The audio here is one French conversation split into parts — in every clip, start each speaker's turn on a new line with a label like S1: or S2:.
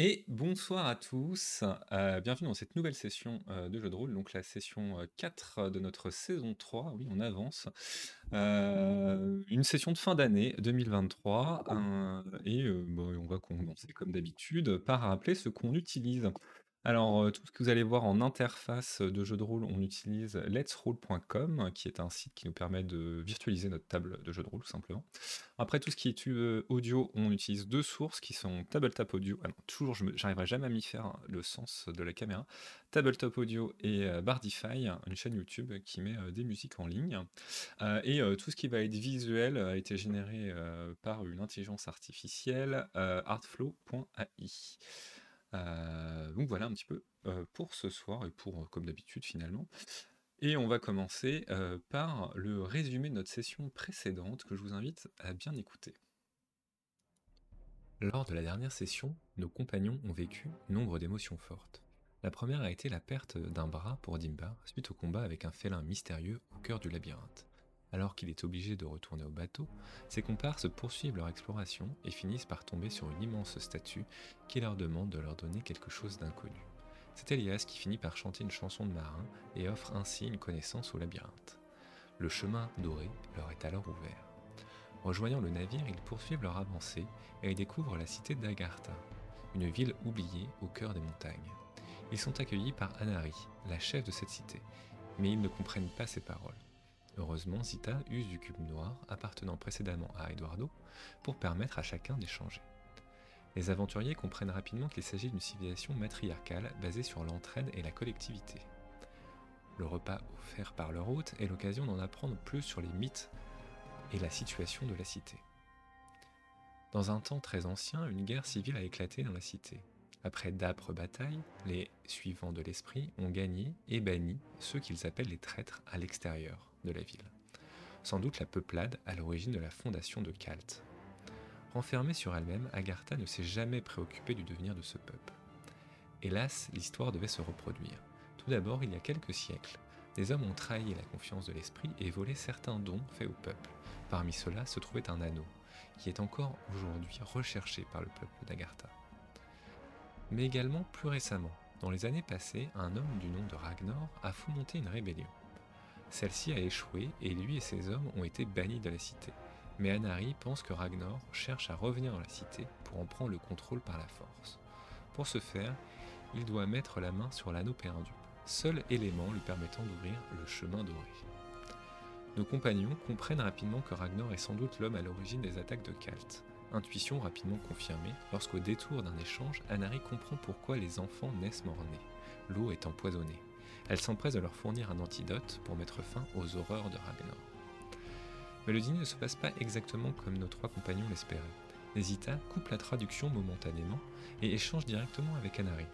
S1: Et bonsoir à tous, heu, bienvenue dans cette nouvelle session, heu, de jeu de rôle, donc la session, heu, 4 de notre saison 3, oui on avance. Une session de fin d'année 2023, heu et bah, on va commencer comme d'habitude par rappeler ce qu'on utilise. Alors, heu, tout ce que vous allez voir en interface, de jeu de rôle, on utilise letsroll.com, qui est un site qui nous permet de virtualiser notre table de jeu de rôle, tout simplement. Après tout ce qui est tu audio, on utilise 2 sources qui sont Tabletop Audio ah toujours j'arriverai jamais à m'y faire, le sens de la caméra. Tabletop Audio et heu, Bardify, une chaîne YouTube qui met, des musiques en ligne. Et tout ce qui va être visuel a été généré, par une intelligence artificielle, artflow.ai. Heu, donc voilà un petit peu, heu, pour ce soir et pour, comme d'habitude finalement. Et on va commencer, heu, par le résumé de notre session précédente que je vous invite à bien écouter. Lors de la dernière session, nos compagnons ont vécu nombre d'émotions fortes. La première a été la perte d'un bras pour Dimba suite au combat avec un félin mystérieux au cœur du labyrinthe. Alors qu'il est obligé de retourner au bateau, ses comparses poursuivent leur exploration et finissent par tomber sur une immense statue qui leur demande de leur donner quelque chose d'inconnu. C'est Elias qui finit par chanter une chanson de marin et offre ainsi une connaissance au labyrinthe. Le chemin doré leur est alors ouvert. Rejoignant le navire, ils poursuivent leur avancée et découvrent la cité d'Agartha, une ville oubliée au cœur des montagnes. Ils sont accueillis par Anari, la chef de cette cité, mais ils ne comprennent pas ses paroles. Heureusement, Zita use du cube noir appartenant précédemment à Eduardo pour permettre à chacun d'échanger. Les aventuriers comprennent rapidement qu'il s'agit d'une civilisation matriarcale basée sur l'entraide et la collectivité. Le repas offert par leur hôte est l'occasion d'en apprendre plus sur les mythes et la situation de la cité. Dans un temps très ancien, une guerre civile a éclaté dans la cité. Après d'âpres batailles, les suivants de l'esprit ont gagné et banni ceux qu'ils appellent les traîtres à l'extérieur de la ville. Sans doute la peuplade à l'origine de la fondation de Kalt. Renfermée sur elle-même, Agartha ne s'est jamais préoccupée du devenir de ce peuple. Hélas, l'histoire devait se reproduire. Tout d'abord, il y a quelques siècles, des hommes ont trahi la confiance de l'esprit et volé certains dons faits au peuple. Parmi ceux-là se trouvait un anneau, qui est encore aujourd'hui recherché par le peuple d'Agartha. Mais également plus récemment, dans les années passées, un homme du nom de Ragnar a fomenté une rébellion. Celle-ci a échoué et lui et ses hommes ont été bannis de la cité. Mais Anari pense que Ragnar cherche à revenir dans la cité pour en prendre le contrôle par la force. Pour ce faire, il doit mettre la main sur l'anneau perdu, seul élément lui permettant d'ouvrir le chemin doré. Nos compagnons comprennent rapidement que Ragnar est sans doute l'homme à l'origine des attaques de Kalt. Intuition rapidement confirmée lorsqu'au détour d'un échange, Anari comprend pourquoi les enfants naissent mort-nés, l'eau est empoisonnée. Elle s'empresse de leur fournir un antidote pour mettre fin aux horreurs de Ragnar. Mais le dîner ne se passe pas exactement comme nos trois compagnons l'espéraient. Nezita coupe la traduction momentanément et échange directement avec Anari,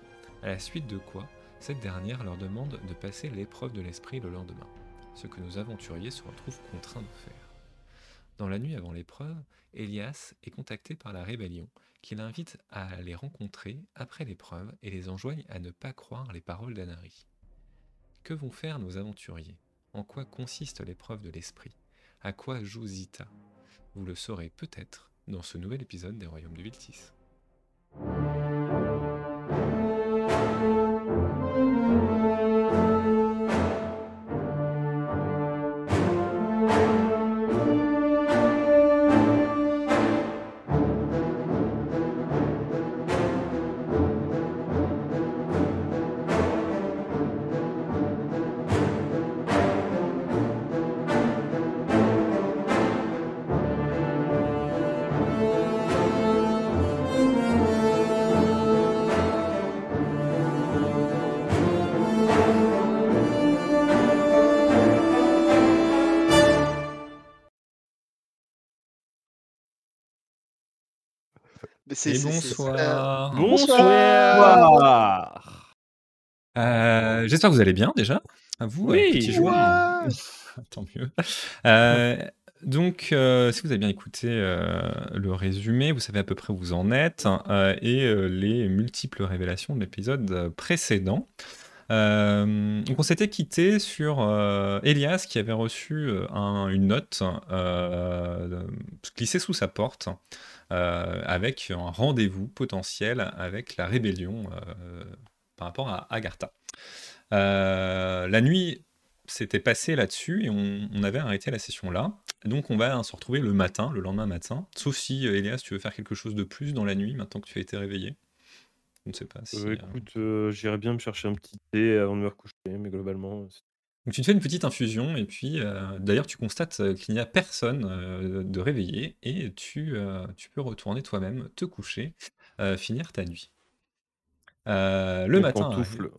S1: à la suite de quoi cette dernière leur demande de passer l'épreuve de l'esprit le lendemain, ce que nos aventuriers se retrouvent contraints de faire. Dans la nuit avant l'épreuve, Elias est contacté par la rébellion, qui l'invite à les rencontrer après l'épreuve et les enjoigne à ne pas croire les paroles d'Anari. Que vont faire nos aventuriers? En quoi consiste l'épreuve de l'esprit? À quoi joue Zita? Vous le saurez peut-être dans ce nouvel épisode des Royaumes de Viltis. Et bonsoir.
S2: Bonsoir.
S1: Euh, J'espère que vous allez bien déjà. À vous,
S2: Oui.
S1: petits joueurs. Tant mieux. Euh, donc, euh, si vous avez bien écouté euh, le résumé, vous savez à peu près où vous en êtes euh, et euh, les multiples révélations de l'épisode précédent. Euh, donc on s'était quitté sur euh, Elias qui avait reçu euh, un- une note euh, glissée sous sa porte euh, avec un rendez-vous potentiel avec la rébellion euh, par rapport à Agartha. Euh, la nuit s'était passée là-dessus et on, on avait arrêté la session là. Donc on va se retrouver le matin, le lendemain matin. Sauf si Elias, tu veux faire quelque chose de plus dans la nuit maintenant que tu as été réveillé? Je ne sais pas si.
S2: Écoute, j'irais bien me chercher un petit thé avant de me recoucher, mais globalement, c'est-
S1: Donc tu te fais une petite infusion et puis euh, d'ailleurs tu constates euh, qu'il n'y a personne euh, de réveillé et tu, euh, tu peux retourner toi-même, te coucher, finir ta nuit. Le matin
S2: pantoufles.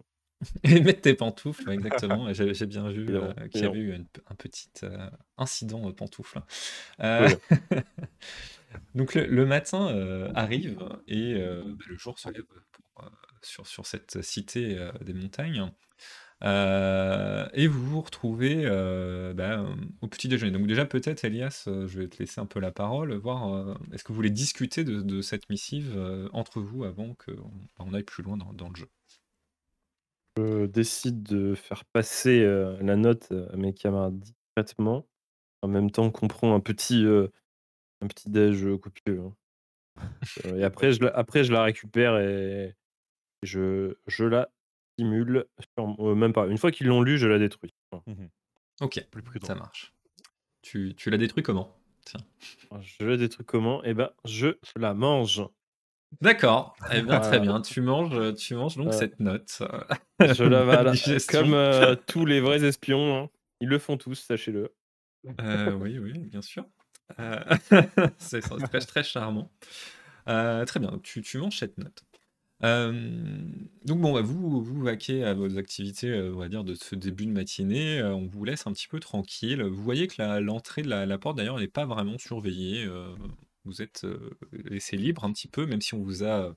S1: et mettre tes pantoufles, exactement. J'ai j'ai bien vu qu'il y avait eu un petit incident pantoufle. Donc le, le matin arrive et bah, le jour se lève pour, sur, sur cette cité des montagnes. Euh, et vous vous retrouvez euh, euh, au petit déjeuner. Donc déjà peut-être Elias, euh, je vais te laisser un peu la parole, voir est-ce que vous voulez discuter de, cette missive entre vous avant qu'on on aille plus loin dans, le jeu?
S2: Je décide de faire passer la note à mes camarades discrètement, en même temps qu'on prend un petit, un petit déj copieux. hein. Et après je, après, je la récupère et je, je la simule. sur- euh, même pas. Une fois qu'ils l'ont lu, je la détruis.
S3: Mhm.
S1: Ok,
S3: Plus prudent.
S1: ça marche. Tu, tu l'as détruit comment? Tiens.
S2: Je la détruis comment? Eh ben, je la mange.
S1: D'accord, eh bien très
S2: Voilà.
S1: bien. Tu manges, tu manges donc
S2: Voilà.
S1: cette note.
S2: Je la
S1: Bonne
S2: voilà.
S1: digestion.
S2: Comme euh, tous les vrais espions, hein. ils le font tous, sachez-le.
S1: Euh, oui, oui, bien sûr. Euh, c'est c'est très, très charmant. Euh, très bien, donc tu, tu manges cette note. Euh, donc bon, vous, vous vaquez à vos activités, euh, on va dire, de ce début de matinée. Euh, on vous laisse un petit peu tranquille. Vous voyez que l'entrée de la, porte, d'ailleurs, n'est pas vraiment surveillée. vous êtes laissé libre un petit peu, même si on vous a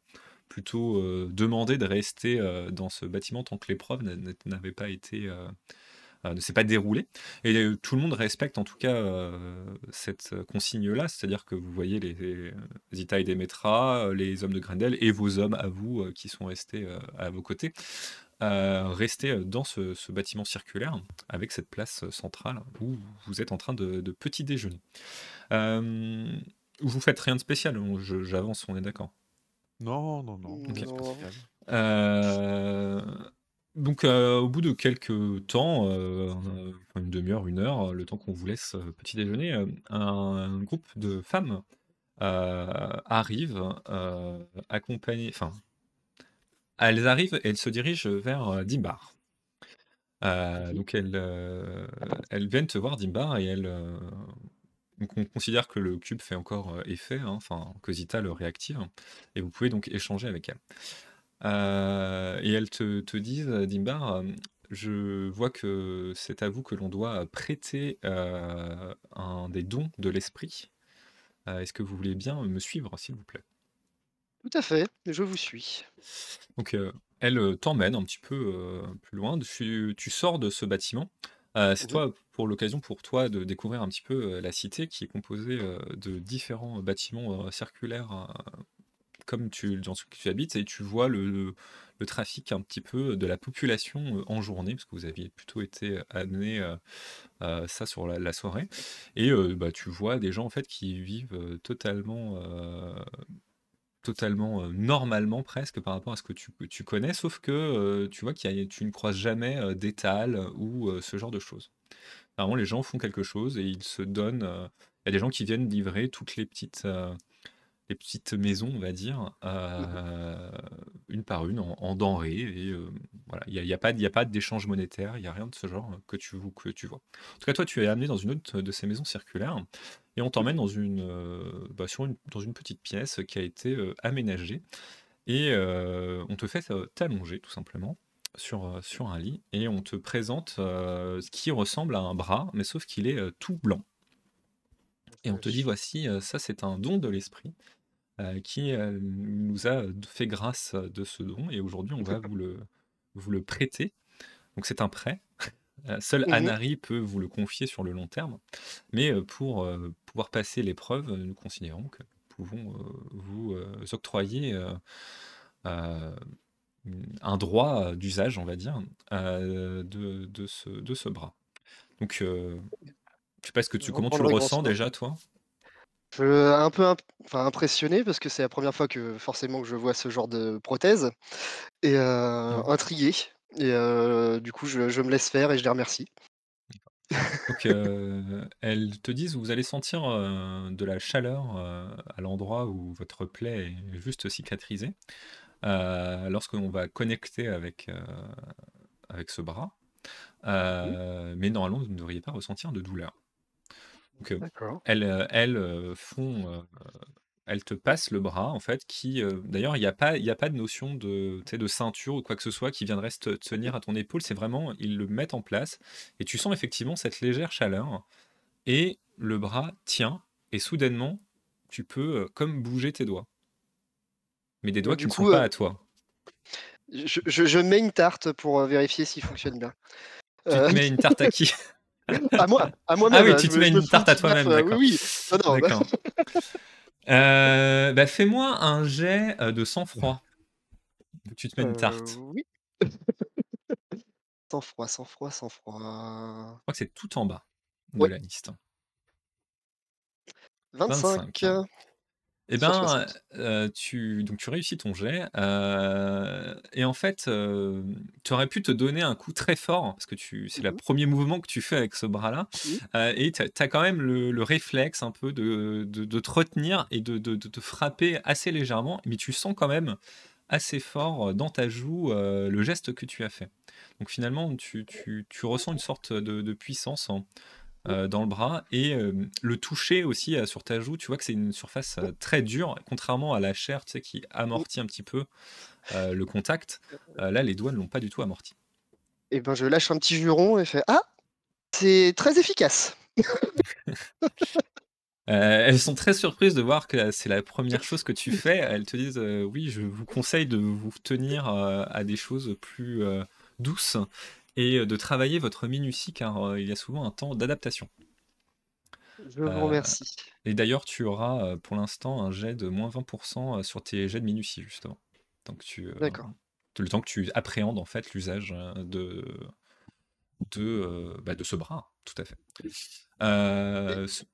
S1: plutôt demandé de rester dans ce bâtiment tant que l'épreuve n'a- n'a- n'avait pas été... ne s'est pas déroulée. Et euh, tout le monde respecte en tout cas euh, cette euh, consigne-là, c'est-à-dire que vous voyez les, les et Demetra, euh, les hommes de Grendel et vos hommes à vous euh, qui sont restés euh, à vos côtés, euh, rester euh, dans ce, ce bâtiment circulaire avec cette place euh, centrale où vous êtes en train de, de petit déjeuner. Euh, vous faites rien de spécial, j'avance, on est d'accord?
S3: Non, non, non.
S1: Ok.
S3: c'est pas
S4: Non.
S3: spécial.
S1: Euh, donc, euh, au bout de quelques temps, euh, une demi-heure, une heure, le temps qu'on vous laisse euh, petit déjeuner, un, groupe de femmes arrive, accompagnées, enfin, elles arrivent et elles se dirigent vers Dimbar. Donc, elles, viennent te voir, Dimbar, et elles. donc, on considère que le cube fait encore effet, hein, enfin, que Zita le réactive, et vous pouvez donc échanger avec elles. Euh, et elles te, te disent, Dimbar, euh, je vois que c'est à vous que l'on doit prêter euh, un des dons de l'esprit. Euh, Est-ce que vous voulez bien me suivre, s'il vous plaît?
S4: Tout à fait, je vous suis.
S1: Donc, euh, elle euh, t'emmène un petit peu euh, plus loin. Tu, tu sors de ce bâtiment. Euh, c'est
S4: Mhm.
S1: toi, pour l'occasion pour toi de découvrir un petit peu euh, la cité qui est composée euh, de différents bâtiments euh, circulaires euh, comme tu, dans ce que tu habites et tu vois le, trafic un petit peu de la population euh, en journée, parce que vous aviez plutôt été amené euh, euh, ça sur la, soirée. Et euh, bah, tu vois des gens en qui vivent euh, totalement, euh, euh, normalement presque par rapport à ce que tu, connais, sauf que euh, tu vois que tu ne croises jamais euh, d'étal ou euh, ce genre de choses. Vraiment, les gens font quelque chose et ils se donnent. euh, Il y a des gens qui viennent livrer toutes les petites, euh, les petites maisons, on va dire, euh, une par une, en, en denrées. Et euh, voilà, il n'y a, y a pas, y a pas d'échange monétaire, il n'y a rien de ce genre que tu, que tu vois. En tout cas, toi, tu es amené dans une autre de ces maisons circulaires et on t'emmène dans une, euh, bah, sur une, dans une petite pièce qui a été aménagée et on te fait t'allonger tout simplement sur, sur un lit et on te présente ce qui ressemble à un bras, mais sauf qu'il est tout blanc. Et on te dit voici, ça c'est un don de l'esprit euh, qui euh, nous a fait grâce de ce don et aujourd'hui on va vous le, vous le prêter. Donc c'est un prêt. Euh, Seul
S4: Mhm.
S1: Anari peut vous le confier sur le long terme, mais euh, pour euh, pouvoir passer l'épreuve, nous considérons que nous pouvons euh, vous euh, octroyer euh, euh, un droit d'usage, on va dire, de, de, ce, de ce bras. Donc, je sais pas ce que tu, comment tu le ressens déjà, toi?
S4: Je, un peu enfin, impressionné parce que c'est la première fois que forcément que je vois ce genre de prothèse et mmh. intrigué. Et du coup, je, je, me laisse faire et je les remercie.
S1: Donc, elles te disent vous allez sentir de la chaleur à l'endroit où votre plaie est juste cicatrisée. Lorsqu'on va connecter avec, avec ce bras. Mmh. Mais normalement, vous ne devriez pas ressentir de douleur. Donc, elles, elles font elle te passe le bras, en fait, qui, d'ailleurs, il n'y a, pas, a pas de notion de, de ceinture ou quoi que ce soit qui viendrait te tenir à ton épaule. C'est vraiment, ils le mettent en place et tu sens effectivement cette légère chaleur et le bras tient et soudainement, tu peux comme bouger tes doigts. Mais des doigts qui ne sont pas à toi.
S4: Je, mets une tarte pour vérifier s'il fonctionne bien.
S1: Tu te mets une tarte à qui?
S4: À moi, à moi-même.
S1: Ah oui, tu te mets une tarte à toi-même.
S4: oui, oui. Non, non,
S1: euh, bah, fais-moi un jet euh, de sang-froid. Tu te mets une tarte.
S4: Euh, oui. Sang-froid, sang-froid, sang-froid.
S1: Je crois que c'est tout en bas de la liste.
S4: 25.
S1: Eh ben, tu, donc tu réussis ton jet. et en fait, tu aurais pu te donner un coup très fort, parce que tu, c'est le mmh premier mouvement que tu fais avec ce bras-là. et tu as, quand même le, réflexe un peu de, de, te retenir et de, de, te frapper assez légèrement. Mais tu sens quand même assez fort dans ta joue le geste que tu as fait. Donc finalement, tu, tu, tu ressens une sorte de, puissance. Hein. Euh, dans le bras et euh, le toucher aussi euh, sur ta joue, tu vois que c'est une surface très dure, contrairement à la chair, tu sais, qui amortit un petit peu le contact. là, les doigts ne l'ont pas du tout amorti.
S4: Et eh ben, je lâche un petit juron et fais ah, c'est très efficace.
S1: elles sont très surprises de voir que c'est la première chose que tu fais. Elles te disent oui, je vous conseille de vous tenir à des choses plus douces et de travailler votre minutie car il y a souvent un temps d'adaptation.
S4: Je vous remercie.
S1: Et d'ailleurs, tu auras pour l'instant un jet de moins 20% sur tes jets de minutie, justement. Donc tu,
S4: D'accord.
S1: le temps que tu appréhendes en fait l'usage de, de, bah, de ce bras, tout à fait.
S4: je,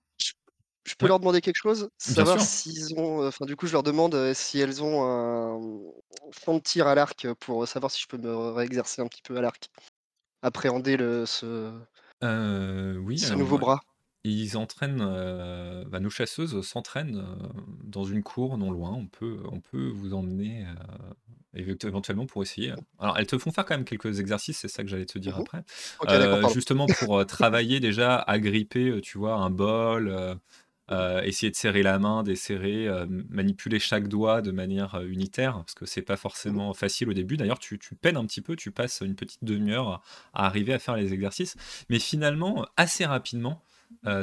S4: peux leur demander quelque chose? Savoir s'ils ont. Enfin, du coup, je leur demande si elles ont un fond de tir à l'arc pour savoir si je peux me réexercer un petit peu à l'arc appréhender le, ce,
S1: oui,
S4: ce nouveau bras?
S1: Ils entraînent, bah, nos chasseuses s'entraînent dans une cour non loin. On peut, on peut vous emmener éventuellement pour essayer. Alors, elles te font faire quand même quelques exercices, c'est ça que j'allais te dire mmh après. justement pour travailler déjà à gripper, tu vois, un bol, euh, essayer de serrer la main, desserrer, euh, manipuler chaque doigt de manière euh, unitaire, parce que c'est pas forcément facile au début. D'ailleurs, tu, tu peines un petit peu, tu passes une petite demi-heure à arriver à faire les exercices, mais finalement, assez rapidement,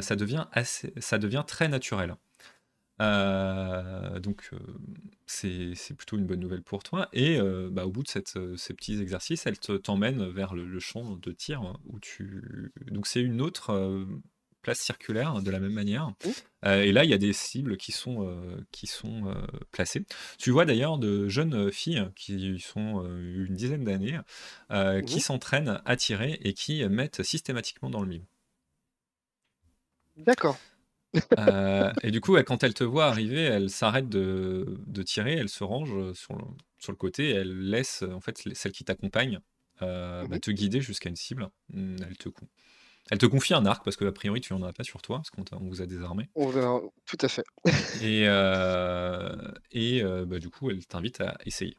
S1: ça, devient assez, ça devient très naturel. donc c'est plutôt une bonne nouvelle pour toi. Et bah, au bout de cette, ces petits exercices, elle t'emmène vers le, le, champ de tir où tu. Donc c'est une autre place circulaire de la même manière. Mmh. Euh, et là, il y a des cibles qui sont, euh, qui sont euh, placées. Tu vois d'ailleurs de jeunes filles qui sont une dizaine d'années, qui mmh. s'entraînent à tirer et qui mettent systématiquement dans le mime.
S4: D'accord.
S1: et du coup, quand elle te voit arriver, elle s'arrête de, de, tirer, elle se range sur le, sur le côté, et elle laisse en fait celle qui t'accompagne mmh bah, te guider jusqu'à une cible. Elle te, elle te confie un arc parce que a priori tu en as pas sur toi parce qu'on vous a désarmé.
S4: On verra, tout à fait.
S1: Et, euh, et euh, bah, du coup, elle t'invite à essayer.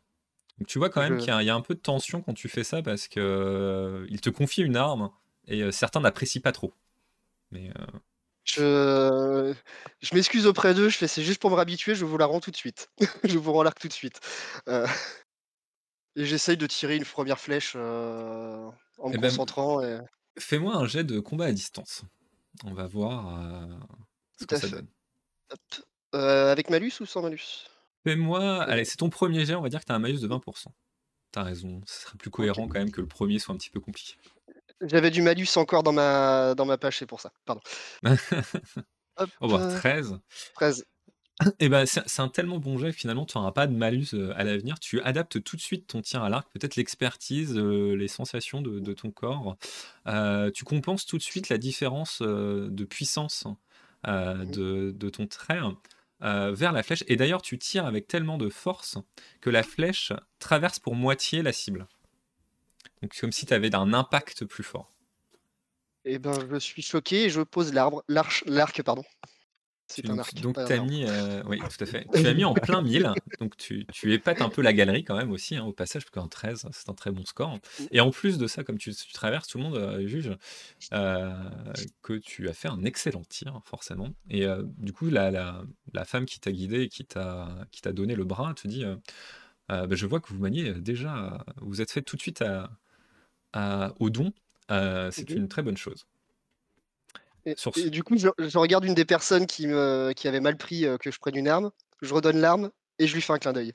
S1: Donc tu vois quand même qu'il y, a un peu de tension quand tu fais ça parce que euh, il te confie une arme et certains n'apprécient pas trop. Mais
S4: je, je m'excuse auprès d'eux, je fais c'est juste pour me réhabituer, je vous la rends tout de suite. je vous rends l'arc tout de suite. Et j'essaye de tirer une première flèche en me eh ben, concentrant. Et...
S1: Fais-moi un jet de combat à distance. On va voir euh, ce que ça donne.
S4: Euh, avec malus ou sans malus?
S1: Fais-moi. Allez, c'est ton premier jet, on va dire que tu as un malus de 20%. T'as raison, ce serait plus cohérent quand même que le premier soit un petit peu compliqué.
S4: J'avais du malus encore dans ma, dans ma page, c'est pour ça. Pardon.
S1: Hop, 13.
S4: 13.
S1: Et bah, c'est un tellement bon jet que finalement tu n'auras pas de malus à l'avenir. Tu adaptes tout de suite ton tir à l'arc, peut-être l'expertise, les sensations de, ton corps. tu compenses tout de suite la différence de puissance mmh de, de, ton trait vers la flèche. Et d'ailleurs, tu tires avec tellement de force que la flèche traverse pour moitié la cible. Donc, comme si tu avais un impact plus fort.
S4: Eh ben, je suis choqué et je pose l'arbre, l'arc, pardon.
S1: C'est un arc. Donc, tu as mis, euh, oui, tout à fait. Tu as mis en plein mille. Donc, tu, tu épates un peu la galerie quand même aussi, hein, au passage, parce qu'en 13, c'est un très bon score. Et en plus de ça, comme tu, traverses, tout le monde euh, juge euh, que tu as fait un excellent tir, forcément. Et du coup, la, la, la, femme qui t'a guidé et qui t'a donné le bras te dit bah, Je vois que vous maniez déjà, vous êtes fait tout de suite à, au don. c'est mmh une très bonne chose.
S4: Et, du coup, je, regarde une des personnes qui, me, qui avait mal pris que je prenne une arme, je redonne l'arme et je lui fais un clin d'œil.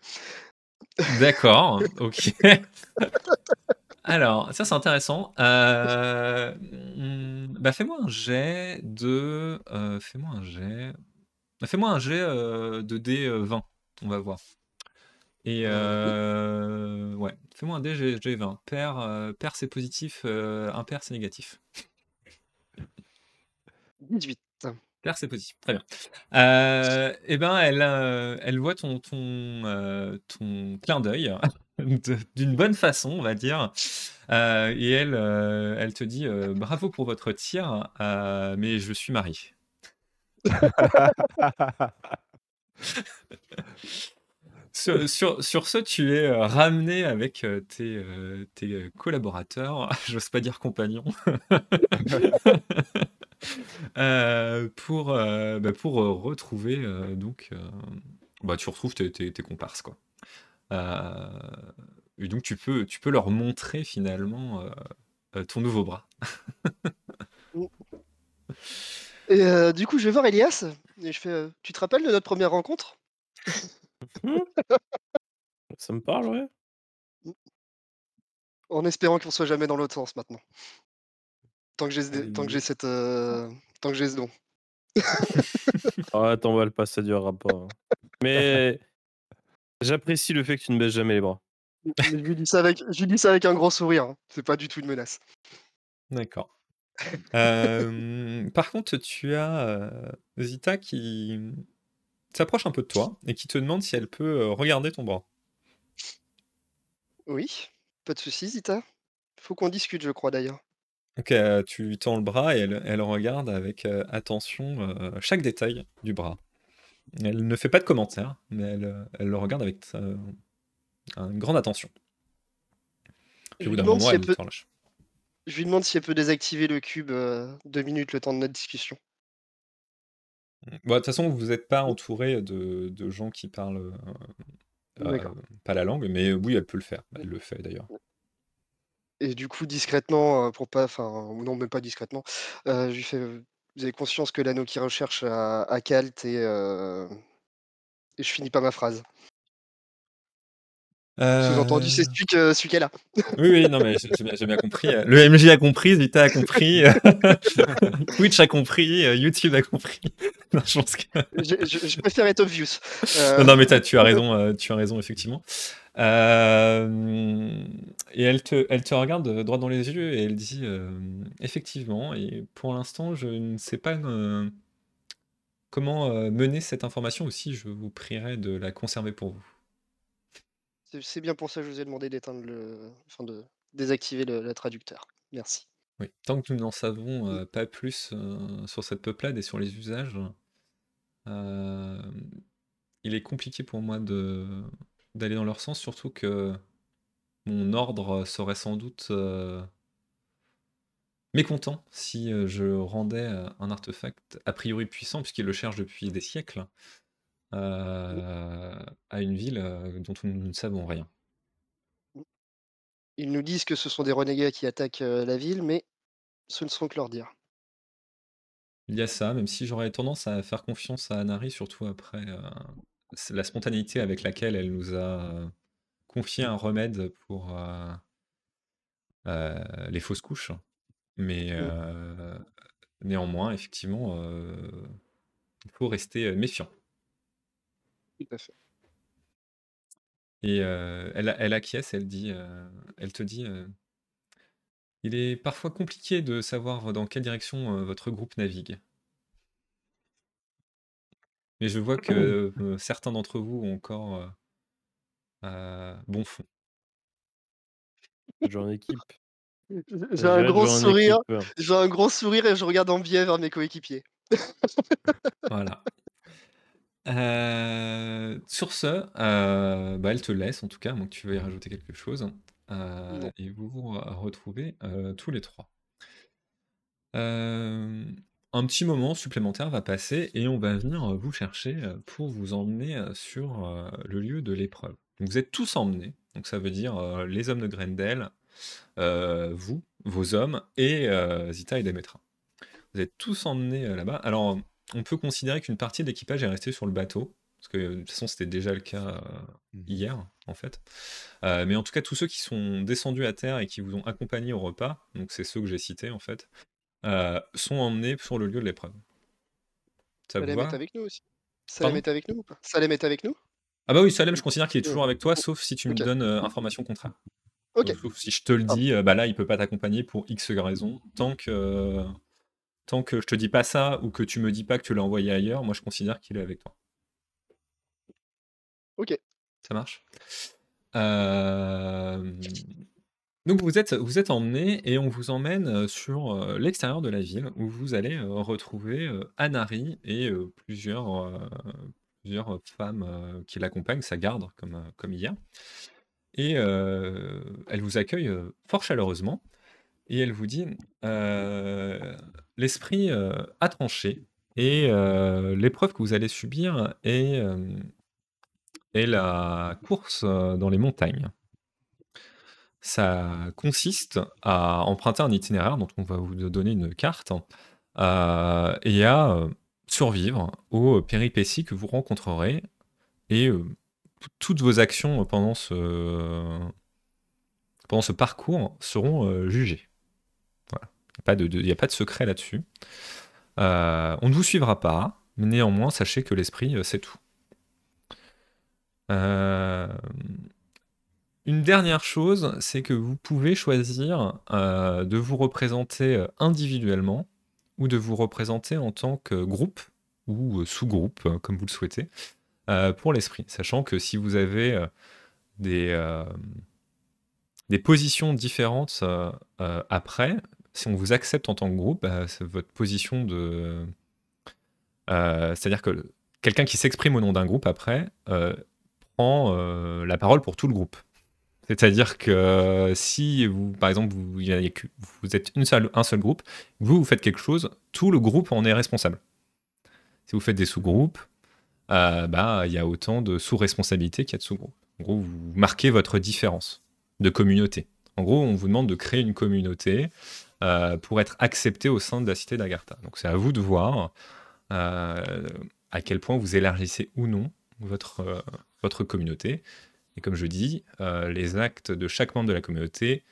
S1: D'accord, ok. Alors, ça c'est intéressant. Euh, bah, fais-moi un jet de. fais-moi un jet. Bah, fais-moi un jet de D20. On va voir. Et ouais, fais-moi un D, 20 Pair, pair c'est positif, impair c'est négatif.
S4: 18.
S1: Pair c'est positif, très bien. Euh, et ben elle, elle voit ton, ton, ton clin d'œil d'une bonne façon, on va dire. et elle, elle te dit bravo pour votre tir, mais je suis marié. Sur, sur, ce, tu es euh, ramené avec euh, tes, euh, tes collaborateurs, j'ose pas dire compagnons, pour, bah, pour retrouver donc bah, tu retrouves tes, tes, comparses quoi. et donc tu peux tu peux leur montrer finalement ton nouveau bras.
S4: et du coup je vais voir Elias et je fais tu te rappelles de notre première rencontre?
S2: Ça me parle, ouais.
S4: En espérant qu'on soit jamais dans l'autre sens maintenant. Tant que j'ai ce tant que j'ai cette, tant que j'ai ce don.
S2: Ah, t'en va le pas, ça durera pas, hein. Mais j'apprécie le fait que tu ne baisses jamais les bras.
S4: je lui dis ça avec je lui dis ça avec un grand sourire, hein. C'est pas du tout une menace.
S1: D'accord. par contre, tu as, Zita qui s'approche un peu de toi et qui te demande si elle peut euh, regarder ton bras.
S4: Oui, pas de soucis, Zita. Faut qu'on discute, je crois d'ailleurs.
S1: Euh, tu lui tends le bras et elle, regarde avec euh, attention chaque détail du bras. Elle ne fait pas de commentaires, mais elle, le regarde avec une grande attention.
S4: Je, lui demande si elle peut... je lui demande si elle peut désactiver le cube deux minutes, le temps de notre discussion.
S1: Mmh. De toute façon, vous n'êtes pas entouré de, de gens qui parlent pas la langue, mais oui, elle peut le faire. Elle le fait d'ailleurs.
S4: Et du coup, discrètement, pour pas, enfin, non, même pas discrètement, je lui vous avez conscience que l'anneau qui recherche à, à et je finis pas ma phrase. Sous-entendu, c'est euh. celui, qu'elle a.
S1: Oui, oui, non, mais j'ai bien, compris. Le MJ a compris, Zita a compris, Twitch a compris, euh, YouTube a compris.
S4: non, je, pense que... je, préfère être obvious.
S1: Non, non, mais as, tu as raison, euh, tu as raison, effectivement. et elle te, elle te regarde droit dans les yeux et elle dit effectivement, et pour l'instant, je ne sais pas comment mener cette information aussi, je vous prierai de la conserver pour vous.
S4: C'est bien pour ça que je vous ai demandé d'éteindre le. Enfin, de désactiver le, traducteur. Merci.
S1: Oui, tant que nous n'en savons mmh. pas plus sur cette peuplade et sur les usages, il est compliqué pour moi de d'aller dans leur sens, surtout que mon ordre serait sans doute mécontent si je rendais un artefact a priori puissant, puisqu'il le cherche depuis des siècles, euh, à une ville euh, dont nous ne savons rien.
S4: Ils nous disent que ce sont des renégats qui attaquent euh, la ville, mais ce ne sont que leur dire.
S1: Il y a ça, même si j'aurais tendance à faire confiance à Anari, surtout après la spontanéité avec laquelle elle nous a confié un remède pour les fausses couches. Mais néanmoins, effectivement, il faut rester méfiant.
S4: Tout à fait.
S1: Et euh, elle, elle acquiesce, elle dit, euh, elle te dit, euh, il est parfois compliqué de savoir dans quelle direction euh, votre groupe navigue. Mais je vois que euh, certains d'entre vous ont encore euh, euh, bon fond.
S2: Genre en équipe.
S4: J'ai un gros sourire.
S2: hein.
S4: J'ai un gros sourire et je regarde en biais vers mes coéquipiers.
S1: Voilà. Euh, sur ce, euh, bah, elle te laisse en tout cas, donc tu veux y rajouter quelque chose. Euh,
S4: Non.
S1: et vous vous re- retrouvez euh, tous les trois. Euh, un petit moment supplémentaire va passer et on va venir vous chercher euh, pour vous emmener euh, sur euh, le lieu de l'épreuve. Donc vous êtes tous emmenés, donc ça veut dire euh, les hommes de Grendel, euh, vous, vos hommes et euh, Zita et Demetra. Vous êtes tous emmenés euh, là-bas. Alors on peut considérer qu'une partie de l'équipage est restée sur le bateau, parce que de toute façon c'était déjà le cas euh,
S3: Mhm.
S1: hier en fait. Euh, mais en tout cas tous ceux qui sont descendus à terre et qui vous ont accompagné au repas, donc c'est ceux que j'ai cités en fait, euh, sont emmenés sur le lieu de l'épreuve. Ça
S4: Salem est avec nous aussi. Salem
S1: Pardon?
S4: est avec nous ou pas? Salem est avec nous?
S1: Ah bah oui, Salem, je considère qu'il est toujours avec toi, sauf si tu me donnes euh, information contraire.
S4: Ok.
S1: Sauf si je te le dis, euh, bah là, il peut pas t'accompagner pour X raison. Tant que, tant que je te dis pas ça ou que tu me dis pas que tu l'as envoyé ailleurs, moi je considère qu'il est avec toi.
S4: Ok.
S1: Ça marche? Euh, Donc vous êtes, vous êtes emmenés et on vous emmène euh, sur euh, l'extérieur de la ville où vous allez retrouver Anari et plusieurs, plusieurs femmes qui l'accompagnent, sa garde comme, comme hier. Et euh, elle vous accueille fort chaleureusement et elle vous dit l'esprit euh, a tranché et l'épreuve que vous allez subir est, est la course dans les montagnes. Ça consiste à emprunter un itinéraire dont on va vous donner une carte et à survivre aux péripéties que vous rencontrerez et toutes vos actions pendant ce, pendant ce parcours seront jugées. Il n'y a, pas de- secret là-dessus. Euh, on ne vous suivra pas, mais néanmoins, sachez que l'esprit, euh, c'est tout. Euh, une dernière chose, c'est que vous pouvez choisir euh, de vous représenter euh, individuellement ou de vous représenter en tant que groupe ou euh, sous-groupe, euh, comme vous le souhaitez, euh, pour l'esprit. Sachant que si vous avez euh, des, euh, positions différentes euh, euh, après, si on vous accepte en tant que groupe, bah, votre position de... euh, C'est-à-dire que quelqu'un qui s'exprime au nom d'un groupe après euh, prend euh, la parole pour tout le groupe. C'est-à-dire que si vous, par exemple, vous, êtes un seul groupe, vous, vous faites quelque chose, tout le groupe en est responsable. Si vous faites des sous-groupes, bah, il y a autant de sous-responsabilités qu'il y a de sous-groupes. En gros, vous marquez votre différence de communauté. En gros, on vous demande de créer une communauté pour être accepté au sein de la cité d'Agartha. Donc c'est à vous de voir euh, à quel point vous élargissez ou non votre, euh, communauté. Et comme je dis, euh, les actes de chaque membre de la communauté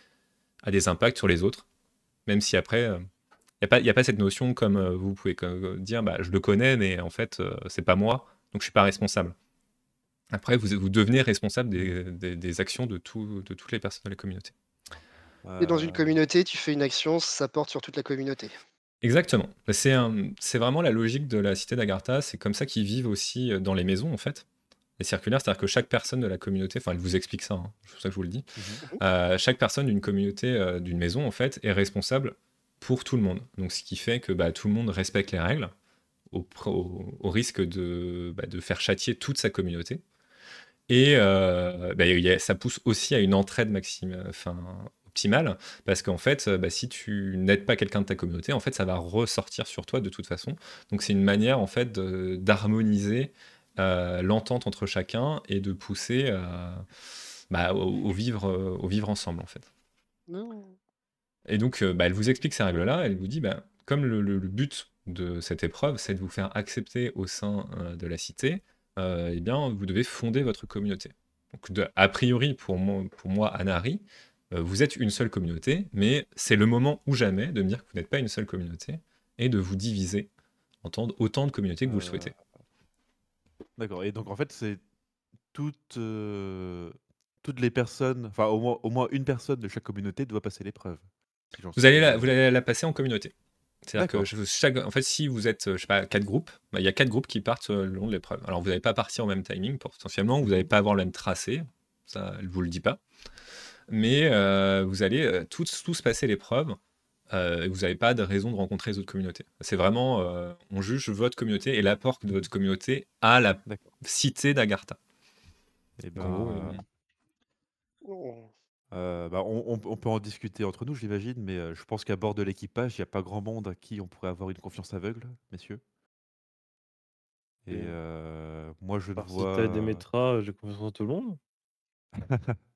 S1: a des impacts sur les autres, même si après, il n'y a, pas- cette notion comme euh, vous pouvez dire, bah, je le connais, mais en fait, euh, c'est pas moi, donc je suis pas responsable. Après, vous, devenez responsable des, actions de toutes les personnes de la communauté.
S4: Et dans une
S3: Euh,
S4: communauté, tu fais une action, ça porte sur toute la communauté.
S1: Exactement. C'est vraiment la logique de la cité d'Agartha. C'est comme ça qu'ils vivent aussi euh, dans les maisons, en fait. Les circulaires, c'est-à-dire que chaque personne de la communauté, enfin, elle vous explique ça, hein, c'est pour ça que je vous le dis.
S3: mhm.
S1: Euh, chaque personne d'une communauté, euh, d'une maison, en fait, est responsable pour tout le monde. Donc, ce qui fait que bah, tout le monde respecte les règles, au, pr- au- au risque de, bah, de faire châtier toute sa communauté. Et euh, bah, a- ça pousse aussi à une entraide enfin, optimale, parce qu'en fait, euh, bah, si tu n'aides pas quelqu'un de ta communauté, en fait, ça va ressortir sur toi de toute façon. Donc, c'est une manière, en fait, d'harmoniser euh, l'entente entre chacun et de pousser euh, bah, au, au vivre, au vivre ensemble, en fait.
S4: Non.
S1: Et donc, bah, elle vous explique ces règles-là. Elle vous dit, bah, comme le, le- le but de cette épreuve, c'est de vous faire accepter au sein euh, de la cité, euh, eh bien, vous devez fonder votre communauté. Donc, de- a priori, pour moi, pour moi Anari, vous êtes une seule communauté, mais c'est le moment ou jamais de me dire que vous n'êtes pas une seule communauté et de vous diviser en tant- autant de communautés que vous le
S3: Euh,
S1: souhaitez.
S3: D'accord et donc en fait, c'est toutes, heu, toutes les personnes, enfin au moins au moins une personne de chaque communauté doit passer l'épreuve, si
S1: Vous allez la
S3: suis
S1: vous allez la passer en communauté. C'est-à-dire que je chaque en fait, si vous êtes, je sais pas, 4 groupes, bah, il y a 4 groupes qui partent, le long de l'épreuve. Alors vous allez pas partir au même timing potentiellement, vous allez
S3: Mmh
S1: pas avoir le même tracé, ça elle vous le dit pas. Mais, heu, vous allez, heu, tous tous passer l'épreuve, et vous avez pas de raison de rencontrer les autres communautés. C'est vraiment, on juge votre communauté et l'apport de votre communauté à la cité d'Agartha.
S3: et
S1: En gros,
S3: ben,
S4: Oh.
S3: bah, on on on peut en discuter entre nous, j'imagine, mais je pense qu'à bord de l'équipage, il y a pas grand monde à qui on pourrait avoir une confiance aveugle, messieurs et heu, moi je ne
S2: par Zita et
S3: vois
S2: Demetra, j'ai confiance en tout le monde.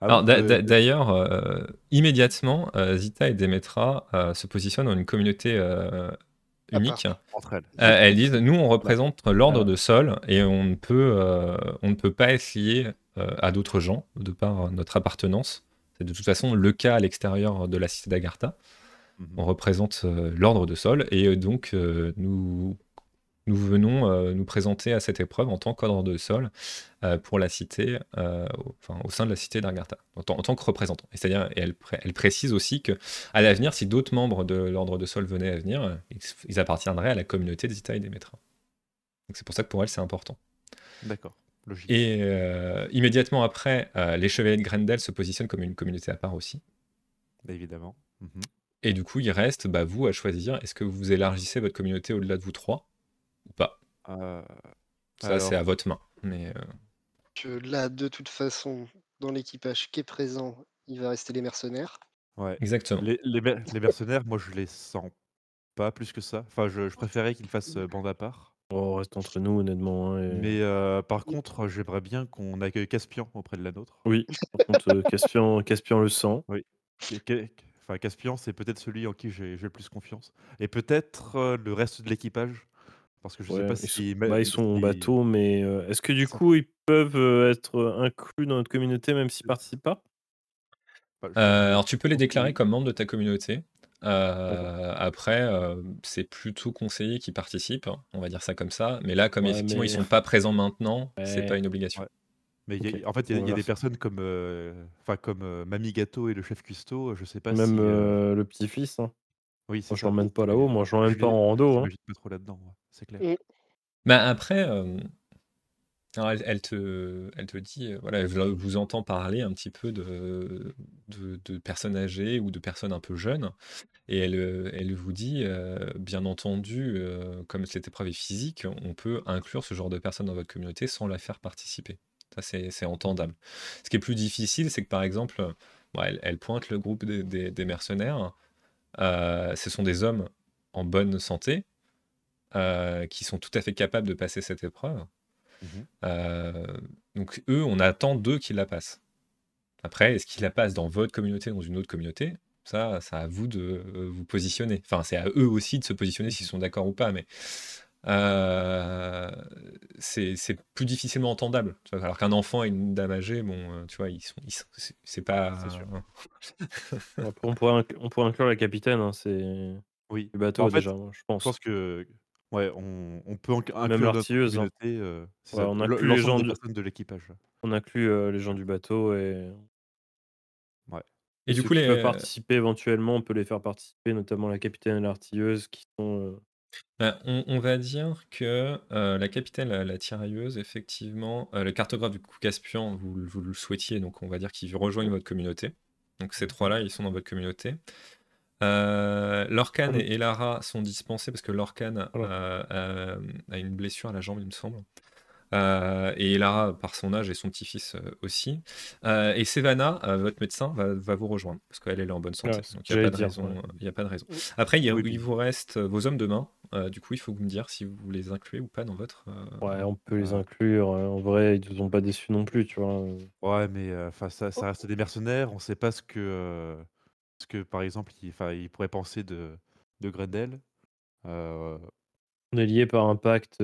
S3: ah
S1: Alors d'ailleurs, heu, immédiatement, heu, Zita et Demetra, heu, se positionnent dans une communauté,
S4: part.
S1: unique.
S3: Entre elles.
S1: elles disent: «Nous, on représente l'ordre
S2: ah,
S1: de Sol et on ne peut, on ne peut pas être lié, heu, à d'autres gens de par notre appartenance. C'est de toute façon le cas à l'extérieur de la cité d'Agartha.
S3: Mmh
S1: On représente, l'ordre de Sol et donc nous nous venons, heu, nous présenter à cette épreuve en tant qu'ordre de Sol, heu, pour la cité, heu, au enfin, au sein de la cité d'Agartha, en tant en tant que représentant. C'est-à-dire et elle elle précise aussi qu'à l'avenir, si d'autres membres de l'ordre de Sol venaient à venir, ils ils appartiendraient à la communauté de Zita et Demetra. Donc c'est pour ça que pour elle, c'est important.
S3: D'accord, logique.
S1: Et immédiatement après, les chevaliers de Grendel se positionnent comme une communauté à part aussi.
S3: Bah, évidemment. Mmh
S1: Et du coup, il reste, bah, vous à choisir, est-ce que vous élargissez votre communauté au-delà de vous 3 ou pas?
S3: Heu,
S1: Ça, c'est à votre main, mais
S4: Que là, de toute façon, dans l'équipage qui est présent, il va rester les mercenaires.
S3: ouais,
S1: exactement.
S3: les les mer les mercenaires, moi je les sens pas plus que ça. Enfin, je je préférais qu'ils fassent, heu, bande à part.
S2: on reste entre nous honnêtement, hein, et
S3: Mais par contre, j'aimerais bien qu'on accueille Caspian auprès de la nôtre.
S2: oui, par contre, Caspian Caspian le sent.
S3: Oui. Enfin, Caspian, c'est peut-être celui en qui j'ai le plus confiance et peut-être, le reste de l'équipage, parce que je sais
S2: Ouais,
S3: pas
S2: ils sont
S3: si
S2: bah,
S3: mais
S2: ils sont en bateau, mais est-ce que du coup, ils peuvent, être, inclus dans notre communauté même s'ils participent pas?
S3: Bah,
S1: alors tu peux les déclarer comme membres de ta communauté. Après, c'est plutôt conseillé qu'ils participent, hein, on va dire ça comme ça. Mais là, comme
S2: Ouais,
S1: effectivement ils
S2: mais
S1: sont pas présents maintenant, c'est pas
S2: ouais,
S1: une obligation.
S3: ouais, mais y a en fait, il y a y des personnes comme, enfin comme, Mamie Gâteau et le chef cuistot, je sais pas
S2: Même,
S3: si,
S2: le petit-fils, hein.
S3: Oui, c'est
S2: Moi, je
S3: ça,
S2: l'emmène pas là-haut, moi, je l'emmène
S3: je
S2: pas en rando, hein.
S3: pas trop là-dedans, ouais, c'est clair.
S4: Mmh.
S1: Bah, après, alors elle elle te elle te dit, voilà, elle vous vous entend parler un petit peu de de de personnes âgées ou de personnes un peu jeunes et elle, elle vous dit, «Bien entendu, comme cette épreuve est physique, on peut inclure ce genre de personnes dans votre communauté sans la faire participer». Ça, c'est c'est entendable. Ce qui est plus difficile, c'est que, par exemple, bon, elle elle pointe le groupe des des des mercenaires, ce sont des hommes en bonne santé, heu, qui sont tout à fait capables de passer cette épreuve.
S3: Mmh
S1: Heu, donc eux, on attend d'eux qu'ils la passent. Après, est-ce qu'ils la passent dans votre communauté, dans une autre communauté? Ça, c'est à vous de, vous positionner. Enfin, c'est à eux aussi de se positionner s'ils sont d'accord ou pas, mais heu, c'est c'est plus difficilement entendable, tu vois? Alors qu'un enfant et une dame âgée, bon, heu, tu vois, ils sont ils sont c'est pas
S3: sûr.
S2: On pourrait inc on pourrait inclure la capitaine, hein, c'est
S3: Oui,
S2: du
S3: bah, en
S2: bateau
S3: fait,
S2: déjà, moi, je
S3: je pense
S2: pense.
S3: que ouais, on on peut inc
S2: Même
S3: inclure notre
S2: l'artilleuse, hein.
S3: c'est
S2: Ouais, on inclut les gens du
S3: de l'équipage.
S2: on inclut, heu, les gens du bateau et
S3: Ouais.
S1: et
S2: et
S1: du coup,
S2: qui peuvent
S1: les
S2: participer éventuellement, on peut les faire participer, notamment la capitaine et l'artilleuse qui sont, heu
S1: Bah, on on va dire que, la capitaine, la la tirailleuse, effectivement, le cartographe du coup Caspian, vous le vous le souhaitiez, donc on va dire qu'ils rejoignent votre communauté. Donc ces
S3: Mmh
S1: 3-là, ils sont dans votre communauté. Lorcan et Elara sont dispensés parce que Lorcan, a une blessure à la jambe, il me semble. Heu et Elara, par son âge et son petit-fils, heu, aussi. Heu et Sevana, heu, votre médecin, va va vous rejoindre parce qu'elle, elle est en bonne santé,
S2: que
S1: donc il y a pas de
S2: ouais.
S1: raison, il y a pas de raison. Après, il y a
S3: Oui,
S1: il
S3: puis
S1: vous reste, vos hommes de main. Du coup, il faut vous me dire si vous les incluez ou pas dans votre,
S2: Ouais, on peut les inclure, heu, en vrai, ils nous ont pas déçus non plus, tu vois?
S3: Ouais, mais enfin, ça ça reste des mercenaires, on sait pas ce que, ce que, par exemple, ils pourraient penser de de
S2: on est liés par un pacte,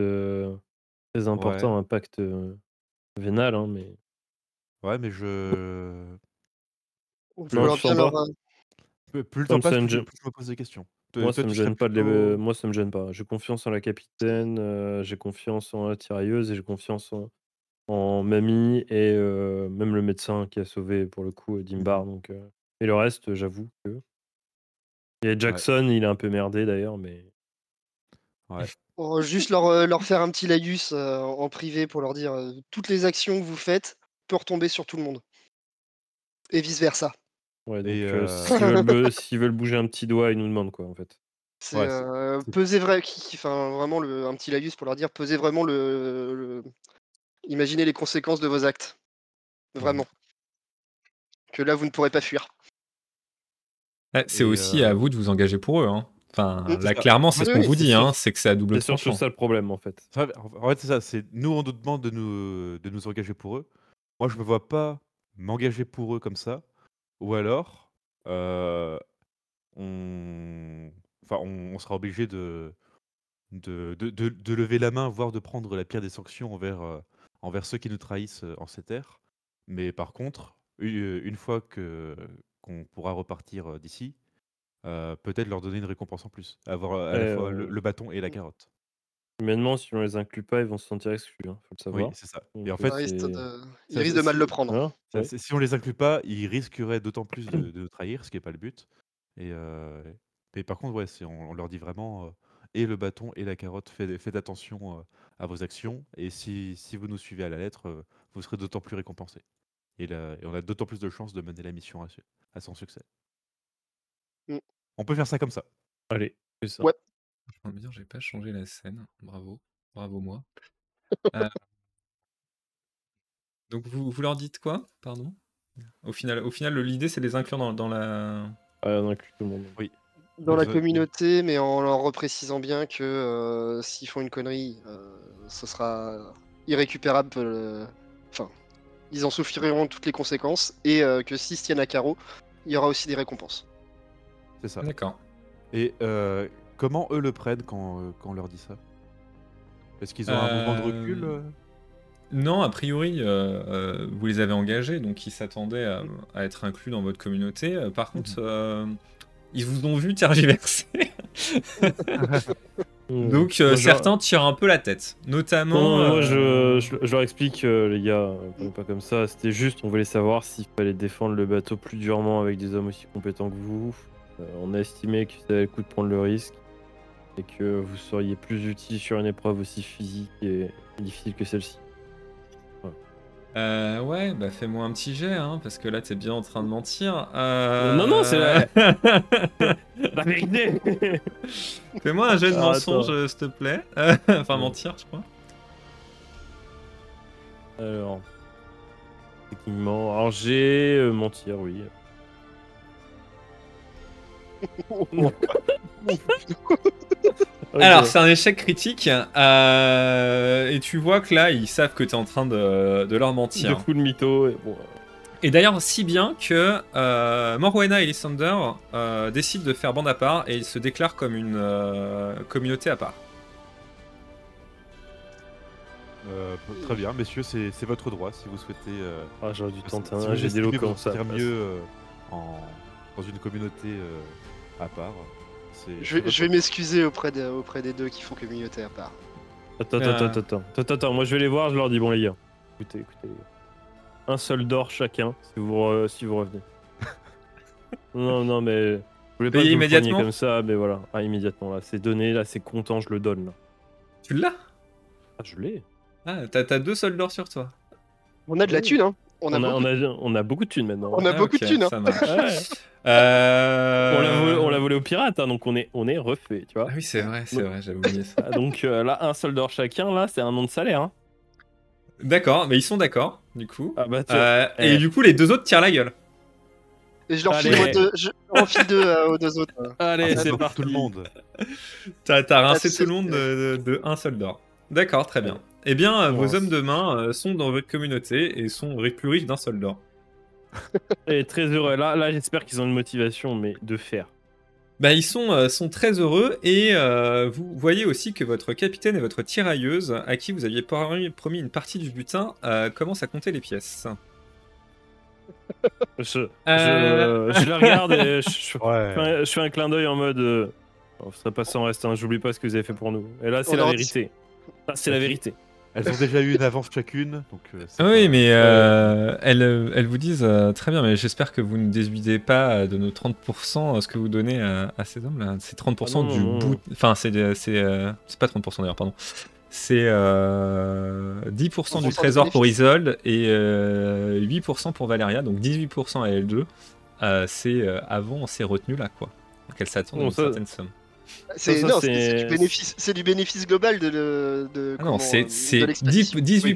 S2: très
S3: ouais,
S2: important, heu, vénal, hein, mais
S3: ouais, mais je
S2: non,
S3: je
S2: sens pas?
S4: heu
S3: plus plus le temps
S2: Comme
S3: passe,
S2: ça
S3: plus je
S2: NG
S3: plus je me pose des questions.
S2: Moi, ça me gêne pas de les... Moi, ça me gêne pas. J'ai confiance en la capitaine, euh, j'ai confiance en la tirailleuse et j'ai confiance en, en Mamie et euh, même le médecin qui a sauvé pour le coup Dimbar.
S3: Mmh
S2: Donc, euh, Et le reste, j'avoue que. A Jackson, il est un peu merdé d'ailleurs, mais.
S3: Ouais.
S4: Pour juste leur, leur faire un petit laïus en privé pour leur dire toutes les actions que vous faites peuvent retomber sur tout le monde. Et vice versa.
S2: Ouais, donc euh, s'ils veulent, bouger un petit doigt, ils nous demandent quoi en fait.
S4: C'est peser vrai, qui, enfin vraiment le, un petit laïus pour leur dire peser vraiment le, imaginez les conséquences de vos actes, vraiment. Que là vous ne pourrez pas fuir.
S1: Eh, c'est aussi à vous de vous engager pour eux. Hein. Enfin, là, clairement, c'est ce qu'on vous dit, hein, c'est que c'est à double
S2: C'est surtout ça le problème, en fait.
S3: En fait, c'est ça. C'est nous, on nous demande de nous, de nous engager pour eux. Moi, je me vois pas m'engager pour eux comme ça. Ou alors, on... Enfin, on, sera obligé de de, de, de, lever la main, voire de prendre la pire des sanctions envers, envers ceux qui nous trahissent en ces terres. Mais par contre, une fois que qu'on pourra repartir d'ici, peut-être leur donner une récompense en plus. Avoir à la fois le, bâton et la carotte.
S2: Humainement, si on les inclut pas, ils vont se sentir exclus, hein, faut le savoir.
S3: Oui, c'est ça. Et en fait,
S4: ils risquent de mal le prendre.
S3: si on les inclut pas, ils risqueraient d'autant plus de, de trahir, ce qui n'est pas le but. Et, et par contre, ouais, on, on, leur dit vraiment et le bâton et la carotte, faites, attention à vos actions. Et si, si, vous nous suivez à la lettre, vous serez d'autant plus récompensé. Et, et, on a d'autant plus de chances de mener la mission à, à son succès. Mmh. On peut faire ça comme ça.
S2: Allez, fais ça.
S4: Ouais.
S1: Je me dire, j'ai pas changé la scène. Bravo. Bravo moi. Euh, donc vous, vous leur dites quoi Pardon? Au final, au final, l'idée c'est de les inclure dans, dans la.
S2: Ouais, on inclut tout le monde.
S3: Oui.
S4: Dans la communauté, mais en leur reprécisant bien que euh, s'ils font une connerie, euh, ce sera irrécupérable. Enfin, ils en souffriront toutes les conséquences et que s'ils se tiennent à carreau, il y aura aussi des récompenses.
S3: C'est ça.
S1: D'accord.
S3: Et Comment eux le prennent quand, euh, quand on leur dit ça? Est-ce qu'ils ont un mouvement de recul euh euh?
S1: Non, a priori, vous les avez engagés, donc ils s'attendaient à, être inclus dans votre communauté. Par contre, mmh. ils vous ont vu tergiverser. donc certains tirent un peu la tête, notamment.
S2: moi, je, je, leur explique, les gars, pas comme ça. C'était juste, on voulait savoir s'il fallait défendre le bateau plus durement avec des hommes aussi compétents que vous. On a estimé que ça valait le coup de prendre le risque et que vous seriez plus utile sur une épreuve aussi physique et difficile que celle-ci.
S1: Ouais. Euh, ouais, bah fais-moi un petit jet, hein, parce que là t'es bien en train de mentir. Euh...
S2: Non, non, c'est la... la vérité
S1: Fais-moi un jet de ah, mensonge, s'il te plaît. enfin, mentir, je crois.
S2: Alors, techniquement, alors j'ai euh, mentir, oui.
S1: Alors, c'est un échec critique. Euh, et tu vois que là, ils savent que tu es en train de, leur mentir.
S2: De coups de mytho. Et, bon,
S1: et d'ailleurs, si bien que euh, Morwena et Lysander euh, décident de faire bande à part et ils se déclarent comme une euh, communauté à part.
S3: très bien, messieurs, c'est votre droit si vous souhaitez.
S2: ah, j'aurais dû tenter un j'ai des locaux ça.
S3: mieux en, dans une communauté à part.
S4: Je, vais m'excuser auprès, auprès des deux qui font communauté à part.
S2: Attends, attends, attends, attends, attends, attends, moi je vais les voir, je leur dis bon les gars, écoutez, écoutez, un seul d'or chacun si vous, si vous revenez. non, non, mais je voulais pas immédiatement comme ça, mais voilà, ah, immédiatement là, c'est donné, là, c'est content, je le donne là.
S1: Tu l'as?
S2: Ah, je l'ai.
S1: Ah, t'as deux soldats sur toi.
S4: On a de la thune, hein.
S2: On a, on, a, beaucoup de thunes maintenant.
S4: On a ah, beaucoup de thunes. Hein.
S1: Euh,
S2: on l'a volé, aux pirates, hein, donc on est, on est refait, tu vois.
S1: Ah oui, c'est vrai, c'est vrai, j'avais oublié ça.
S2: donc euh, là, un soldat chacun, là, c'est un nom de salaire. Hein.
S1: D'accord, mais ils sont d'accord, du coup.
S2: Ah bah,
S1: euh, et eh. du coup, les deux autres tirent la gueule.
S4: Et je leur file, deux, je deux aux deux autres.
S2: Allez, ah, c'est parti.
S3: Tout le monde.
S1: T'as rincé tout le monde de, de, un soldat. D'accord, très bien. Eh bien, vos hommes de main sont dans votre communauté et sont plus riches d'un soldat.
S2: Et très heureux. Là, là j'espère qu'ils ont une motivation, mais de faire.
S1: Bah, ils sont, euh, sont très heureux et euh, vous voyez aussi que votre capitaine et votre tirailleuse, à qui vous aviez promis une partie du butin, euh, commencent à compter les pièces.
S2: Je, je, je la regarde et je, je, fais un clin d'œil en mode On serait pas sans reste, hein, j'oublie pas ce que vous avez fait pour nous. Et là, c'est la vérité. Ça, c'est la vérité.
S3: Elles ont déjà eu une avance chacune, donc euh,
S1: Ah oui,
S3: pas-
S1: mais euh, elles, euh, elles vous disent euh, très bien, mais j'espère que vous ne déduisez pas de nos 30% ce que vous donnez à, à ces hommes là. C'est 30%
S2: Ah non,
S1: du
S2: non, non.
S1: bout. Enfin, c'est des- c'est euh, c'est pas 30% d'ailleurs, pardon. C'est euh, 10% du
S4: 30%
S1: trésor pour Isolde et euh, 8% pour Valeria, donc 18% à L2. Euh, c'est euh, avant ces retenues là, quoi. Donc elles s'attendent à
S2: Bon,
S1: une
S2: ça-
S1: certaine somme.
S4: C'est du bénéfice, c'est du bénéfice global de, le- de,
S1: Ah non, c'est
S4: de
S1: c'est 10
S4: l'expédition.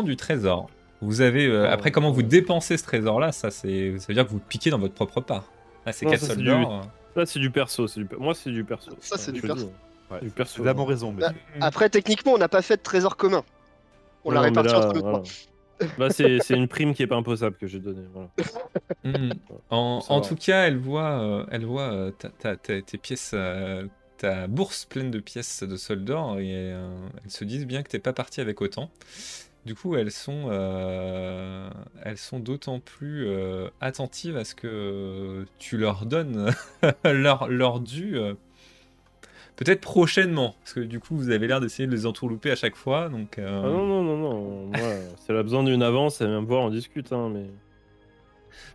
S1: 18% du trésor. Vous avez euh,
S2: Oh,
S1: après comment vous dépensez ce trésor là, ça c'est ça veut dire que vous piquez dans votre propre part. Là c'est 4
S2: ça, c'est
S1: sols
S2: du-
S1: d'or.
S2: Ça, c'est du perso. c'est Du... Moi, c'est du perso.
S4: Ça, c'est
S2: Ouais,
S4: du perso.
S3: Ouais,
S2: Du perso.
S3: vraiment raison. Mais...
S4: Bah, Après, techniquement, on n'a pas fait de trésor commun. On l'a réparti
S2: là,
S4: entre nous
S2: Là, c'est une prime qui est pas imposable que j'ai donnée. Voilà.
S1: Mhm. En, en tout cas, elle voit, euh, elle voit euh, ta- ta- ta- tes pièces, euh, ta bourse pleine de pièces de sol d'or et euh, elles se disent bien que t'es pas parti avec autant. Du coup, elles sont, euh, elles sont d'autant plus attentives à ce que tu leur donnes leur, leur dû. Euh, Peut-être prochainement, parce que du coup, vous avez l'air d'essayer de les entourlouper à chaque fois. Donc, euh,
S2: Ah non, non, non, non. Moi, si elle a besoin d'une avance, elle vient me voir, on discute. Hein, mais...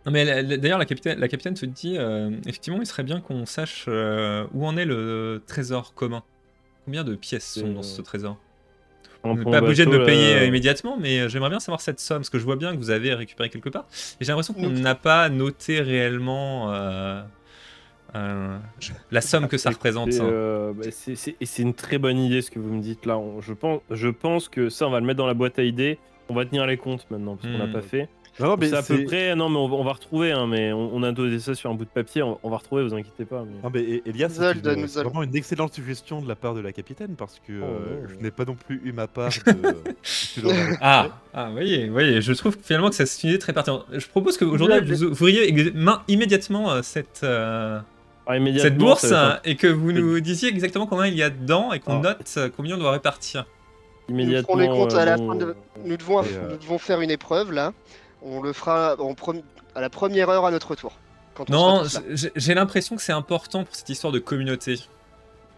S1: Non mais d'ailleurs la capitaine, la capitaine se dit euh, effectivement il serait bien qu'on sache euh, où en est le trésor commun. Combien de pièces sont dans
S2: euh,
S1: ce trésor?
S2: Un
S1: Vous n'êtes
S2: bon
S1: pas obligé de me payer euh, immédiatement, mais euh, j'aimerais bien savoir cette somme, parce que je vois bien que vous avez récupéré quelque part. Et j'ai l'impression qu'on n'a pas noté réellement euh, euh, la somme que ça représente.
S2: Euh, bah, c'est- c'est et c'est une très bonne idée ce que vous me dites là. On- je, pense, je pense que ça, on va le mettre dans la boîte à idées. On va tenir les comptes maintenant, parce qu'on l'a
S1: Hmm.
S2: pas fait.
S3: Non, non, mais
S2: c'est à peu
S3: c'est-
S2: près. Non, mais on va, on va retrouver, hein, mais on, on a donné ça sur un bout de papier. On, on va retrouver, vous inquiétez pas. mais-
S3: Non, mais Elias, c'est une- vraiment une excellente suggestion de la part de la capitaine parce que
S2: Oh,
S3: euh,
S2: ouais,
S3: je n'ai pas non plus eu ma part de. de- de-
S1: Ah, ah, voyez, voyez, je trouve finalement que c'est une idée très pertinente. Je propose qu'aujourd'hui, vous ouvriez immédiatement euh, cette, euh,
S2: Ah,
S1: cette bourse et que vous nous disiez exactement combien il y a dedans et qu'on
S2: Ah.
S1: note euh, combien on doit répartir.
S4: Nous
S2: immédiatement.
S4: ferons les comptes à la
S2: bon,
S4: fin de- Nous devons,
S3: Et, euh,
S4: nous devons faire une épreuve là. On le fera en pre- à la première heure à notre tour. Quand on
S1: Non, j'ai l'impression que c'est important pour cette histoire de communauté.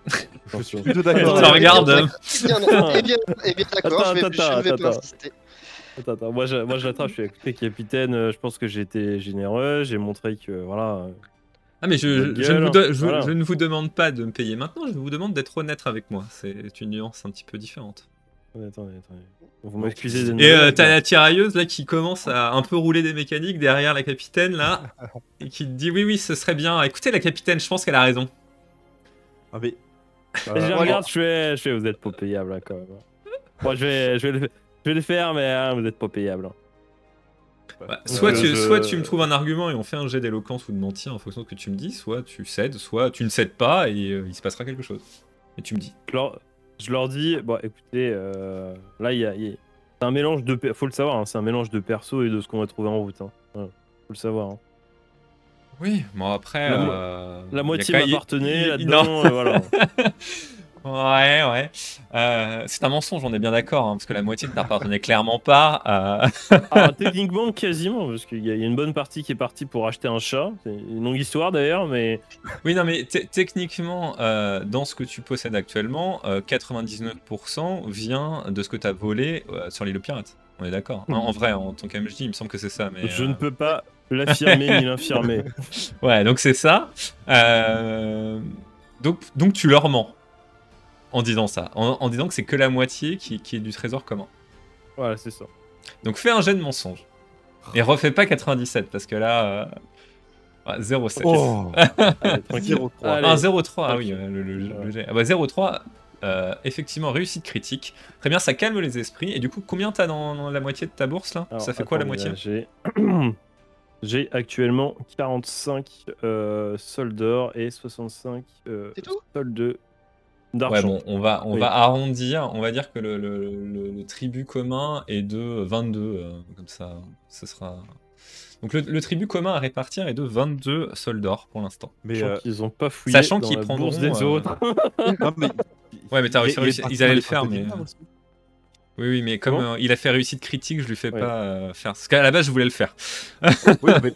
S3: Je suis plutôt
S2: Attends,
S3: d'accord.
S1: Regarde.
S4: Eh bien, eh bien, eh bien, d'accord,
S2: Attends,
S4: je, vais-
S2: attends,
S4: je vais
S2: attends,
S4: pas
S2: attends.
S4: insister.
S2: Attends, attends, moi je, moi je l'attrape, je suis écoutez capitaine, euh, je pense que j'ai été généreux, j'ai montré que voilà.
S1: Ah mais je, ne de- je-
S2: voilà.
S1: je ne vous demande pas de me payer maintenant, je vous demande d'être honnête avec moi. C'est une nuance un petit peu différente.
S2: Attendez, attendez, attendez. Vous m'excusez de
S1: Et euh, t'as la tirailleuse là qui commence à un peu rouler des mécaniques derrière la capitaine là et qui te dit oui oui ce serait bien. Écoutez la capitaine, je pense qu'elle a raison.
S3: Ah, mais.
S2: Je les regarde, je fais, je fais, vous êtes pas payable là quand même. Moi je vais, je vais, le, je vais le faire, mais hein, vous êtes pas payable. hein.
S1: Bah, soit,
S2: Euh,
S1: tu,
S2: je-
S1: soit tu me trouves un argument et on fait un jet d'éloquence ou de mentir en fonction de ce que tu me dis, soit tu cèdes, soit tu ne cèdes pas et euh, il se passera quelque chose. Et tu me dis.
S2: Je leur, je leur dis, bon écoutez, euh, là il y a, il y a- c'est un mélange de, faut le savoir, hein, c'est un mélange de perso et de ce qu'on va trouver en route. Hein. Faut le savoir. hein.
S1: Oui, bon après.
S2: La mo-
S1: euh,
S2: La moitié m'appartenait là-dedans,
S1: non.
S2: euh, voilà.
S1: Ouais, ouais. Euh, c'est un mensonge, on est bien d'accord, hein, parce que la moitié ne t'appartenait clairement pas. euh,
S2: Ah, techniquement, quasiment, parce qu'il y, a une bonne partie qui est partie pour acheter un chat. C'est une longue histoire d'ailleurs, mais
S1: Oui, non, mais te- techniquement, euh, dans ce que tu possèdes actuellement, euh, 99% vient de ce que tu as volé sur l'île aux pirates. On est d'accord. En, en vrai, en tant qu'MJ, il me semble que c'est ça. Mais,
S2: je ne peux pas l'affirmer ni l'infirmer.
S1: Ouais, donc c'est ça. Donc, donc tu leur mens en disant ça, en, en disant que c'est que la moitié qui, qui est du trésor commun.
S2: Voilà, c'est ça.
S1: Donc fais un jet de mensonge. Et refais pas 97 parce que là. Euh... ouais, 0,7.
S3: Oh
S2: Allez, tranquille.
S3: 0,3.
S2: Allez.
S1: Ah, 0,3, ah
S2: Ok.
S1: oui, euh, le, le- le
S2: Ouais.
S1: jet. Ah bah 0,3, euh, effectivement, réussite critique. Très bien, ça calme les esprits. Et du coup, combien t'as dans, dans la moitié de ta bourse là?
S2: Alors,
S1: Ça fait quoi la moitié?
S2: J'ai j'ai actuellement 45 euh, sols d'or et 65 euh, sols de
S1: Ouais, bon, on va, on
S2: Oui.
S1: va arrondir. On va dire que le, le- le- le tribut commun est de 22. euh, comme ça, ce sera. Donc le, le tribut commun à répartir est de 22 sols d'or pour l'instant.
S3: Mais. Euh,
S2: qu'ils ont pas fouillé
S1: Sachant qu'ils prendront,
S2: des
S1: euh,
S2: autres.
S3: non, mais
S1: Ouais, mais t'as réussi-
S3: il est
S1: réussi-
S3: parti
S1: ils allaient le faire, mais. Oui, oui, mais comme euh, il a fait réussite critique, je lui fais
S2: Ouais.
S1: pas euh, faire. Parce qu'à la base, je voulais le faire.
S3: Oui, mais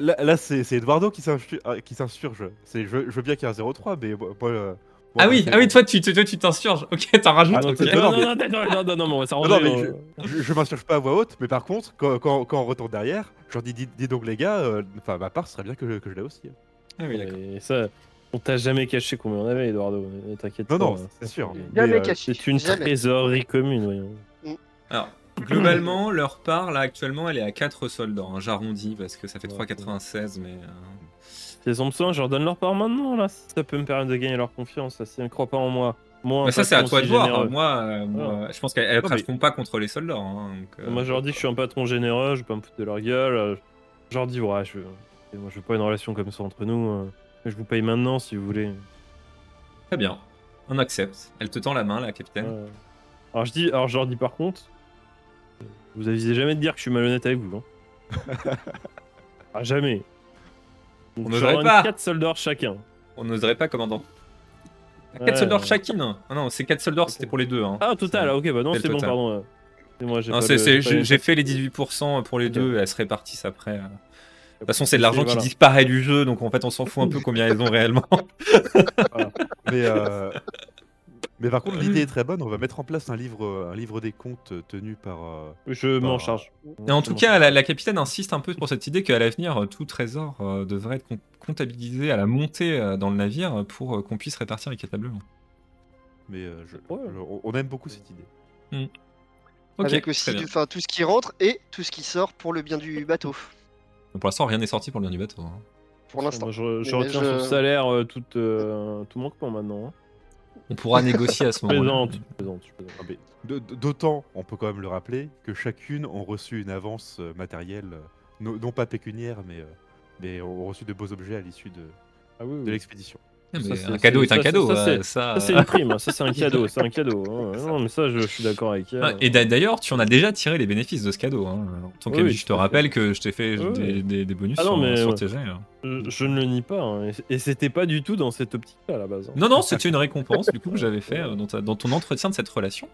S3: là, c'est Eduardo qui s'insu- qui s'insurge. C'est- Je, je veux bien qu'il y ait un 0-3, mais moi. euh,
S1: Ah oui, ah oui, toi, tu toi, tu t'insurges. Ok, t'en rajoutes.
S2: Ah non,
S3: Non,
S2: non, non, non, non, non, non, non.
S3: Non, non, mais je, je m'insurge pas à voix haute, mais par contre, quand, quand, quand on retourne derrière, je leur dis, dis, dis donc les gars, euh, enfin ma part, serait bien que je, que je l'ai aussi.
S1: Ah oui, d'accord.
S2: Et ça, on t'a jamais caché combien on avait, Eduardo. euh, T'inquiète
S3: Non,
S2: pas.
S3: non,
S2: hein.
S3: c'est sûr. Euh,
S4: caché.
S2: C'est une
S4: Jamais.
S2: trésorerie commune, voyons.
S1: Alors, globalement, leur part, là, actuellement, elle est à 4 soldats. hein. J'arrondis parce que ça fait
S2: Ouais,
S1: 3,96, mais.
S2: Elles ont besoin, je leur donne leur part maintenant, là. Ça peut me permettre de gagner leur confiance, elles ne croient pas en moi. Moi,
S1: Mais ça, c'est à toi de voir.
S2: généreux.
S1: Moi, euh, moi, je pense qu'elles
S3: mais-
S1: cracheront pas contre les soldats. hein, donc, euh,
S2: Moi, je leur dis que je suis un patron généreux, je vais pas me foutre de leur gueule. euh, Je leur dis, ouais, je, et moi, je veux pas une relation comme ça entre nous. euh, Je vous paye maintenant si vous voulez.
S1: Très bien. On accepte. Elle te tend la main, la capitaine.
S2: Ouais. Alors, je dis, alors, je leur dis par contre, vous avisez jamais de dire que je suis malhonnête avec vous. Hein. ah, jamais.
S1: On n'oserait pas.
S2: 4 soldats chacun.
S1: On n'oserait pas, commandant. 4
S2: Ouais.
S1: soldats chacune. Ah non, c'est 4 soldats, c'était pour les deux. Hein.
S2: Ah, total, ok, bah non,
S1: C'est
S2: bon, pardon. j'ai
S1: fait les 18% pour les deux et elles se répartissent après. euh. De toute façon, c'est de l'argent
S2: voilà.
S1: qui disparaît du jeu, donc en fait, on s'en fout un peu combien elles ont réellement.
S3: Mais, euh, mais par contre, l'idée est très bonne. On va mettre en place un livre, euh, un livre des comptes tenu par. euh,
S2: Je m'en charge.
S1: Et en
S2: Je
S1: tout cas, la, la capitaine insiste un peu pour cette idée qu'à l'avenir, euh, tout trésor euh, devrait être com- comptabilisé à la montée euh, dans le navire pour euh, qu'on puisse répartir équitablement.
S3: Mais euh, je-
S2: Ouais.
S3: je- on- aime beaucoup cette idée.
S1: Ok,
S4: Avec aussi tout ce qui rentre et tout ce qui sort pour le bien du bateau.
S1: Donc, Pour l'instant, rien n'est sorti pour le bien du bateau. hein.
S4: Pour l'instant.
S2: Je, retiens
S4: je-
S2: sur le salaire euh, tout, euh, tout manquement maintenant. hein.
S1: On pourra négocier à ce moment-là.
S3: D'autant, on peut quand même le rappeler, que chacune ont reçu une avance euh, matérielle, euh, no- non pas pécuniaire, mais, euh, mais ont reçu de beaux objets à l'issue de,
S2: Ah oui,
S3: de
S2: oui.
S3: l'expédition.
S2: Ça,
S1: un cadeau est un
S2: ça,
S1: cadeau.
S2: ça,
S1: euh,
S2: c'est-
S1: ça,
S2: c'est
S1: euh,
S2: une prime, hein, ça, c'est un cadeau, c'est un cadeau. hein. Non, mais ça, je, je suis d'accord avec elle.
S1: Et d'a- d'ailleurs, tu en as déjà tiré les bénéfices de ce cadeau. Hein. En tant
S2: Oui,
S1: qu'ami, je te rappelle que je t'ai fait
S2: Oui,
S1: des, des- des bonus
S2: Ah non,
S1: sur,
S2: mais,
S1: sur hein.
S2: Je, je ne le nie pas, hein, et- c'était pas du tout dans cette optique-là à la base. hein.
S1: Non, non, c'était une récompense du coup que j'avais fait euh, dans, ta- dans ton entretien de cette relation.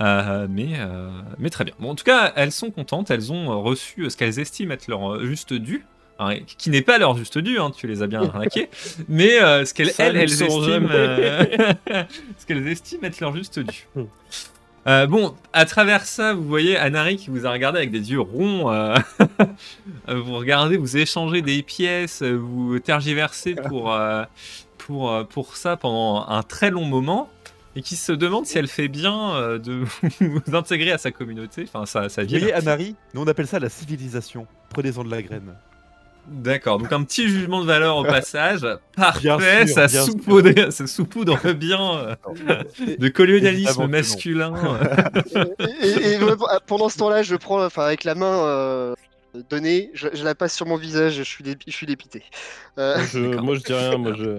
S1: Euh, mais, euh, mais très bien. Bon, en tout cas, elles sont contentes. Elles ont euh, reçu ce qu'elles estiment être leur euh, juste dû. Hein, qui n'est pas leur juste dû, hein, tu les as bien arnaqués, mais euh, ce qu'elles elles, estiment, euh, ce qu'elles estiment être leur juste dû. Euh, bon, à travers ça, vous voyez Anari qui vous a regardé avec des yeux ronds. euh, vous regardez, vous échangez des pièces, vous tergiversez pour, euh, pour, pour ça pendant un très long moment. Et qui se demande si elle fait bien euh, de vous intégrer à sa communauté, enfin sa, sa
S3: Vous
S1: ville.
S3: voyez, Anari, nous on appelle ça la civilisation. Prenez-en de la graine.
S1: D'accord, donc un petit jugement de valeur au passage. Parfait,
S3: sûr,
S1: ça, saupoudre, ça bien euh, de colonialisme masculin.
S4: et, et- et vraiment, pendant ce temps-là, je prends, enfin, avec la main euh, donnée, je, je la passe sur mon visage, je suis, dé- je suis dépité. Euh,
S2: Moi, je, moi, je dis rien, moi, je.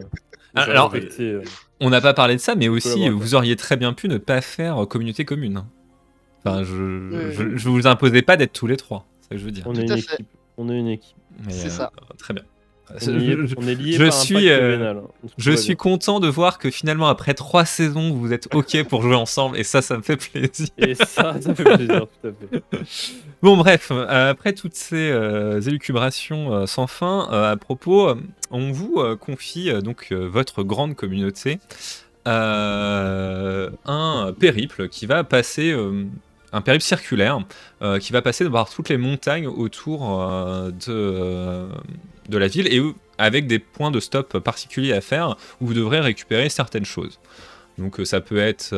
S1: Alors-
S2: euh,
S1: On n'a pas parlé de ça, mais aussi, vous auriez très bien pu ne pas faire communauté commune. Enfin, je, je, je vous imposais pas d'être tous les trois, c'est ça que je veux dire.
S2: on
S4: Tout
S2: est une
S4: à fait.
S2: équipe. On est une équipe.
S4: C'est ça.
S1: Très bien.
S2: On
S1: Je-
S2: est liés,
S1: je-
S2: on est liés
S1: je
S2: par un
S1: suis, euh,
S2: vénal, hein.
S1: Je suis content de voir que finalement, après trois saisons, vous êtes OK pour jouer ensemble, et ça, ça me fait plaisir.
S2: Et ça, ça fait plaisir, tout à fait.
S1: Bon, bref, euh, après toutes ces euh, élucubrations euh, sans fin, euh, à propos, euh, on vous euh, confie euh, donc euh, votre grande communauté euh, un périple qui va passer, euh, un périple circulaire, euh, qui va passer par toutes les montagnes autour euh, de, la ville et avec des points de stop particuliers à faire où vous devrez récupérer certaines choses. Donc euh, ça peut être,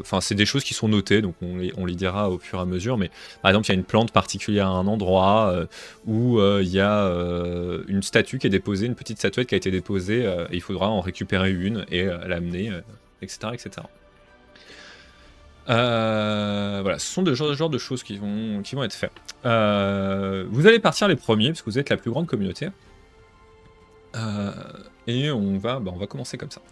S1: enfin c'est des choses qui sont notées, donc on les, dira au fur et à mesure. Mais par exemple, il y a une plante particulière à un endroit où il y a une statue qui est déposée, une petite statuette qui a été déposée, et il faudra en récupérer une et l'amener, etc., etc. Euh, voilà, ce sont de genre, de choses qui vont, qui vont être faites. Euh, vous allez partir les premiers, parce que vous êtes la plus grande communauté. Euh, et on va, bah, on va commencer comme ça.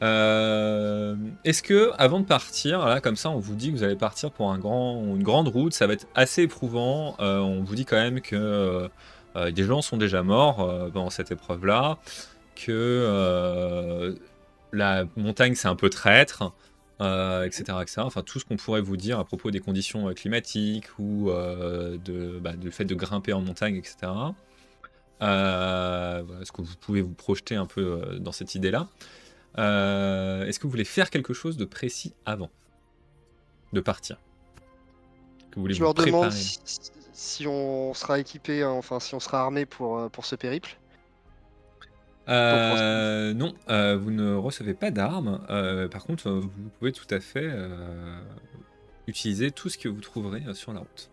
S1: Est-ce que, avant de partir, comme ça, on vous dit que vous allez partir pour un grand, une grande route, ça va être assez éprouvant. on vous dit quand même que des gens sont déjà morts pendant cette épreuve-là, que la montagne c'est un peu traître, etc., etc. Enfin, tout ce qu'on pourrait vous dire à propos des conditions climatiques ou de, bah, du fait de grimper en montagne, etc. Est-ce que vous pouvez vous projeter un peu dans cette idée-là? Est-ce que vous voulez faire quelque chose de précis avant de partir?
S4: Que vous Je leur demande si, on sera équipé, hein, enfin si on sera armé pour, pour ce périple.
S1: Euh, non, euh, vous ne recevez pas d'armes. Euh, par contre, vous pouvez tout à fait utiliser tout ce que vous trouverez sur la route.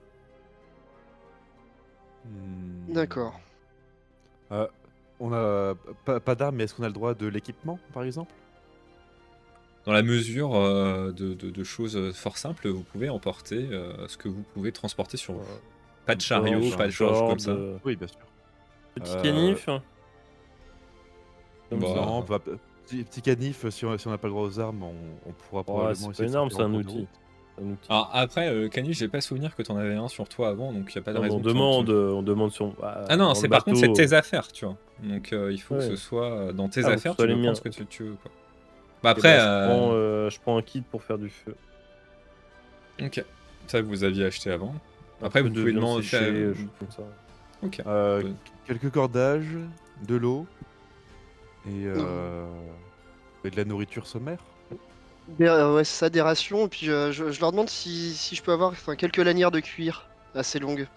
S4: Hmm. D'accord.
S3: on a pas, d'armes, mais est-ce qu'on a le droit de l'équipement, par exemple?
S1: Dans la mesure de, choses fort simples, vous pouvez emporter ce que vous pouvez transporter sur vous. Pas de chariot, pas de charge comme ça.
S3: Oui, bien sûr.
S2: Petit canif
S3: bah, petit, canif, si on n'a pas le droit aux armes, on, pourra probablement
S2: C'est énorme, c'est un outil.
S1: Alors après, euh, canif, j'ai pas souvenir que t'en avais un sur toi avant, donc il y a pas de raison.
S2: On demande, on demande sur.
S1: Bah, ah non, c'est par contre c'est tes affaires, tu vois. Donc euh, il faut que ce soit euh, dans tes ah, affaires, tu prends ce que tu, veux quoi. Bah après,
S2: bah, je, prends, un kit pour faire du feu.
S1: Ok, ça vous aviez acheté avant. Après, vous devez demander. Faire...
S3: Ok. quelques cordages, de l'eau, euh, et, de la nourriture sommaire
S4: euh, Ouais, c'est ça, des rations. Et puis euh, je, leur demande si, je peux avoir quelques lanières de cuir assez longues.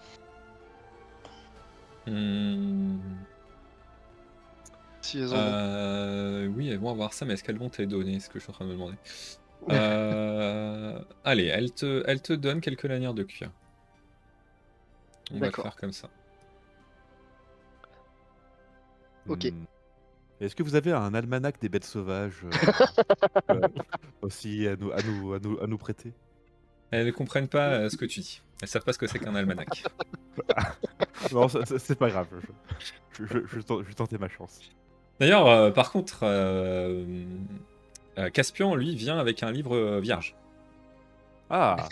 S1: Hmm. Si elles ont. oui, elles vont avoir ça, mais est-ce qu'elles vont te les donner C'est ce que je suis en train de me demander. Allez, elle te, elle te donne quelques lanières de cuir. On va le faire comme ça.
S4: Ok. Hmm.
S3: Est-ce que vous avez un almanach des bêtes sauvages euh, euh, aussi à nous, à, nous, à, nous, à nous prêter?
S1: Elles ne comprennent pas euh, ce que tu dis. Elles savent pas ce que c'est qu'un almanach.
S3: non, c'est pas grave. Je, je, je, je, tentais ma chance.
S1: D'ailleurs, par contre, Caspian, lui, vient avec un livre vierge.
S3: Ah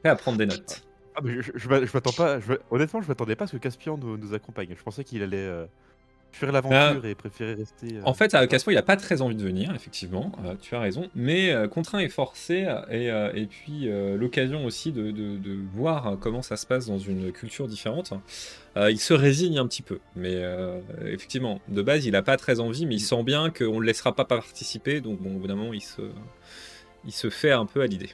S1: Prêt à prendre des notes.
S3: Ah, je, m'attends pas. honnêtement, je m'attendais pas à ce que Caspian nous, accompagne. Je pensais qu'il allait euh, fuir l'aventure et préférer rester. Euh,
S1: en fait, Caspian, il a pas très envie de venir, effectivement. Euh, tu as raison. Mais contraint et forcé, et, puis l'occasion aussi de, voir comment ça se passe dans une culture différente, il se résigne un petit peu. Mais effectivement, de base, il a pas très envie, mais il sent bien qu'on ne le laissera pas participer. Donc, bon, il se, il se fait un peu à l'idée.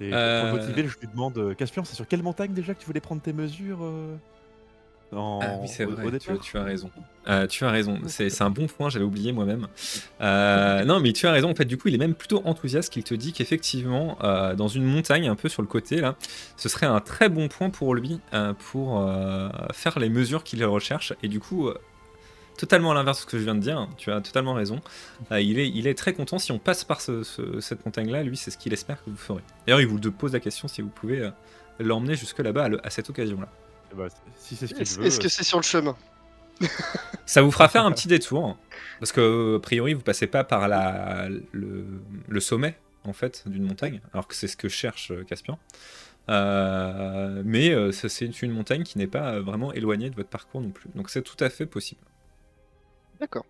S3: Et pour euh. motiver, je lui demande, euh, Caspian, c'est sur quelle montagne déjà que tu voulais prendre tes mesures euh,
S1: Ah oui, c'est vrai, tu, as raison. tu as raison, c'est un bon point, j'avais oublié moi-même. non, mais tu as raison, en fait, du coup, il est même plutôt enthousiaste qu'il te dit qu'effectivement, dans une montagne, un peu sur le côté, là, ce serait un très bon point pour lui pour faire les mesures qu'il recherche. Et du coup, totalement à l'inverse de ce que je viens de dire. Tu as totalement raison. Euh, il, est, il est très content si on passe par cette montagne-là. Lui, c'est ce qu'il espère que vous ferez. D'ailleurs, il vous pose la question si vous pouvez euh, l'emmener jusque là-bas à, cette occasion-là.
S3: Eh ben, si c'est ce Est-ce
S4: est que c'est sur le chemin?
S1: Ça vous fera faire un petit détour. Parce que, a priori, vous passez pas par la, le, sommet, en fait, d'une montagne. Alors que c'est ce que cherche euh, Caspian. mais c'est une montagne qui n'est pas vraiment éloignée de votre parcours non plus. Donc c'est tout à fait possible.
S4: D'accord.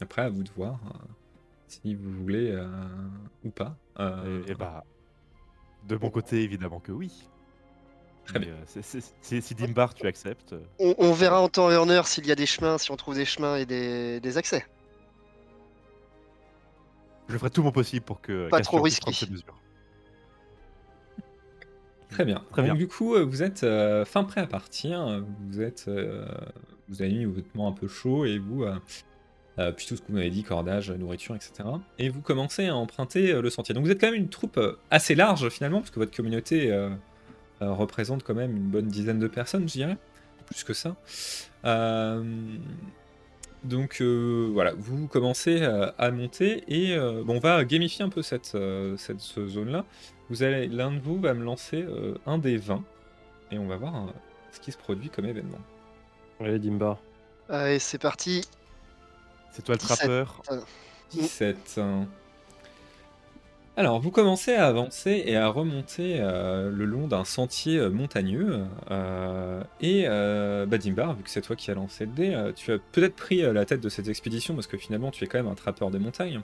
S1: Après, à vous de voir euh, si vous voulez euh, ou pas.
S3: Euh, et, bah, de mon côté, évidemment que oui. Très bien. si Dimbar, tu acceptes.
S4: On, verra en temps et en heure s'il y a des chemins, si on trouve des chemins et des, accès.
S3: Je ferai tout mon possible pour que.
S4: Pas trop risqué.
S1: Très bien. Très bien. Du coup, vous êtes fin prêt à partir. Vous êtes vous avez mis vos vêtements un peu chauds et vous, euh, euh, puis tout ce que vous m'avez dit, cordage, nourriture, etc. Et vous commencez à emprunter euh, le sentier. Donc vous êtes quand même une troupe assez large finalement, parce que votre communauté représente quand même une bonne dizaine de personnes, je dirais, plus que ça. donc voilà, vous commencez à monter et bon, on va gamifier un peu cette, cette zone-là. Vous allez, l'un de vous va me lancer un des 20 et on va voir ce qui se produit comme événement.
S2: Allez, Dimba.
S4: Allez, c'est parti.
S3: C'est toi le trappeur.
S1: 17. Alors, vous commencez à avancer et à remonter euh, le long d'un sentier euh, montagneux. euh, et euh, Badimbar, vu que c'est toi qui as lancé le dé, euh, tu as peut-être pris euh, la tête de cette expédition parce que finalement tu es quand même un trappeur des montagnes.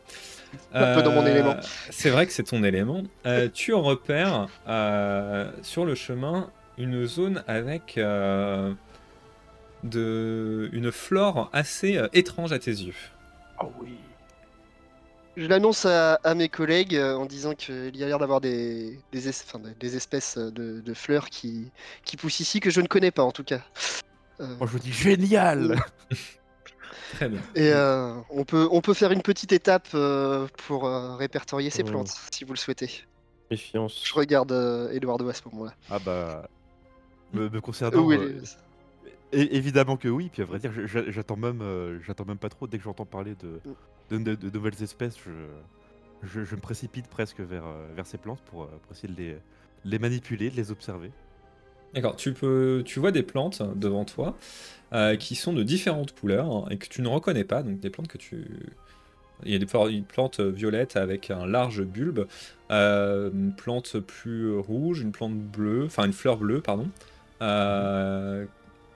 S4: Un peu dans mon élément.
S1: C'est vrai que c'est ton élément. Euh, tu repères euh, sur le chemin une zone avec euh, de, une flore assez euh, étrange à tes yeux.
S3: Oh oui.
S4: Je l'annonce à, à mes collègues euh, en disant qu'il y a l'air d'avoir des, des, es- enfin, des- des espèces de, de fleurs qui, qui poussent ici que je ne connais pas en tout cas. Euh,
S3: Moi je dis génial
S1: Très bien.
S4: et euh, on, peut, on peut faire une petite étape euh, pour euh, répertorier ces
S2: Oh.
S4: plantes si vous le souhaitez.
S2: Méfiance.
S4: Je regarde euh, Eduardo à ce moment-là.
S3: Ah bah. Me, me concernant, euh, é- évidemment que oui, puis à vrai dire, j'attends même, euh, j'attends même pas trop. Dès que j'entends parler de, de, de- de nouvelles espèces, je, je, je me précipite presque vers, euh, vers ces plantes pour, euh, pour essayer de les, les manipuler, de les observer.
S1: D'accord, tu, peux, tu vois des plantes devant toi euh, qui sont de différentes couleurs et que tu ne reconnais pas, donc des plantes que tu... Il y a des une plante violette avec un large bulbe, euh, une plante plus rouge, une plante bleue, enfin une fleur bleue, pardon. Euh,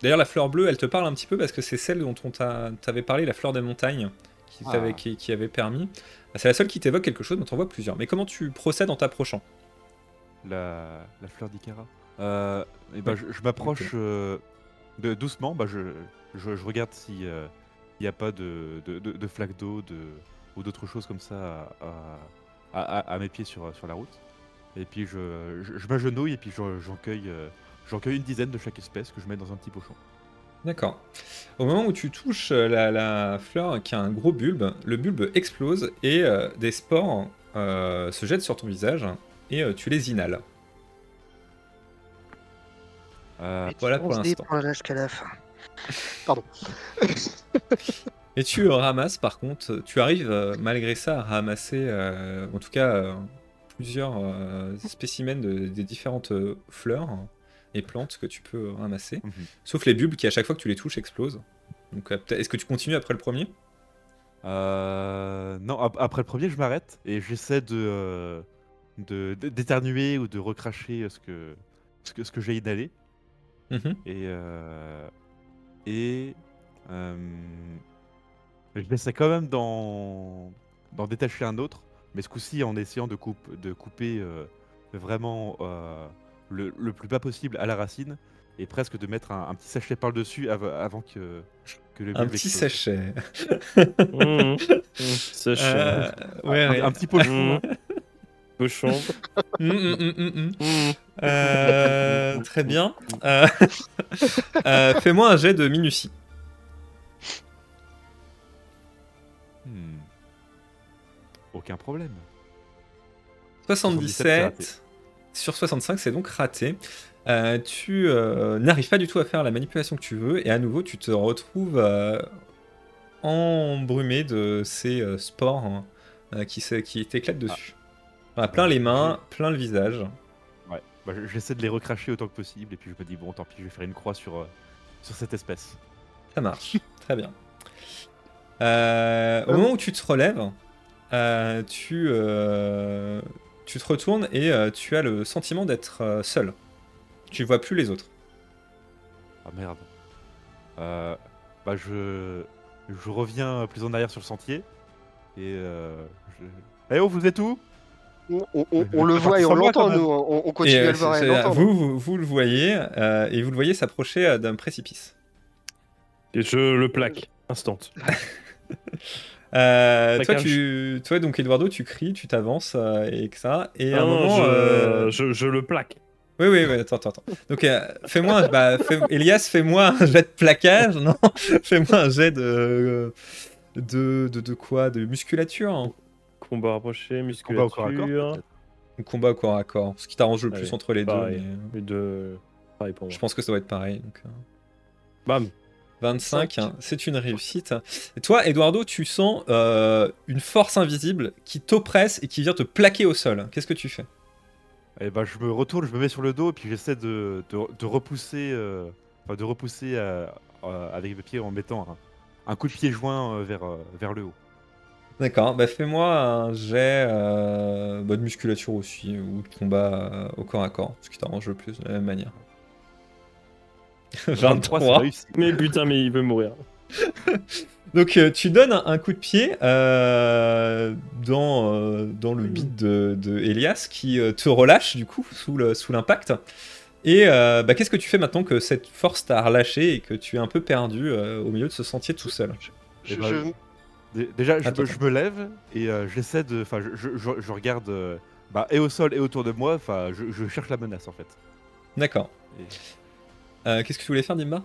S1: D'ailleurs, la fleur bleue, elle te parle un petit peu parce que c'est celle dont on t'a- t'avait parlé, la fleur des montagnes, qui,
S3: Ah.
S1: qui, qui avait permis. C'est la seule qui t'évoque quelque chose, mais t'en vois plusieurs. Mais comment tu procèdes en t'approchant?
S3: La, la fleur d'Ikara. Euh, et bah,
S1: Ouais.
S3: je, je m'approche euh, de, doucement, bah, je, je, je regarde s'il n'y a pas de, de, de, de flaques d'eau de, ou d'autres choses comme ça à, à, à- à mes pieds sur, sur la route. Et puis je, m'agenouille et puis j'en cueille, euh, j'en cueille une dizaine de chaque espèce que je mets dans un petit pochon.
S1: D'accord. Au moment où tu touches euh, la, la fleur qui a un gros bulbe, le bulbe explose et euh, des spores euh, se jettent sur ton visage et euh, tu les inhales. Voilà pour l'instant.
S4: jusqu'à la fin. Pardon.
S1: Et tu ramasses par contre, tu arrives malgré ça à ramasser en tout cas plusieurs spécimens de- des différentes fleurs et plantes que tu peux ramasser.
S3: mhm.
S1: Sauf les bulbes qui à chaque fois que tu les touches explosent. Donc euh, est-ce que tu continues après le premier?
S3: Euh, non, ap- après le premier, je m'arrête et j'essaie de, euh, d'éternuer ou de recracher euh, ce que, ce que, ce que j'ai inhalé.
S1: Mhm.
S3: Et, euh, et euh, je laisserai quand même d'en, d'en détacher un autre, mais ce coup-ci en essayant de, coupe, de couper euh, vraiment euh, le, le plus bas possible à la racine et presque de mettre un, un petit sachet par-dessus av- avant que, que le
S1: Un petit sachet.
S2: Mmh, mmh, sèche,
S1: Euh, ouais,
S3: un,
S1: ouais.
S3: un petit pochon.
S2: Mmh. Cochon.
S1: Mm, mm, mm, mm, mm.
S2: Mmh.
S1: Euh, très bien. Euh, Fais-moi un jet de minutie.
S3: Hmm. Aucun problème.
S1: 77 sur 65, c'est donc raté. Euh, tu euh, n'arrives pas du tout à faire la manipulation que tu veux, et à nouveau, tu te retrouves euh, embrumé de ces spores hein, qui, t'éclatent dessus. Voilà, plein les mains, plein le visage.
S3: Ouais. Bah, je- j'essaie de les recracher autant que possible et puis je me dis bon tant pis je vais faire une croix sur, sur cette espèce.
S1: Ça marche, très bien. Au moment où tu te relèves, tu, tu te retournes et euh, tu as le sentiment d'être euh, seul. Tu vois plus les autres.
S3: Ah merde. Euh, bah je, je reviens plus en arrière sur le sentier et euh, je... Eh oh vous êtes où?
S4: On, on- on-
S3: Mais
S4: on le voit et on l'entend, nous. On, on
S1: Et,
S4: continue à le voir et l'entendre.
S1: vous, vous, vous le voyez euh, et vous le voyez s'approcher euh, d'un précipice.
S2: Et je le plaque. Instant.
S1: Euh, toi, tu, toi, donc Eduardo, tu cries, tu t'avances euh, et que ça. Et à un
S2: Ah non,
S1: moment,
S2: je,
S1: euh,
S2: je, je le plaque.
S1: Oui, oui, oui, attends, attends, attends. Donc, euh, fais-moi, bah, fais- Elias, fais-moi un jet de plaquage, non? Fais-moi un jet de, de, de, de quoi? De musculature hein?
S2: Combat rapproché,
S3: Combat au corps à corps,
S2: musculature.
S1: combat au corps à corps Ce qui t'arrange le plus entre les
S2: pareil.
S1: deux.
S2: Pareil pour
S1: mais
S2: moi.
S1: je pense que ça doit être pareil. Donc, euh,
S2: Bam.
S1: 25,
S4: Cinq.
S1: hein, c'est une réussite. Et toi, Eduardo, tu sens euh, une force invisible qui t'oppresse et qui vient te plaquer au sol. Qu'est-ce que tu fais?
S3: Et bah je me retourne, je me mets sur le dos et puis j'essaie de, de, de repousser, euh, enfin, de repousser euh, euh, avec mes pieds en mettant un, un coup de pied joint euh, vers, euh, vers le haut.
S1: D'accord, bah fais-moi un jet euh, bah, de musculature aussi, ou de combat euh, au corps à corps, ce qui t'arrange le plus de la même manière.
S3: 23, c'est
S1: 23.
S3: réussi.
S2: Mais putain, mais il veut mourir.
S1: Donc euh, tu donnes un, un coup de pied euh, dans, euh, dans le bide de, de Elias qui euh, te relâche du coup sous le- sous l'impact. Et euh, bah, qu'est-ce que tu fais maintenant que cette force t'a relâché et que tu es un peu perdu euh, au milieu de ce sentier tout seul?
S4: Je-
S3: Eh ben,
S4: je-
S3: Déjà, je,
S1: Attends,
S3: me, je me lève et euh, j'essaie de. Enfin, je, je- je- je regarde euh, bah, et au sol et autour de moi. Enfin, je, je cherche la menace en fait.
S1: D'accord.
S3: Et-
S1: Euh, qu'est-ce que tu voulais faire, Dimba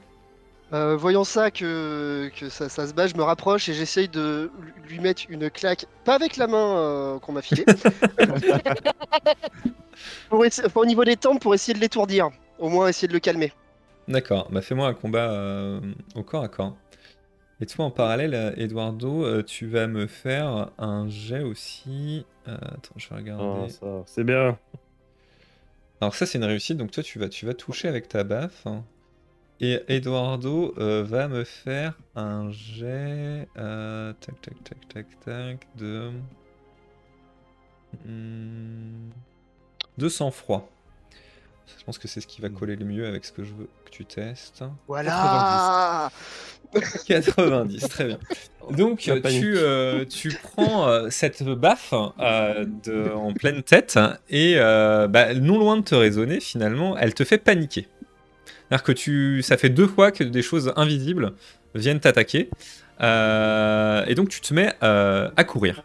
S4: Euh, voyant ça, que, que ça, ça se bat, je me rapproche et j'essaye de lui mettre une claque, pas avec la main euh, qu'on m'a filée, pour au niveau des tempes pour essayer de l'étourdir, au moins essayer de le calmer.
S1: D'accord, bah fais-moi un combat euh, au corps à corps. Et toi, en parallèle, Eduardo, euh, tu vas me faire un jet aussi. Euh, attends, je vais regarder.
S2: Ah, c'est bien.
S1: Alors ça, c'est une réussite, donc toi, tu vas, tu vas toucher avec ta baffe. Et Eduardo euh, va me faire un jet... euh, tac, tac, tac, tac, tac, de... Hmm, de sang-froid. Je pense que c'est ce qui va coller le mieux avec ce que je veux que tu testes.
S4: Voilà
S1: 90, très bien. Donc euh, tu, euh, tu prends euh, cette baffe euh, de- en pleine tête et euh, bah, non loin de te raisonner finalement, elle te fait paniquer. C'est-à-dire que tu, ça fait deux fois que des choses invisibles viennent t'attaquer euh, et donc tu te mets euh, à courir.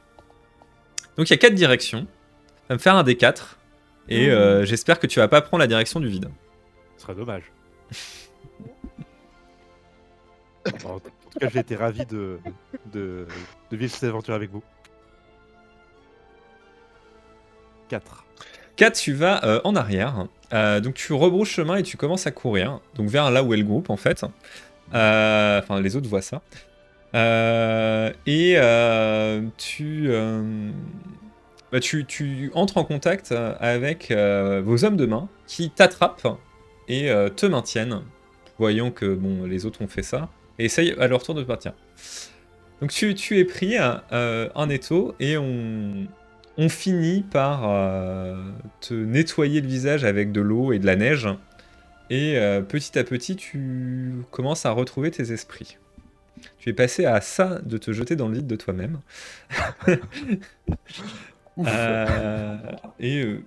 S1: Donc il y a quatre directions. Ça va me faire un des quatre et euh, j'espère que tu vas pas prendre la direction du vide.
S3: Ce serait dommage. en en tout cas, j'ai été ravi de, de, de vivre cette aventure avec vous. 4.
S1: 4, tu vas euh, en arrière. Euh, donc tu rebrousses chemin et tu commences à courir. Donc vers là où est le groupe en fait. Euh, Enfin les autres voient ça. Et tu, bah, tu, entres en contact euh, avec euh, vos hommes de main qui t'attrapent et euh, te maintiennent, voyant que bon, les autres ont fait ça, et essayent à leur tour de partir. Donc tu, es pris euh, un étau et on, on finit par te nettoyer le visage avec de l'eau et de la neige. Et petit à petit, tu commences à retrouver tes esprits. Tu es passé à ça de te jeter dans le vide de toi-même. Euh, et euh,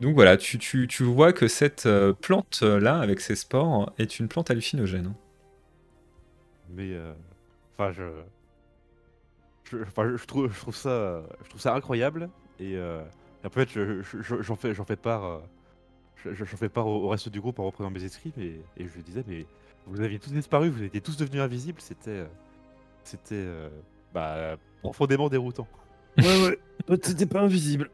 S1: donc voilà, tu, tu- tu vois que cette euh, plante-là, avec ses spores, est une plante hallucinogène.
S3: Mais euh, enfin, je, je, enfin, je- trouve, je trouve ça, je trouve ça incroyable. Et euh, en fait, je- je- je- j'en fais, j'en fais part, euh, je- je- j'en fais part au, au reste du groupe en reprenant mes esprits. Mais, et je lui disais, mais vous aviez tous disparu, vous étiez tous devenus invisibles. C'était, c'était, euh, bah, profondément déroutant.
S2: Ouais, ouais. Toi, t'étais pas invisible.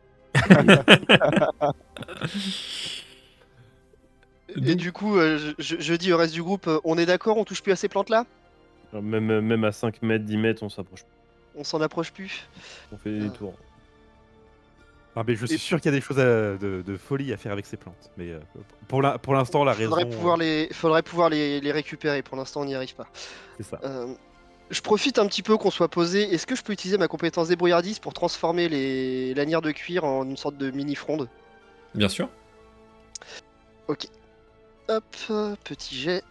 S4: Et du coup, euh, je, dis au reste du groupe, euh, on est d'accord, on touche plus à ces plantes-là?
S2: Alors, Même, même à 5 mètres, 10 mètres, on s'approche.
S4: On s'en approche plus?
S2: On fait des
S4: Ah.
S2: détours.
S3: Ah, mais je suis
S4: Et-
S3: sûr qu'il y a des choses à- de, de folie à faire avec ces plantes. Mais euh, pour la- pour l'instant, la raison,
S4: Faudrait pouvoir les, faudrait pouvoir les, les récupérer, pour l'instant on n'y arrive pas.
S3: c'est ça.
S4: Euh, je profite un petit peu qu'on soit posé. Est-ce que je peux utiliser ma compétence débrouillardise pour transformer les lanières de cuir en une sorte de mini fronde?
S1: Bien sûr.
S4: Hop, euh, petit jet.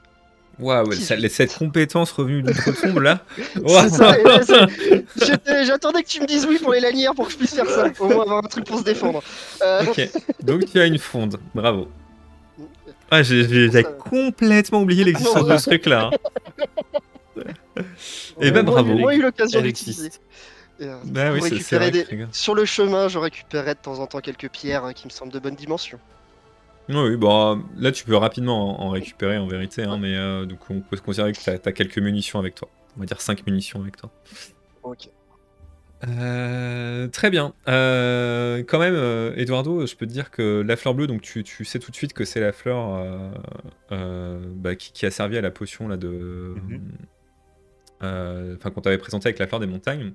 S1: Waouh,
S4: 18.
S1: ça- cette compétence revenue là.
S4: Ça, et là, J'attendais que tu me dises oui pour les lanières pour que je puisse faire ça. Au moins avoir un truc pour se défendre. Euh,
S1: Ok, donc tu as une fonde, bravo. Ah, j'ai complètement oublié l'existence de ce truc-là. hein. Eh ben
S4: moins,
S1: bravo.
S4: Au moins eu l'occasion d'utiliser. Et, euh,
S1: Bah oui,
S4: récupérer des-. Sur le chemin, je récupérerai de temps en temps quelques pierres hein, qui me semblent de bonne dimension.
S1: Oui, oui, bon, euh, là tu peux rapidement en récupérer en vérité, hein, mais euh, donc on peut considérer que tu as, quelques munitions avec toi. On va dire 5 munitions avec toi.
S4: Ok.
S1: Euh, très bien. Euh, quand même, euh, Eduardo, je peux te dire que la fleur bleue, donc tu, tu sais tout de suite que c'est la fleur euh, euh, bah, qui, qui a servi à la potion là de,
S3: Mhm.
S1: euh, enfin qu'on t'avait présenté avec la fleur des montagnes.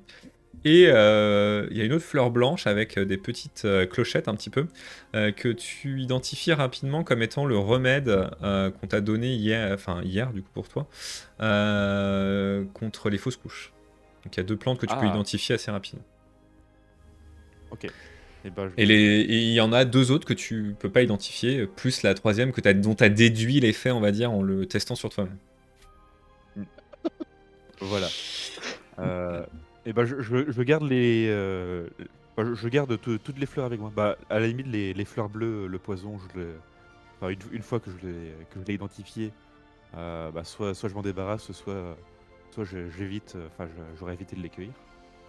S1: Et euh, il y a une autre fleur blanche avec euh, des petites euh, clochettes un petit peu euh, que tu identifies rapidement comme étant le remède euh, qu'on t'a donné hier, enfin hier du coup pour toi, euh, contre les fausses couches. Donc il y a deux plantes que tu peux
S3: Ah.
S1: identifier assez rapidement.
S3: Ok. Et, bah, je-
S1: Et il y en a deux autres que tu peux pas identifier, plus la troisième que dont tu as déduit l'effet, on va dire, en le testant sur toi-même.
S3: Voilà. Euh, et bah, je, je- je garde les. euh, bah, je, je garde tout- toutes les fleurs avec moi. Bah, à la limite, les, les fleurs bleues, le poison, je le. enfin, une, une fois que je l'ai que je l'ai identifié, euh, bah, soit, soit je m'en débarrasse, soit, soit je- j'évite. euh, Enfin, je- j'aurais évité de les cueillir.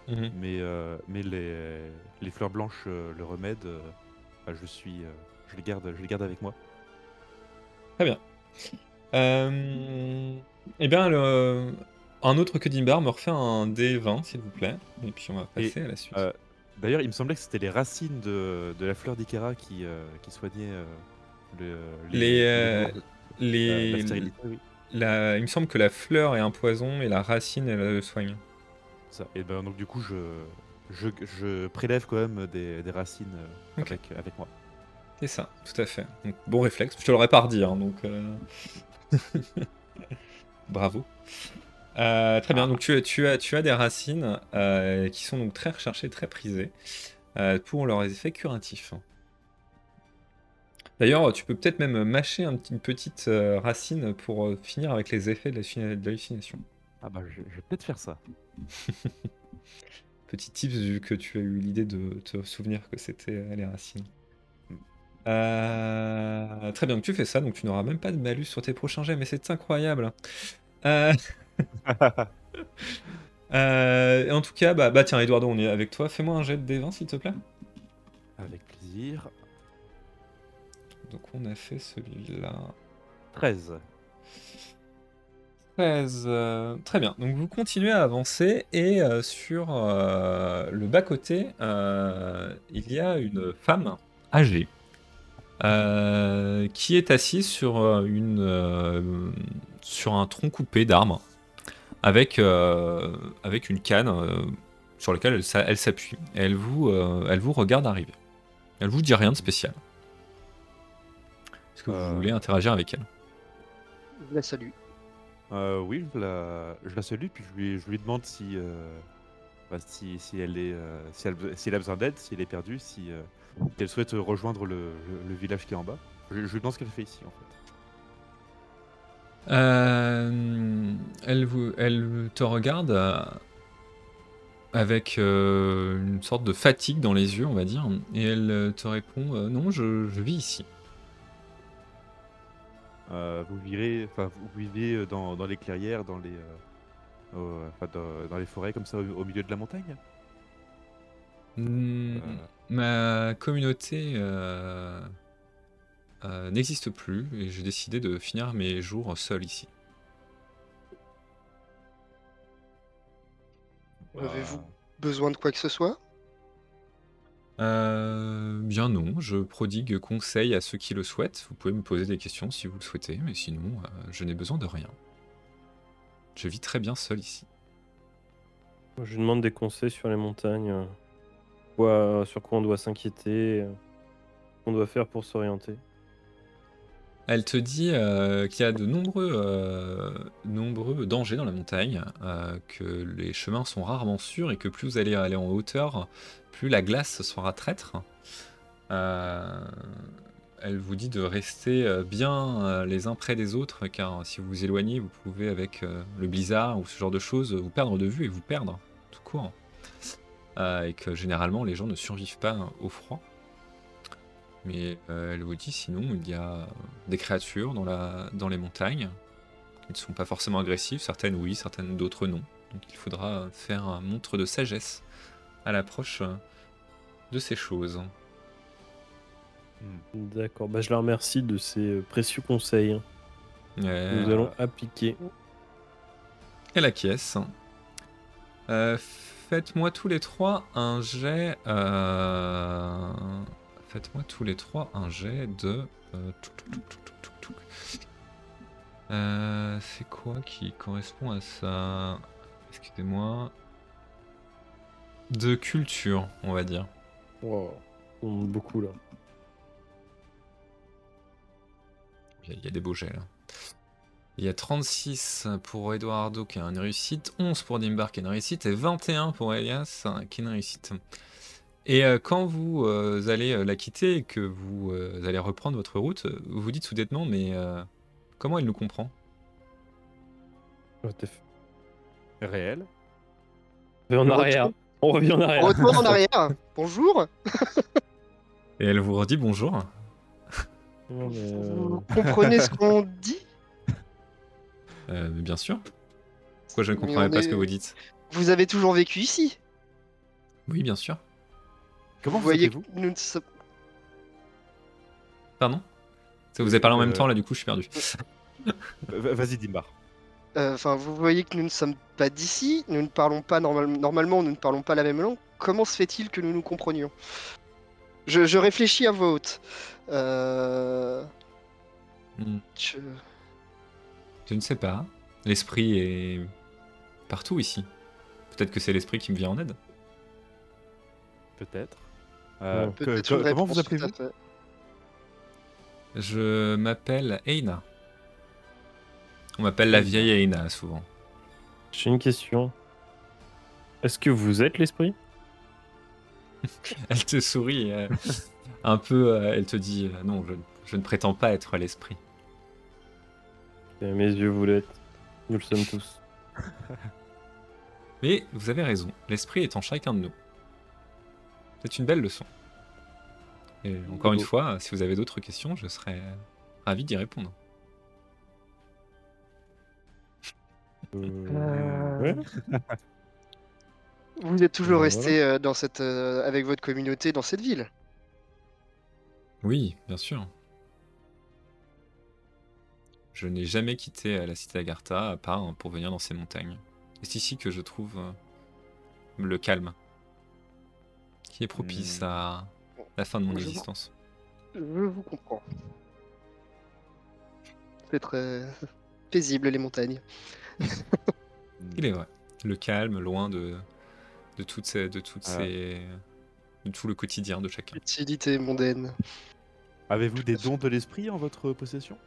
S1: Mhm.
S3: Mais, euh, mais les, les fleurs blanches, euh, le remède, euh, bah, je suis. euh, je les garde, je les garde avec moi.
S1: Euh, Eh bien, le- un autre que Dimbar me refait un D20, s'il vous plaît. Et puis on va
S3: Et,
S1: passer à la suite.
S3: Euh, D'ailleurs, il me semblait que c'était les racines de, de la fleur d'Ikara qui, euh, qui soignaient euh, le-
S1: les, euh, les,
S3: la stérilité. oui.
S1: la- il me semble que la fleur est un poison et la racine, elle le soigne.
S3: Ça. Et ben donc du coup, je, je, je prélève quand même des, des racines euh, avec, avec moi.
S1: C'est ça, tout à fait. Donc, bon réflexe. Je te l'aurais pas redit, hein, donc. euh, Bravo. Euh, très bien, donc tu, tu, as, tu as des racines euh, qui sont donc très recherchées, très prisées euh, pour leurs effets curatifs. D'ailleurs, tu peux peut-être même mâcher un une petite racine pour finir avec les effets de l'hallucina- de l'hallucination.
S3: Ah bah je, je vais peut-être faire ça.
S1: Petit tips vu que tu as eu l'idée de te souvenir que c'était les racines. Très bien, donc tu fais ça, donc tu n'auras même pas de malus sur tes prochains jets, mais c'est incroyable. Euh, euh, et en tout cas, bah, bah tiens, Eduardo, on est avec toi. Fais-moi un jet de D20, s'il te plaît.
S3: avec plaisir.
S1: Donc on a fait celui-là.
S3: 13.
S1: 13. euh, très bien. Donc vous continuez à avancer et euh, sur le bas-côté, il y a une femme âgée euh, qui est assise sur, une, euh, sur un tronc coupé d'arbre avec, euh, avec une canne euh, sur laquelle elle, elle s'appuie. Elle vous, euh, elle vous regarde arriver. Elle vous dit rien de spécial. Est-ce que vous
S3: Euh.
S1: voulez interagir avec elle?
S4: Je la salue.
S3: Euh, oui, je la, je la salue, puis je lui, je lui demande si, euh, bah, si, si, elle est, euh, si, elle, si elle a besoin d'aide, si elle est perdue, si euh, si elle souhaite rejoindre le, le- le village qui est en bas. Je, je lui demande ce qu'elle fait ici en fait.
S1: Euh, elle, vous, elle te regarde euh, avec euh, une sorte de fatigue dans les yeux, on va dire, et elle te répond Non, je, je vis ici.
S3: Vous vous vivez dans, dans les clairières, dans les, dans, dans les forêts comme ça, au, au milieu de la montagne?
S1: Hmm, Ma communauté euh, euh, n'existe plus et j'ai décidé de finir mes jours seul ici.
S4: Avez-vous
S3: bah,
S4: besoin de quoi que ce soit?
S1: Euh, bien non, je prodigue conseil à ceux qui le souhaitent. Vous pouvez me poser des questions si vous le souhaitez, mais sinon, euh, je n'ai besoin de rien. Je vis très bien seul ici.
S2: Je lui demande des conseils sur les montagnes. euh, quoi- sur quoi on doit s'inquiéter, euh, qu'on doit faire pour s'orienter.
S1: Elle te dit euh, qu'il y a de nombreux, euh, dangers dans la montagne, euh, que les chemins sont rarement sûrs et que plus vous allez aller en hauteur, plus la glace sera traître. Elle vous dit de rester bien les uns près des autres, car si vous vous éloignez, vous pouvez, avec le blizzard ou ce genre de choses, vous perdre de vue et vous perdre tout court. Et que généralement, les gens ne survivent pas au froid. Mais euh, elle vous dit sinon, il y a des créatures dans, la, dans les montagnes qui ne sont pas forcément agressives, certaines oui, certaines d'autres non. Donc il faudra faire un montre de sagesse à l'approche de ces choses.
S3: hmm.
S2: D'accord, bah, je la remercie de ses euh, précieux conseils. hein.
S1: Euh,
S2: Nous allons appliquer.
S1: Elle acquiesce. Euh, Faites-moi tous les trois un jet. euh, Faites-moi tous les trois un jet de. euh. Euh, C'est quoi qui correspond à ça? Excusez-moi. De culture, on va dire.
S2: Wow. On monte beaucoup là.
S1: Il y a- il y, a des beaux jets là. Il y a 36 pour Eduardo qui a une réussite, 11 pour Dimbar qui a une réussite et 21 pour Elias qui a une réussite. Et quand vous allez la quitter et que vous allez reprendre votre route, vous vous dites soudainement, mais comment elle nous comprend?
S3: Réel
S2: en arrière. On revient en arrière.
S4: On retourne en arrière. Bonjour.
S1: Et elle vous redit bonjour.
S4: Vous comprenez ce qu'on dit?
S1: Euh, Bien sûr. Pourquoi je ne comprends pas ce que vous dites?
S4: Vous avez toujours vécu ici?
S1: Oui, bien sûr.
S3: Comment
S4: vous voyez
S3: vous
S4: nous ne sommes...
S1: Pardon Ça vous avez parlé en même euh. temps, là, du coup, je suis perdu.
S3: Vas-y, Dimbar.
S4: Euh, enfin, vous voyez que nous ne sommes pas d'ici, nous ne parlons pas normalement, nous ne parlons pas la même langue. Comment se fait-il que nous nous comprenions? Je, réfléchis à voix haute. Euh,
S1: hmm. Je... je... ne sais pas. L'esprit est partout ici. Peut-être que c'est l'esprit qui me vient en aide.
S3: Peut-être.
S4: Euh, comment vous appelez-vous
S1: Je m'appelle Eina. On m'appelle la vieille Eina souvent.
S2: J'ai une question. Est-ce que vous êtes l'esprit?
S1: Elle te sourit euh, un peu, euh, elle te dit euh, non, je, ne prétends pas être l'esprit.
S2: Mes yeux vous l'êtes. Nous le sommes tous.
S1: Mais vous avez raison, l'esprit est en chacun de nous. C'est une belle leçon. Et encore une fois, si vous avez d'autres questions, je serais ravi d'y répondre.
S4: Euh, Vous êtes toujours ben, resté euh, dans cette, euh, avec votre communauté dans cette ville
S1: Oui, bien sûr. Je n'ai jamais quitté la cité d'Agartha à part pour venir dans ces montagnes. C'est ici que je trouve le calme qui est propice hmm. à la fin de mon existence.
S4: Je vous comprends. C'est très paisible les montagnes.
S1: Il est vrai. Le calme, loin de, de toutes ces, de toutes ah. ces, de tout le quotidien de chacun.
S4: Utilité mondaine.
S3: Avez-vous des dons de l'esprit en votre possession?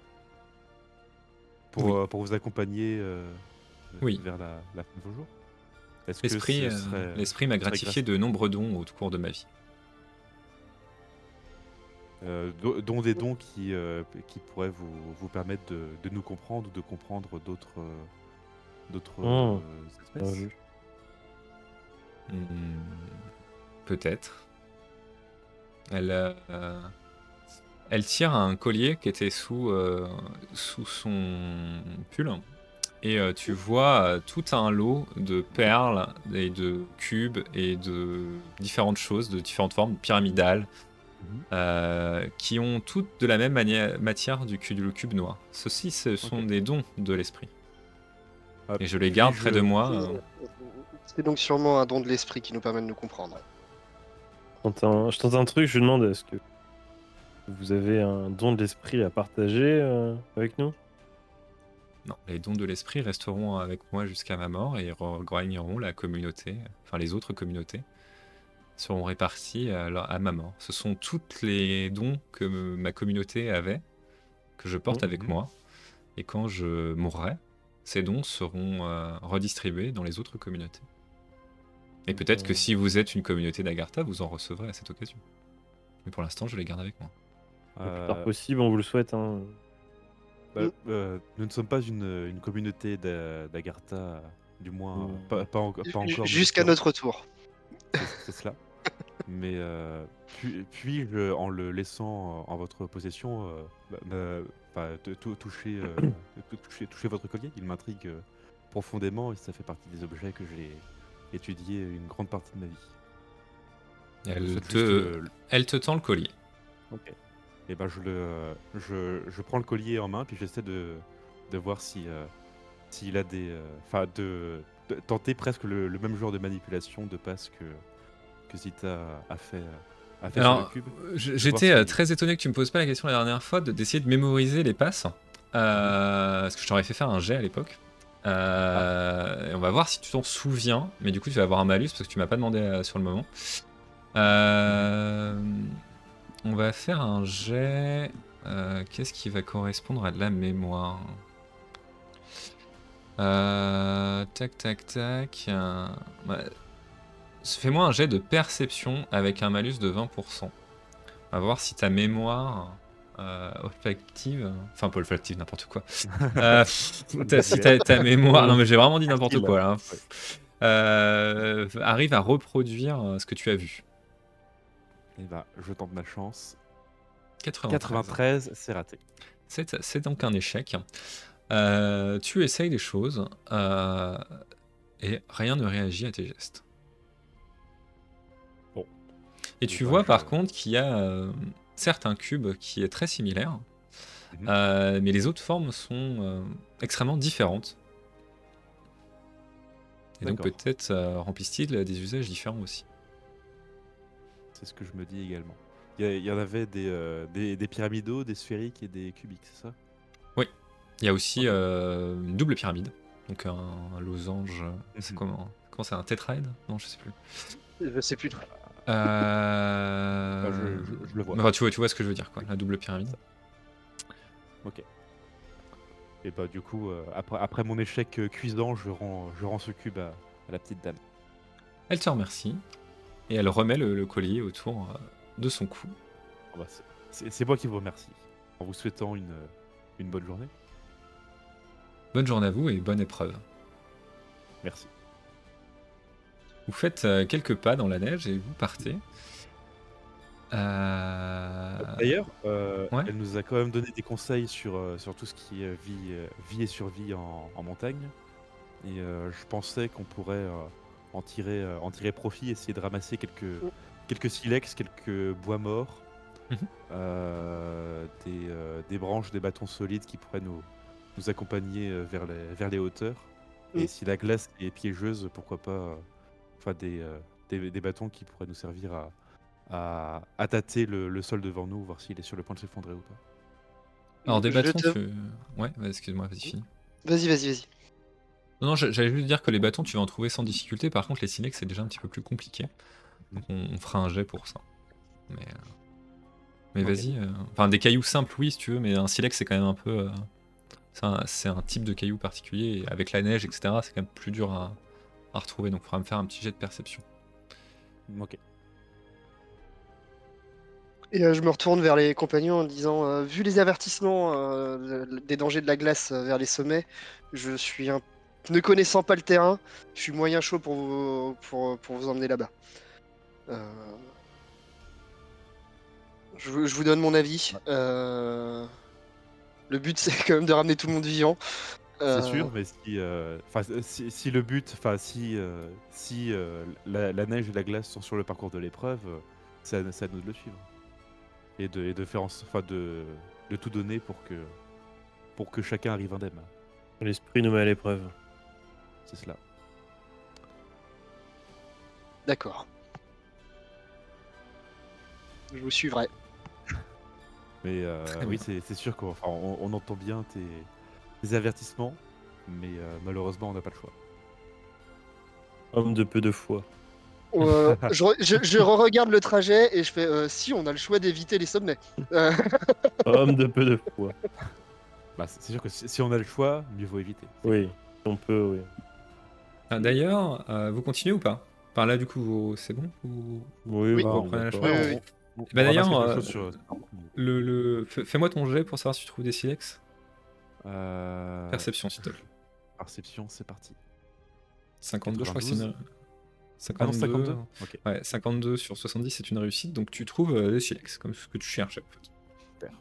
S3: Pour, euh, pour vous accompagner euh,
S1: oui.
S3: vers la, la, fin de vos jours?
S1: L'esprit euh, l'esprit m'a gratifié de nombreux dons au cours de ma vie.
S3: dont des dons qui, qui pourraient vous, vous permettre de, de, nous comprendre ou de comprendre d'autres d'autres oh. espèces
S1: hmm, Peut-être. Elle, euh, elle tire un collier qui était sous, euh, sous son pull. Et euh, tu vois tout un lot de perles et de cubes et de différentes choses, de différentes formes, pyramidales, mhm. qui ont toutes de la même matière du, du cube noir. Ceux-ci, ce sont des dons de l'esprit. Et je les garde près de moi. Euh.
S4: C'est donc sûrement un don de l'esprit qui nous permet de nous comprendre.
S2: Je tente un truc, je demande est-ce que vous avez un don de l'esprit à partager euh, avec nous?
S1: Non, les dons de l'esprit resteront avec moi jusqu'à ma mort et rejoigneront la communauté, enfin les autres communautés seront répartis à, ma mort. Ce sont tous les dons que ma communauté avait, que je porte mmh, avec mmh. moi. Et quand je mourrai, ces dons seront euh, redistribués dans les autres communautés. Et peut-être que si vous êtes une communauté d'Agartha, vous en recevrez à cette occasion. Mais pour l'instant, je les garde avec moi.
S2: Le plus possible, on vous le souhaite. Hein.
S3: Bah, euh, nous ne sommes pas une, communauté d'Agartha, du moins pas, encore.
S4: Jusqu'à notre tour.
S3: C'est cela. Mais euh, puis, je en le laissant en votre possession, bah, toucher, euh, toucher, toucher, votre collier. Il m'intrigue euh, profondément et ça fait partie des objets que j'ai étudiés une grande partie de ma vie.
S1: Elle te, elle te tend le collier.
S3: Ok. Et ben je le, je, je prends le collier en main puis j'essaie de, de voir si euh, s'il a des, enfin de, tenter presque le, même genre de manipulation de passe que que Zita a fait
S1: alors, j'étais euh, très étonné que tu me poses pas la question la dernière fois d'essayer de, mémoriser les passes. Euh, parce que je t'aurais fait faire un jet à l'époque. Euh, on va voir si tu t'en souviens. Mais du coup, tu vas avoir un malus parce que tu m'as pas demandé sur le moment. On va faire un jet. Qu'est-ce qui va correspondre à de la mémoire? Tac, tac, tac. Fais-moi un jet de perception avec un malus de 20%. On va voir si ta mémoire euh, olfactive, enfin pas olfactive, n'importe quoi. Euh, si ta, mémoire, non mais j'ai vraiment dit n'importe quoi là. Hein. Euh, arrive à reproduire ce que tu as vu.
S3: Et eh bah, ben, je tente ma chance.
S1: 93,
S3: c'est raté.
S1: C'est donc un échec. tu essayes des choses et rien ne réagit à tes gestes. Et tu vois par contre qu'il y a euh, certes un cube qui est très similaire, mhm. euh, mais les autres formes sont euh, extrêmement différentes. Et donc peut-être remplissent-ils des usages différents aussi.
S3: C'est ce que je me dis également. Il y, en avait des, des, pyramidaux, des sphériques et des cubiques, c'est ça?
S1: Oui. Il y a aussi une double pyramide. Donc un, losange. C'est mhm. comment Comment c'est un tétraède? Non, je sais plus.
S4: Je sais plus.
S1: Euh...
S3: je, le vois.
S1: tu, vois. tu vois ce que je veux dire, quoi, la double pyramide.
S3: Ok. Et bah du coup, euh, après, après mon échec euh, cuisant, je rends, je rends ce cube à, la petite dame.
S1: Elle te remercie et elle remet le, collier autour euh, de son cou.
S3: Oh, bah, c'est moi qui vous remercie en vous souhaitant une, une bonne journée.
S1: Bonne journée à vous et bonne épreuve.
S3: Merci.
S1: Vous faites euh, quelques pas dans la neige et vous partez.
S3: Euh, D'ailleurs, euh, elle nous a quand même donné des conseils sur, sur tout ce qui est vie, vie et survie en, montagne. Et je pensais qu'on pourrait en, tirer, en tirer profit, essayer de ramasser quelques, quelques silex, quelques bois morts, mhm. des, des, branches, des bâtons solides qui pourraient nous, nous accompagner vers les, vers les hauteurs. Et si la glace est piégeuse, pourquoi pas enfin euh, des, des, bâtons qui pourraient nous servir à, à, tâter le, sol devant nous, voir s'il est sur le point de s'effondrer ou pas.
S1: Alors des bâtons, ouais, excuse-moi, vas-y,
S4: finis. Vas-y, vas-y, vas-y.
S1: Non, non j'allais juste dire que les bâtons, tu vas en trouver sans difficulté. Par contre, les silex, c'est déjà un petit peu plus compliqué. Donc, on, fera un jet pour ça. Mais, euh, mais vas-y. Euh, enfin, des cailloux simples, oui, si tu veux, mais un silex, c'est quand même un peu. C'est un, type de caillou particulier. Et avec la neige, etc., c'est quand même plus dur à, à retrouver. Donc il faudra me faire un petit jet de perception.
S3: Ok.
S4: Et euh, je me retourne vers les compagnons en disant, euh, vu les avertissements euh, des dangers de la glace vers les sommets, je suis un... ne connaissant pas le terrain, je suis moyen chaud pour vous, pour, pour vous emmener là-bas. Je, je, vous donne mon avis. le but c'est quand même de ramener tout le monde vivant.
S3: C'est sûr, mais si, euh, si, le but, enfin si, euh, si euh, la, neige et la glace sont sur le parcours de l'épreuve, c'est à, nous de le suivre et de, et de faire, enfin de, de tout donner pour que, pour que chacun arrive indemne.
S2: L'esprit nous met à l'épreuve.
S3: C'est cela.
S4: D'accord. Je vous suivrai.
S3: Mais oui, c'est sûr qu'on on entend bien tes avertissements, mais euh, malheureusement, on n'a pas le choix.
S2: Homme de peu de foi.
S4: Euh, je, je, re-regarde le trajet et je fais euh, si on a le choix d'éviter les sommets.
S2: Homme de peu de foi.
S3: Bah, c'est sûr que si, on a le choix, mieux vaut éviter.
S2: Oui, on peut, oui.
S1: Ah, d'ailleurs, vous continuez ou pas? Par là, du coup, c'est bon
S2: Oui, oui,
S1: bah, bah, D'ailleurs, le, le... fais-moi ton jet pour savoir si tu trouves des silex.
S3: Euh,
S1: Perception, s'il te plaît.
S3: Perception, c'est parti.
S1: 52, je crois que c'est une. 52, ah ouais, 52 sur 70, c'est une réussite. Donc tu trouves euh, des silex, comme ce que tu cherches. Super.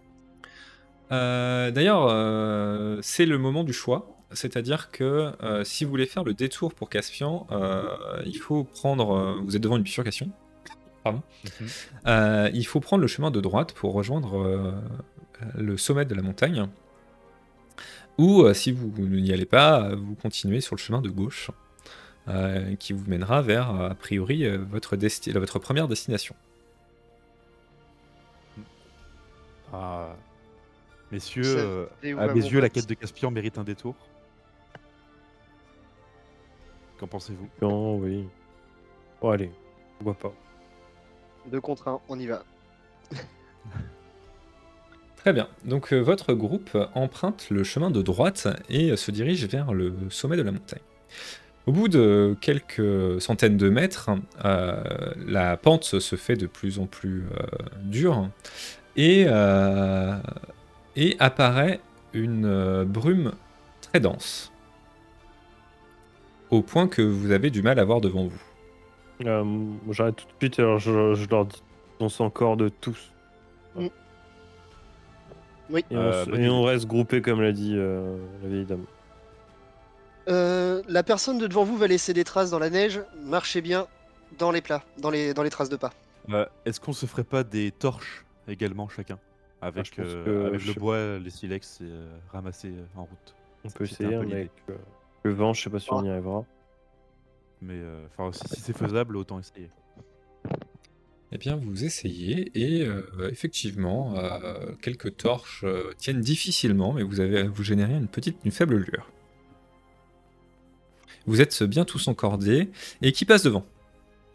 S1: Euh, D'ailleurs, c'est le moment du choix. C'est-à-dire que si vous voulez faire le détour pour Caspian, il faut prendre. vous êtes devant une bifurcation. Pardon. Mhm. il faut prendre le chemin de droite pour rejoindre le sommet de la montagne. Ou euh, si vous n'y allez pas, vous continuez sur le chemin de gauche, euh, qui vous mènera vers, a priori, euh, votre, votre première destination.
S3: Ah, messieurs, à mes yeux, la quête de Caspian mérite un détour. Qu'en pensez-vous?
S2: Non, oui. Bon, allez, pourquoi pas.
S4: Deux contre un, on y va.
S1: Très bien. Donc euh, votre groupe emprunte le chemin de droite et se dirige vers le sommet de la montagne. Au bout de quelques centaines de mètres, euh, la pente se fait de plus en plus euh, dure et, euh, et apparaît une brume très dense, au point que vous avez du mal à voir devant vous.
S2: J'arrête tout de suite, alors je, je leur dis on s'encorde tous.
S4: Mm. Oui.
S2: Et, on, et on, reste groupés comme l'a dit la vieille dame.
S4: Euh, la personne de devant vous va laisser des traces dans la neige. Marchez bien dans les plats, dans les, dans les traces de pas.
S3: Euh, est-ce qu'on se ferait pas des torches également chacun? Avec, ah, euh, avec le bois, les silex ramassés en route.
S2: On peut essayer, avec le vent, je sais pas si on y arrivera.
S3: Mais si, c'est faisable, autant essayer.
S1: Eh bien, vous essayez et effectivement, quelques torches tiennent difficilement, mais vous avez vous générez une petite, une faible lueur. Vous êtes bien tous encordés. Et qui passe devant?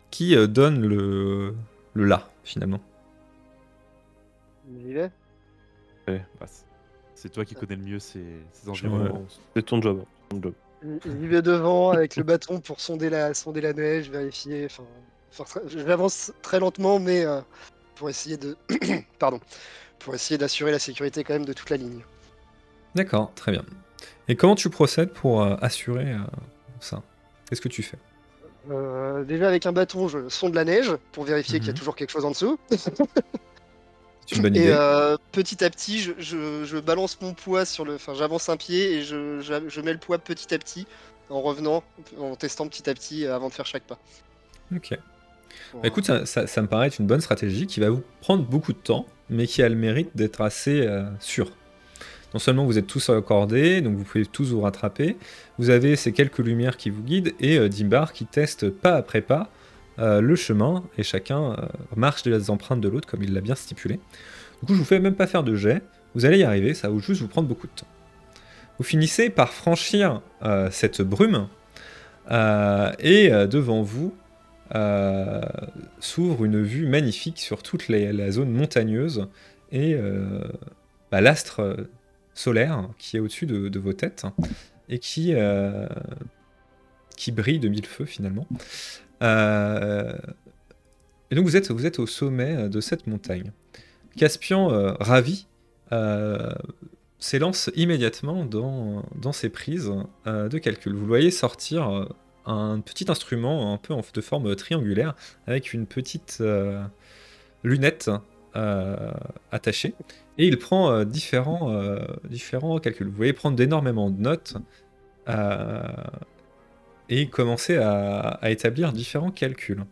S1: Qui euh, donne le, le là, finalement?
S4: J'y vais?
S3: Bah, c'est toi qui connais le mieux ces, environnements.
S2: C'est ton job. Ton job.
S4: Il vais devant avec le bâton pour sonder la, sonder la neige, vérifier. Enfin, j'avance très lentement, mais euh, pour essayer de, pardon, pour essayer d'assurer la sécurité quand même de toute la ligne.
S1: D'accord, très bien. Et comment tu procèdes pour euh, assurer ça? Qu'est-ce que tu fais?
S4: Euh, Déjà avec un bâton, je sonde la neige pour vérifier qu'il y a mhm. toujours quelque chose en dessous.
S1: C'est une bonne idée. Et
S4: euh, petit à petit, je, balance mon poids sur le. Enfin, j'avance un pied et je, mets le poids petit à petit en revenant, en testant petit à petit avant de faire chaque pas.
S1: Ok. Bah, écoute, ça, me paraît être une bonne stratégie qui va vous prendre beaucoup de temps, mais qui a le mérite d'être assez euh, sûr non seulement vous êtes tous accordés, donc vous pouvez tous vous rattraper, vous avez ces quelques lumières qui vous guident, et euh, Dimbar qui teste pas après pas euh, le chemin, et chacun euh, marche des empreintes de l'autre comme il l'a bien stipulé. Du coup, je vous fais même pas faire de jet, vous allez y arriver, ça va juste vous prendre beaucoup de temps. Vous finissez par franchir cette brume, et devant vous s'ouvre une vue magnifique sur toute la zone montagneuse, et bah, l'astre solaire qui est au-dessus de, vos têtes et euh, qui brille de mille feux finalement. Euh, et donc vous êtes, vous êtes au sommet de cette montagne. Caspian, euh, ravi, s'élance immédiatement dans, ses prises de calcul. Vous voyez sortir un petit instrument un peu de forme triangulaire avec une petite lunette attachée et il prend euh, différents, euh, différents calculs. Vous voyez prendre d'énormément de notes euh, et commencer à, établir différents calculs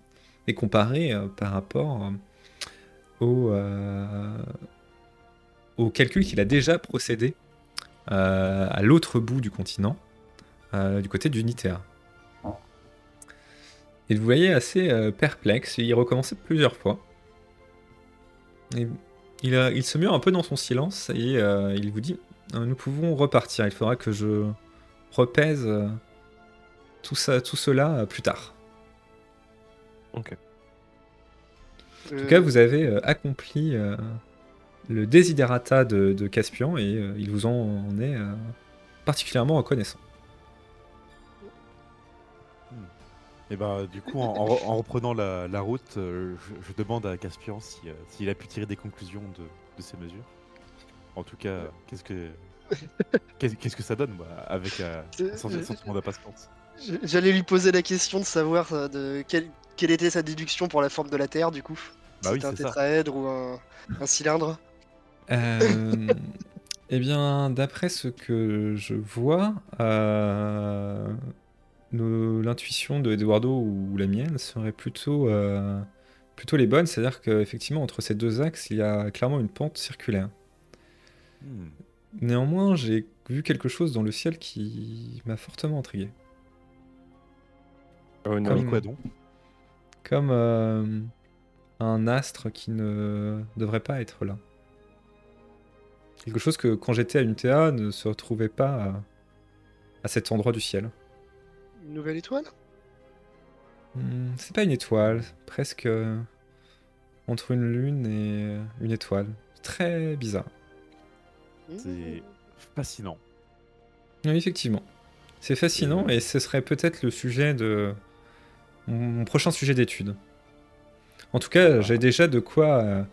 S1: et comparer par rapport au, au calcul qu'il a déjà procédé à l'autre bout du continent, du côté du Nitea. Et vous voyez assez perplexe, il recommençait plusieurs fois. Et il, se mure un peu dans son silence et euh, il vous dit euh, Nous pouvons repartir, il faudra que je repèse euh, tout, ça, tout cela plus tard.
S2: Ok.
S1: En tout cas, vous avez accompli le desiderata de, Caspian et il vous en est particulièrement reconnaissant.
S3: Et bah, du coup, en, reprenant la, route, euh, je, demande à Caspian euh, s'il a pu tirer des conclusions de, ces mesures. En tout cas, qu'est-ce que qu'est-ce que ça donne avec euh, un sentiment d'impatience?
S4: J'allais lui poser la question de savoir de quelle, était sa déduction pour la forme de la Terre, du coup.
S3: Bah
S4: un tétraèdre ou un, cylindre
S1: Eh bien, d'après ce que je vois, l'intuition de Eduardo ou la mienne serait plutôt, euh, plutôt les bonnes, c'est-à-dire qu'effectivement, entre ces deux axes, il y a clairement une pente circulaire. Hmm. Néanmoins, j'ai vu quelque chose dans le ciel qui m'a fortement intrigué.
S3: Oh, comme, quoi donc
S1: Comme euh, un astre qui ne devrait pas être là. Quelque chose que quand j'étais à UTA ne se retrouvait pas à cet endroit du ciel.
S4: Une nouvelle étoile?
S1: Hmm, C'est pas une étoile, presque euh, entre une lune et euh, une étoile. Très bizarre.
S3: C'est fascinant.
S1: Oui, effectivement. C'est fascinant
S3: et
S1: ce serait peut-être le sujet de mon prochain sujet d'étude. En tout cas, j'ai déjà de quoi euh,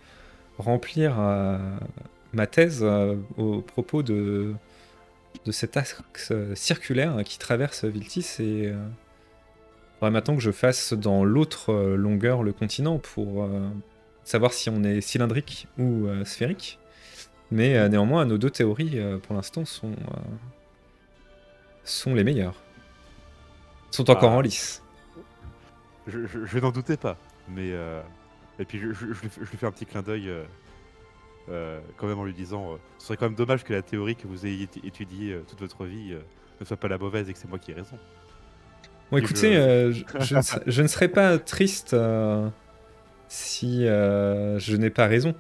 S1: remplir euh, ma thèse euh, au propos de, de cet axe circulaire qui traverse Viltis et faudrait maintenant que je fasse dans l'autre longueur le continent pour savoir si on est cylindrique ou sphérique. Mais néanmoins, nos deux théories pour l'instant sont, sont les meilleures. Sont encore
S3: Ah.
S1: en lice.
S3: Je, je- je n'en doutais pas. Mais euh, et puis je, lui fais- un petit clin d'œil euh, euh, quand même en lui disant ce serait quand même dommage que la théorie que vous ayez étu- étudiée toute votre vie ne soit pas la mauvaise et que c'est moi qui ai raison.
S1: Bon,
S3: Et
S1: écoutez,
S3: je-
S1: ne serais, je ne serais pas triste si je n'ai pas raison.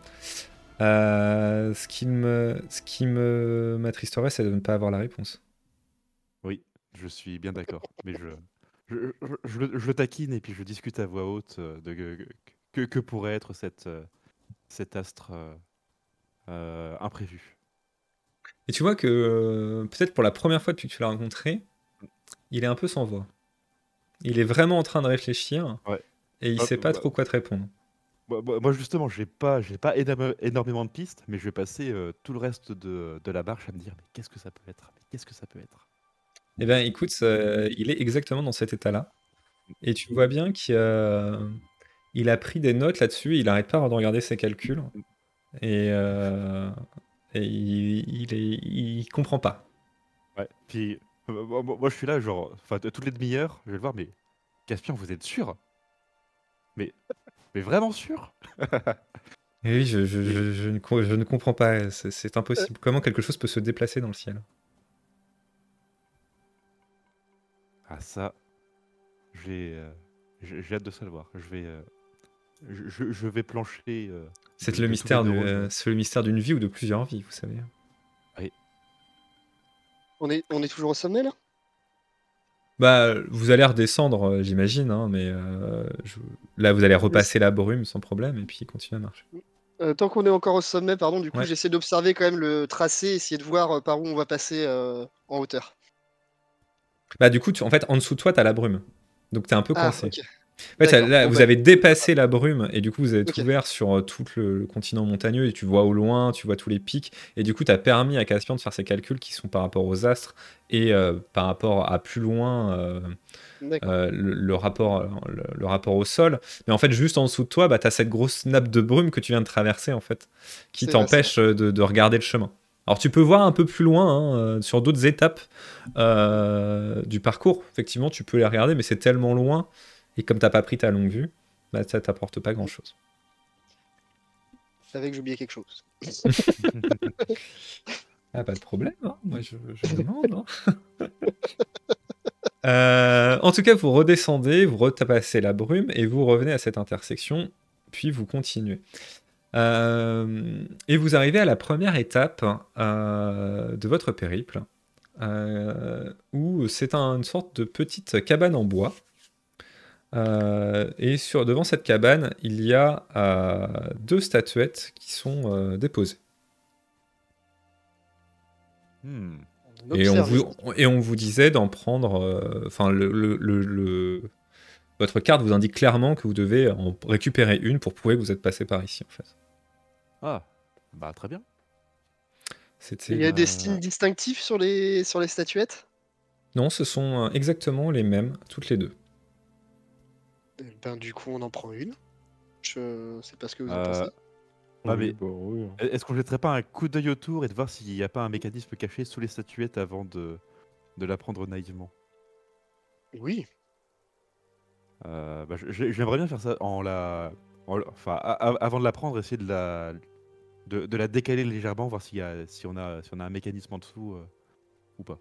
S1: Euh, ce qui me, ce qui me m'attristerait, c'est de ne pas avoir la réponse.
S3: Oui, je suis bien d'accord. Mais je, je, je- le, je le taquine et puis je discute à voix haute euh, de que, que, pourrait être cette, euh, cet astre euh, imprévu.
S1: Et tu vois que euh, peut-être pour la première fois depuis que tu l'as rencontré, il est un peu sans voix. Il est vraiment en train de réfléchir
S3: Ouais.
S1: et il
S3: Ah,
S1: sait pas
S3: bah-
S1: trop quoi te répondre.
S3: Moi, moi- moi, justement, j'ai pas, j'ai pas énormément de pistes, mais je vais passer euh, tout le reste de, de la marche à me dire mais qu'est-ce que ça peut être? Mais qu'est-ce que ça peut être?
S1: Eh bien, écoute, euh, il est exactement dans cet état-là. Et tu vois bien qu'il euh, il a pris des notes là-dessus, il n'arrête pas de regarder ses calculs. Et, euh, et il, il, est, il comprend pas.
S3: Ouais. Puis euh, moi, moi- moi, je suis là, genre, enfin, toutes les demi-heures, je vais le voir, mais Caspian, vous êtes sûr? Mais, mais vraiment sûr?
S1: Et oui, je, je- je- je ne, co- je ne comprends pas, c'est c'est impossible. Comment quelque chose peut se déplacer dans le ciel?
S3: Ah ça, j'ai, euh, j'ai hâte de ça le voir. Je vais, euh, je, vais plancher. euh,
S1: C'est le mystère euh, c'est le mystère d'une vie ou de plusieurs vies, vous savez.
S4: On est, on est toujours au sommet là?
S1: Bah, vous allez redescendre, j'imagine, hein, mais euh, je- là, vous allez repasser la brume sans problème et puis continuer à marcher.
S4: Euh, Tant qu'on est encore au sommet, pardon, du coup,
S1: Ouais.
S4: j'essaie d'observer quand même le tracé, essayer de voir par où on va passer euh, en hauteur.
S1: Bah, du coup, tu- en fait, en dessous de toi, t'as la brume. Donc, t'es un peu
S4: Ah,
S1: coincé.
S4: ok.
S1: En fait,
S4: D'accord,
S1: là,
S4: bon,
S1: vous
S4: bah.
S1: avez dépassé la brume et du coup, vous êtes ouvert sur euh, tout le, le continent montagneux et tu vois au loin, tu vois tous les pics. Et du coup, tu as permis à Caspian de faire ses calculs qui sont par rapport aux astres et euh, par rapport à plus loin euh, euh, le, le rapport, le, le rapport au sol. Mais en fait, juste en dessous de toi, bah, tu as cette grosse nappe de brume que tu viens de traverser en fait, qui t'empêche de, de regarder le chemin. Alors tu peux voir un peu plus loin, hein, euh, sur d'autres étapes euh, du parcours. Effectivement, tu peux les regarder, mais c'est tellement loin. Et comme t'as pas pris ta longue vue, bah, ça t'apporte pas grand-chose.
S4: Je savais que j'oubliais quelque chose.
S1: Ah, pas de problème, hein. moi je, je demande. hein. Euh, en tout cas, vous redescendez, vous repassez la brume et vous revenez à cette intersection, puis vous continuez. Euh, et vous arrivez à la première étape euh, de votre périple, euh, où c'est un- une sorte de petite cabane en bois. Euh, et sur, devant cette cabane, il y a euh, deux statuettes qui sont euh, déposées.
S3: Hmm.
S4: On
S1: Et on, vous, et on vous disait d'en prendre. euh, Enfin, le, le- le- le- votre carte vous indique clairement que vous devez en récupérer une pour prouver que vous êtes passé par ici, en fait.
S3: Ah, bah très bien.
S1: C'était.
S4: Il y a des
S3: euh,
S4: signes distinctifs sur les, sur les statuettes?
S1: Non, ce sont euh, exactement les mêmes, toutes les deux.
S4: Eh Ben, du coup, on en prend une. Je sais pas ce que vous en
S3: Euh,
S4: pensez.
S3: Ah,
S2: Oui,
S3: mais-
S2: bah oui.
S3: Est-ce qu'on jetterait pas un coup d'œil autour et de voir s'il n'y a pas un mécanisme caché sous les statuettes avant de, de la prendre naïvement?
S4: Oui.
S3: Euh, bah, J'aimerais bien faire ça en la. en la- Enfin, a- a- avant de la prendre, essayer de la, de, de la décaler légèrement, voir s'il y a, si, on a, si on a un mécanisme en dessous euh, ou pas.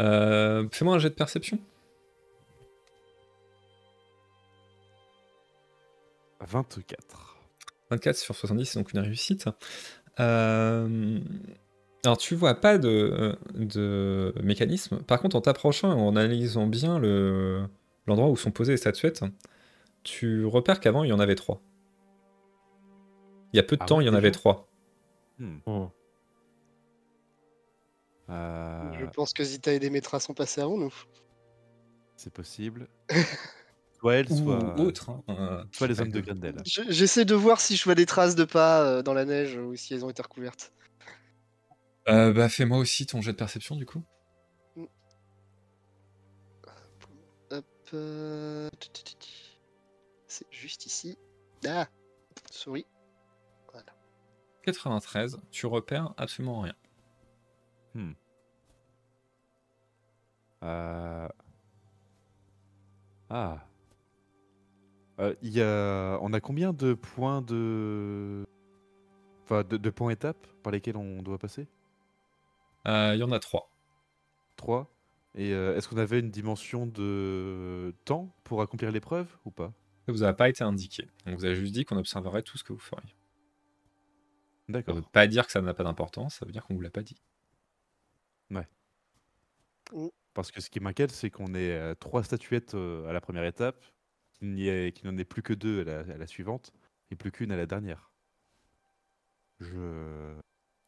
S1: Euh, Fais-moi un jet de perception.
S3: 24.
S1: 24 sur 70, c'est donc une réussite. Euh, Alors, tu vois pas de, de mécanisme. Par contre, en t'approchant et en analysant bien le- l'endroit où sont posées les statuettes, tu repères qu'avant, il y en avait trois. Il y a peu de
S3: Ah
S1: temps,
S3: ouais,
S1: il y en avait trois.
S3: Hmm.
S4: Je
S3: Euh,
S4: pense que Zita et Demetra sont passés avant nous.
S3: c'est possible. Soit elle,
S1: Ou
S3: soit,
S1: autre. hein, euh,
S3: soit les
S1: pas
S3: hommes de Grendel.
S4: Je- J'essaie de voir si je vois des traces de pas euh, dans la neige ou si elles ont été recouvertes.
S1: Euh, bah, fais-moi aussi ton jet de perception, du coup.
S4: Euh. C'est juste ici. Ah Souris. Voilà.
S1: 93, tu repères absolument rien.
S3: Euh, Ah. Euh, il y a... On a combien de points de... Enfin, de, de points étapes par lesquels on doit passer?
S1: Euh, Il y en a trois.
S3: 3. Et euh, est-ce qu'on avait une dimension de temps pour accomplir l'épreuve ou pas?
S1: Ça vous a pas été indiqué. On vous a juste dit qu'on observerait tout ce que vous feriez. Ça
S3: D'accord.
S1: veut pas dire que ça n'a pas d'importance, ça veut dire qu'on vous l'a pas dit.
S3: Parce que ce qui m'inquiète, c'est qu'on ait euh, trois statuettes euh, à la première étape, qu'il n'en ait plus que deux à la, à la suivante, et plus qu'une à la dernière. Je,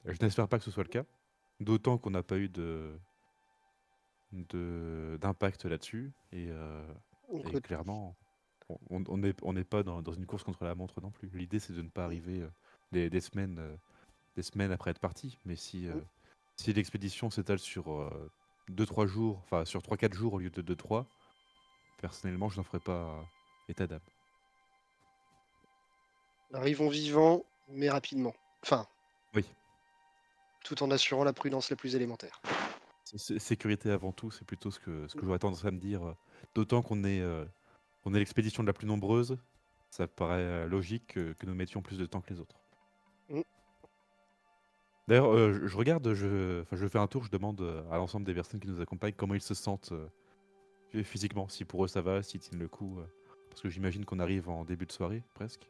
S3: je n'espère pas que ce soit le cas. D'autant qu'on n'a pas eu de- d'impact là-dessus. Et, euh, et clairement, on on n'est on pas dans, dans une course contre la montre non plus. L'idée, c'est de ne pas arriver euh, des, des semaines, euh, des semaines après être parti. Mais si, si l'expédition s'étale sur 2-3 jours, enfin sur 3-4 jours au lieu de 2-3, personnellement, je n'en ferai pas état d'âme.
S4: Arrivons vivants, mais rapidement. Enfin,
S3: Oui.
S4: tout en assurant la prudence la plus élémentaire.
S3: Sécurité avant tout, c'est plutôt ce que, ce que j'aurais tendance à me dire. D'autant qu'on est, euh, on est l'expédition la plus nombreuse, ça paraît euh, logique que, que nous mettions plus de temps que les autres.
S4: Mm.
S3: D'ailleurs, euh, je, je regarde, je, enfin, je fais un tour, je demande euh, à l'ensemble des personnes qui nous accompagnent comment ils se sentent euh, physiquement, si pour eux ça va, s'ils tiennent le coup. euh, parce que j'imagine qu'on arrive en début de soirée, presque.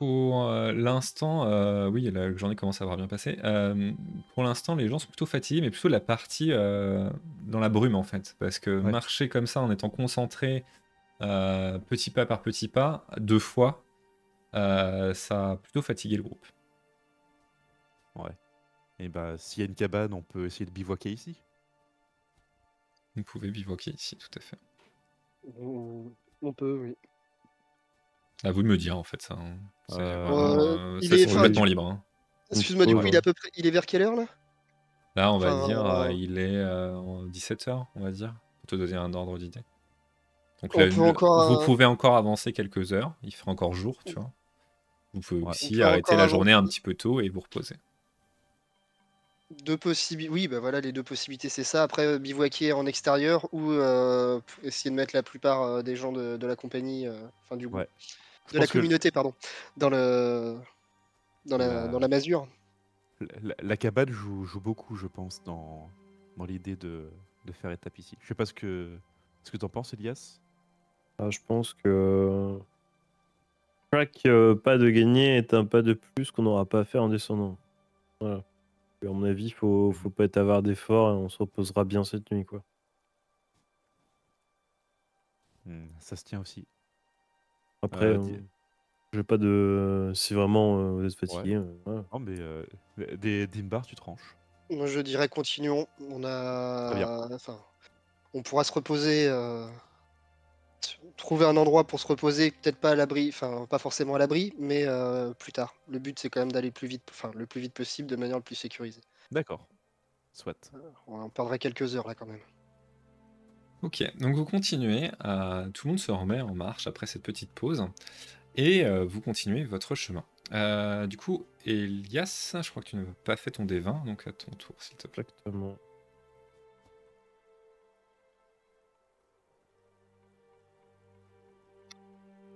S1: Pour euh, l'instant, euh, oui, la journée commence à avoir bien passé. Euh, pour l'instant, les gens sont plutôt fatigués, mais plutôt la partie euh, dans la brume en fait. Parce que
S3: Ouais.
S1: marcher comme ça en étant concentré, euh, petit pas par petit pas, deux fois, euh, ça a plutôt fatigué le groupe.
S3: Et bah, s'il y a une cabane, on peut essayer de bivouaquer ici.
S1: Vous pouvez bivouaquer ici, tout à fait.
S4: On, on peut, oui.
S1: À vous de me dire en fait ça. hein. C'est
S3: Euh,
S1: vraiment,
S4: Euh, il
S1: ça,
S4: est-
S1: c'est
S4: enfin,
S1: complètement
S4: du-
S1: libre. hein.
S4: Excuse-moi, du coup, il est à peu près. Il est vers quelle heure là?
S1: Là, on va
S4: Enfin,
S1: dire, euh,
S4: euh,
S1: il est euh, 17h, on va dire, pour te donner un ordre d'idée. Donc
S4: On
S1: là,
S4: peut
S1: le-
S4: encore,
S1: vous
S4: euh,
S1: pouvez encore avancer quelques heures, il fera encore jour, tu vois. Vous pouvez
S3: Ouais.
S1: aussi
S4: peut
S1: arrêter
S4: encore
S1: la journée un
S4: avancer.
S1: petit peu tôt et vous reposer.
S4: Deux possibilités. Oui, bah voilà, les deux possibilités, c'est ça. Après, euh, bivouaquer en extérieur ou euh, p- essayer de mettre la plupart euh, des gens de, de la compagnie, euh, enfin du
S3: Ouais.
S4: De la communauté, pardon, dans le dans la,
S3: La-
S4: dans la masure.
S3: La, la- la cabane joue, joue beaucoup, je pense, dans, dans l'idée de, de faire étape ici. Je sais pas ce que, ce que t'en penses, Elias.
S2: Ah, je pense que chaque euh, pas de gagné est un pas de plus qu'on n'aura pas à faire en descendant. Voilà. Et à mon avis, il faut, faut pas être avare d'efforts et on se reposera bien cette nuit. quoi.
S3: Hmm, ça se tient aussi.
S2: Après,
S3: Euh,
S2: euh,
S3: dis-
S2: j'ai pas de. Si vraiment euh, vous êtes fatigué, euh, voilà.
S3: Non, mais euh, des Dimbar, tu tranches.
S4: Moi, je dirais continuons. On
S3: Très
S4: a, enfin, on pourra se reposer, euh, trouver un endroit pour se reposer, peut-être pas à l'abri, enfin, pas forcément à l'abri, mais euh, plus tard. Le but, c'est quand même d'aller plus vite, enfin, le plus vite possible, de manière le plus sécurisée.
S3: D'accord. Soit.
S4: On perdrait quelques heures là quand même.
S1: Ok, donc vous continuez, tout le monde se remet en marche après cette petite pause, et euh, vous continuez votre chemin. Euh, du coup, Elias, je crois que tu n'as pas fait ton D20, donc à ton tour, s'il te plaît.
S2: Exactement.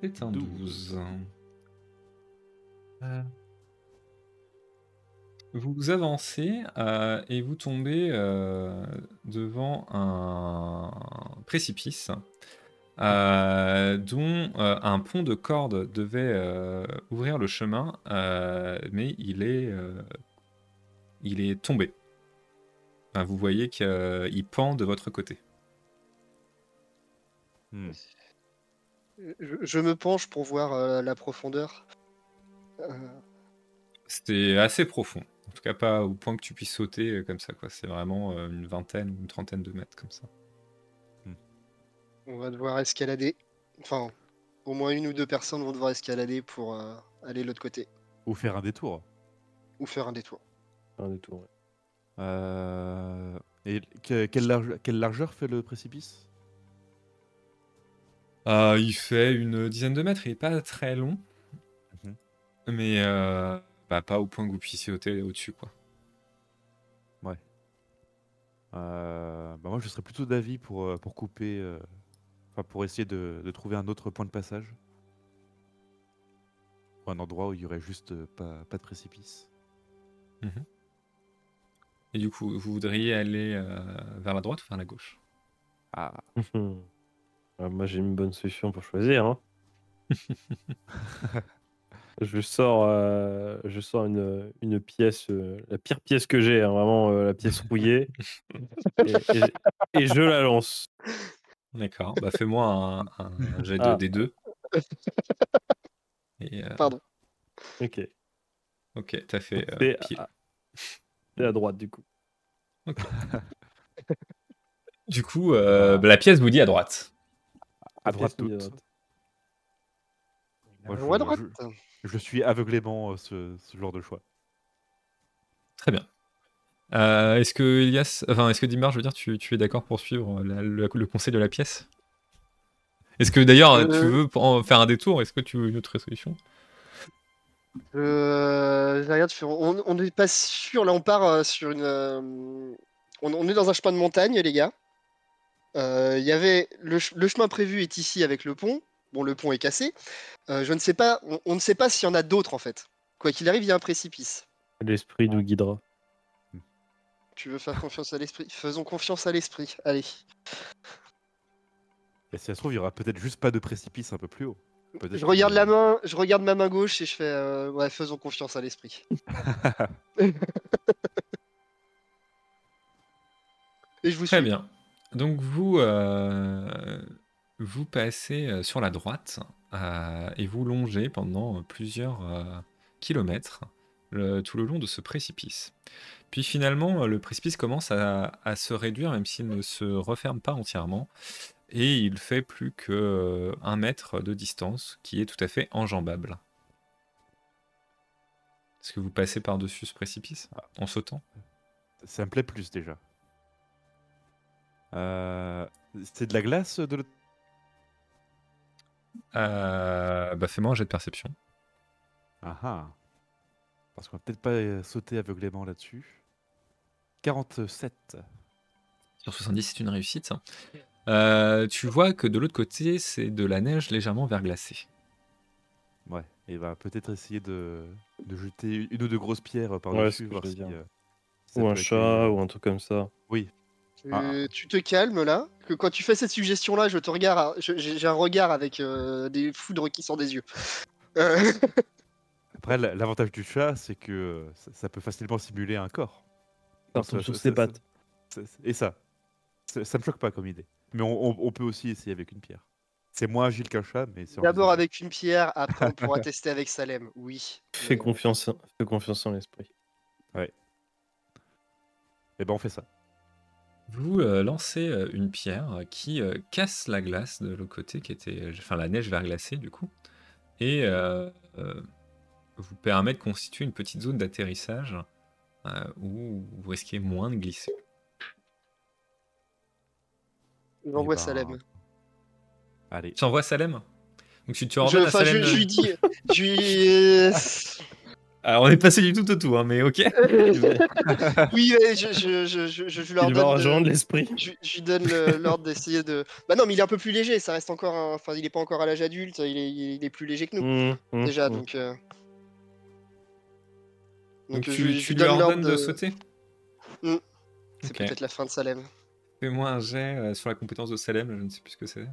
S1: C'est un
S3: 12.
S1: 12. Vous avancez euh, et vous tombez euh, devant un précipice euh, dont euh, un pont de corde devait euh, ouvrir le chemin, euh, mais il est, euh, il est tombé. Enfin, vous voyez qu'il pend de votre côté.
S3: Hmm.
S4: Je, je me penche pour voir euh, la profondeur. Euh,
S1: C'est assez profond. En tout cas, pas au point que tu puisses sauter euh, comme ça, quoi. C'est vraiment euh, une vingtaine ou une trentaine de mètres comme ça.
S4: On va devoir escalader. Enfin, au moins une ou deux personnes vont devoir escalader pour euh, aller de l'autre côté.
S3: Ou faire un détour.
S4: Ou faire un détour.
S2: Un détour, ouais.
S3: Euh, Et que- quelle, large- quelle largeur fait le précipice?
S1: Euh, il fait une dizaine de mètres, il est pas très long.
S3: Mhm.
S1: Mais euh, bah, pas au point que vous puissiez sauter au-dessus, quoi.
S3: Euh, bah moi, je serais plutôt d'avis pour, euh, pour couper, euh, enfin pour essayer de, de trouver un autre point de passage. Ou un endroit où il y aurait juste euh, pas, pas de précipice.
S1: Et du coup, vous voudriez aller euh, vers la droite ou vers la gauche?
S3: Ah,
S2: Ah, moi, j'ai une bonne solution pour choisir. hein. je sors, euh, je sors une, une pièce, euh, la pire pièce que j'ai, hein, vraiment euh, la pièce rouillée, et, et- et je la lance.
S1: D'accord, bah fais-moi un, un jet de
S2: Ah.
S1: D2. Et, euh,
S4: Pardon.
S2: Ok.
S1: ok, t'as fait euh,
S2: C'est à, droite du coup.
S1: Du coup, euh, bah, la pièce vous dit à droite.
S3: à droite
S2: oui, à
S3: toute.
S2: droite.
S3: Moi,
S4: Ou à
S3: je-
S4: droite.
S3: je, je suis aveuglément euh, ce, ce genre de choix.
S1: Très bien. Euh, est-ce que Elias, enfin, est-ce que Dimar, je veux dire, tu, tu es d'accord pour suivre la- le, le conseil de la pièce? Est-ce que d'ailleurs
S4: Euh.
S1: tu veux pour en faire un détour? Est-ce que tu veux une autre solution?
S4: Euh, je regarde, on n'est pas sûr. Là, on part euh, sur une. euh, on, on est dans un chemin de montagne, les gars. Euh, Il y avait le chemin prévu est ici avec le pont. Bon, le pont est cassé. Euh, je ne sais pas. On, on ne sait pas s'il y en a d'autres en fait. Quoi qu'il arrive, il y a un précipice.
S2: L'esprit nous guidera.
S4: Tu veux faire confiance à l'esprit? Faisons confiance à l'esprit. Allez.
S3: Et si ça se trouve, il y aura peut-être juste pas de précipice un peu plus haut.
S4: Je regarde la main. Je regarde ma main gauche et je fais. euh, ouais, faisons confiance à l'esprit. et je vous
S1: Très
S4: suis.
S1: bien. Donc vous, euh, vous passez euh, sur la droite euh, et vous longez pendant plusieurs euh, kilomètres le- tout le long de ce précipice. Puis finalement, le précipice commence à, à se réduire, même s'il ne se referme pas entièrement, et il fait plus que euh, un mètre de distance, qui est tout à fait enjambable. Est-ce que vous passez par-dessus ce précipice en sautant?
S3: Ça me plaît plus déjà. Euh, c'est de la glace de l'autre
S1: euh, Bah fais-moi un jet de perception.
S3: Ah ah. Parce qu'on va peut-être pas euh, sauter aveuglément là-dessus. 47.
S1: Sur 70, c'est une réussite. Euh, tu vois que de l'autre côté, c'est de la neige légèrement verglacée.
S3: Ouais. Et va peut-être essayer de, de jeter une ou deux grosses pierres
S2: Ouais,
S3: par-dessus.
S2: c'est ce que
S3: voir
S2: je
S3: si,
S2: veux dire.
S3: euh, ça
S2: Ou un chat, ou un truc comme ça.
S3: Oui.
S4: Tu,
S3: Ah.
S4: Tu te calmes là, que quand tu fais cette suggestion-là, je te regarde, j'ai un regard avec euh, des foudres qui sortent des yeux. Euh,
S3: Après, la- l'avantage du chat, c'est que ça, ça peut facilement simuler un corps.
S2: Sur
S3: ça-
S2: ses pattes.
S3: ça- Et ça. Ça, ça me choque pas comme idée. Mais on, on- on peut aussi essayer avec une pierre. C'est moins agile qu'un chat, mais c'est
S4: D'abord avec une pierre, après on pourra tester avec Salem. Oui.
S2: Fais
S4: Mais,
S2: confiance, fais confiance en l'esprit.
S3: Eh ben, on fait ça.
S1: Vous euh, lancez euh, une pierre qui euh, casse la glace de l'autre côté, qui était, enfin la neige verglacée du coup, et euh, euh, vous permet de constituer une petite zone d'atterrissage euh, où vous risquez moins de glisser.
S4: J'envoie
S3: Eh ben,
S4: Salem.
S3: Allez.
S1: Tu envoies Salem? Donc tu, tu
S4: Je,
S1: ordonnes à
S4: enfin,
S1: Salem.
S4: je,
S1: de-
S4: je lui dis. je lui-
S1: Alors on est passé du tout au tout, hein, mais ok.
S4: oui, je, je, je, je, leur
S2: Il va
S4: donne. de-
S2: rejoindre l'esprit.
S4: Je, je lui donne l'ordre d'essayer de. Bah non, mais il est un peu plus léger. Ça reste encore. un- Enfin, il est pas encore à l'âge adulte. Il est, il est plus léger que nous
S2: Mmh, mmh,
S4: déjà.
S2: mmh.
S4: Donc. euh,
S1: Donc
S4: euh,
S1: tu,
S4: je-
S1: tu
S4: je
S1: lui ordonnes de...
S4: de-
S1: sauter?
S4: C'est peut-être la fin de Salem.
S1: Fais-moi un jet euh, sur la compétence de Salem, je ne sais plus ce que c'est.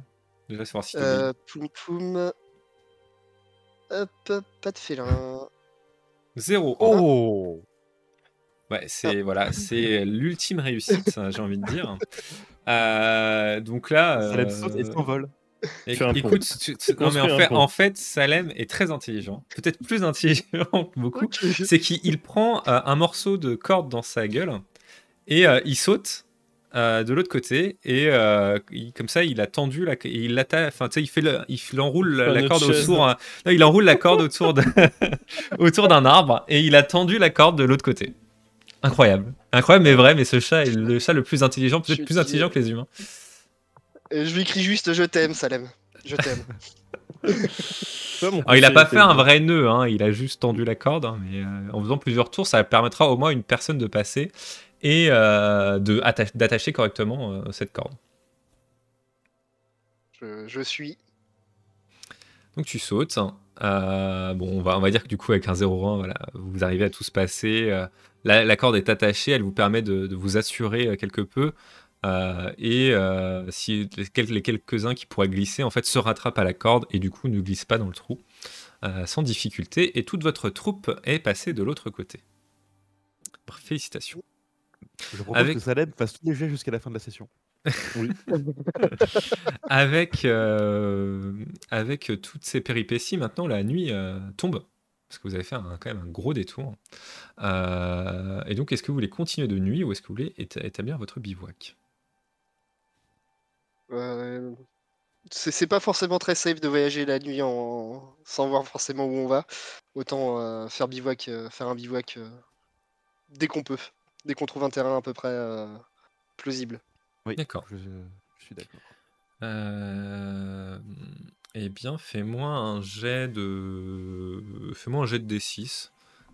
S1: Déjà savoir si.
S4: Euh, poum poum. Hop, hop, pas de félin.
S1: Zéro.
S3: Oh
S1: Ouais, c'est voilà, c'est l'ultime réussite, ça, j'ai envie de dire. Euh, donc là,
S3: Salem saute et s'envole.
S1: écoute, en, fait, Salem est très intelligent, peut-être plus intelligent que beaucoup. C'est qu'il prend euh, un morceau de corde dans sa gueule et euh, il saute euh, de l'autre côté et comme ça il a tendu la il enfin tu sais il fait il, enroule la, corde autour il enroule la corde autour de autour d'un arbre et il a tendu la corde de l'autre côté incroyable incroyable mais vrai mais ce chat est le chat le plus intelligent peut-être plus intelligent que les humains
S4: je lui crie juste je t'aime, Salem. Je t'aime.
S1: il a pas fait un vrai nœud, hein. il a juste tendu la corde, hein, mais euh, en faisant plusieurs tours, ça permettra au moins à une personne de passer et euh, d'attacher correctement euh, cette corde.
S4: Je, suis.
S1: Donc tu sautes. bon, on va, on va dire que du coup, avec un 0-1, voilà, vous arrivez à tous passer. La, corde est attachée, elle vous permet de vous assurer quelque peu. Euh, et euh, si les, quelques-uns qui pourraient glisser en fait se rattrapent à la corde et du coup ne glissent pas dans le trou euh, sans difficulté et toute votre troupe est passée de l'autre côté. Félicitations.
S3: Je propose Avec... que Salem fasse tous les jets jusqu'à la fin de la session.
S1: Oui. avec, avec toutes ces péripéties, maintenant la nuit tombe parce que vous avez fait quand même un gros détour. et donc, est-ce que vous voulez continuer de nuit ou est-ce que vous voulez établir votre bivouac?
S4: C'est pas forcément très safe de voyager la nuit en... sans voir forcément où on va. Autant euh, faire bivouac, euh, faire un bivouac euh, dès qu'on peut, dès qu'on trouve un terrain à peu près plausible.
S3: Oui,
S1: D'accord.
S3: je, suis d'accord.
S1: eh bien, fais-moi un jet de, fais-moi un jet de D6.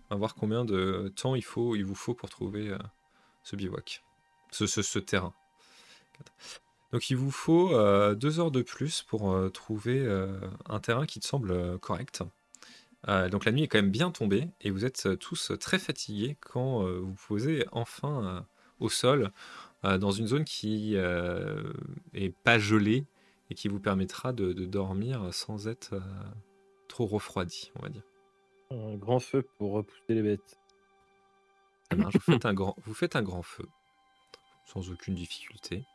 S1: On va voir combien de temps il faut, il vous faut pour trouver ce bivouac, ce, ce, ce terrain. Donc il vous faut euh, deux heures de plus pour euh, trouver euh, un terrain qui te semble correct. Donc la nuit est quand même bien tombée et vous êtes tous très fatigués quand vous posez enfin au sol dans une zone qui est pas gelée et qui vous permettra de, dormir sans être trop refroidi, on va dire.
S2: Un grand feu pour repousser les bêtes.
S1: vous, faites un grand, vous faites un grand feu sans aucune difficulté.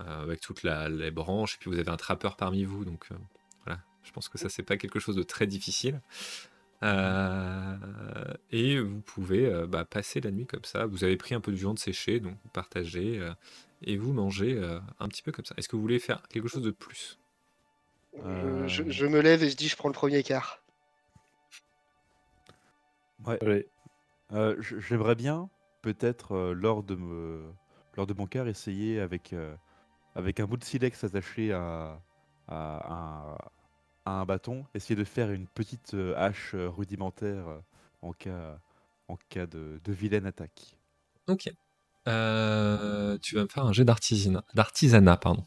S1: Euh, avec toutes les branches, et puis vous avez un trappeur parmi vous, donc euh, je pense que ça c'est pas quelque chose de très difficile. Euh, et vous pouvez bah, passer la nuit comme ça. Vous avez pris un peu de viande séchée, donc vous partagez et vous mangez un petit peu comme ça. Est-ce que vous voulez faire quelque chose de plus?
S4: Je, me lève et je dis je prends le premier quart.
S3: Ouais. J'aimerais bien, peut-être lors de me, lors de mon quart, essayer avec avec un bout de silex attaché à, à, un bâton, essayer de faire une petite euh, hache euh, rudimentaire euh, en cas, en cas de, vilaine attaque.
S1: Ok. tu vas me faire un jet d'artisanat, pardon.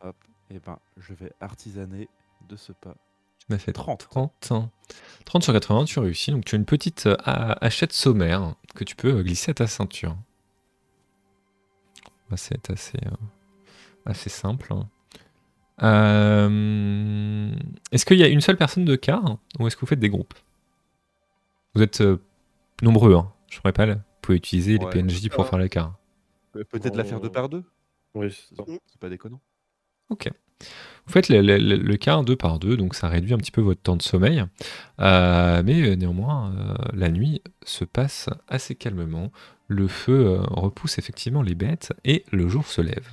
S3: Hop, et eh ben je vais artisaner de ce pas.
S1: Tu m'as fait 30. 30. 30 sur 80, tu réussis. Donc tu as une petite hachette sommaire que tu peux glisser à ta ceinture. C'est assez assez simple. Euh, est-ce qu'il y a une seule personne de quart ou est-ce que vous faites des groupes? Vous êtes euh, nombreux, hein. je ne pourrais pas. Vous pouvez utiliser les PNJ pour faire le quart.
S3: Peut-être la faire deux par deux
S2: Oui,
S3: c'est pas déconnant.
S1: Ok. Vous faites le, quart deux par deux, donc ça réduit un petit peu votre temps de sommeil. Euh, mais néanmoins, la nuit se passe assez calmement. Le feu repousse effectivement les bêtes et le jour se lève.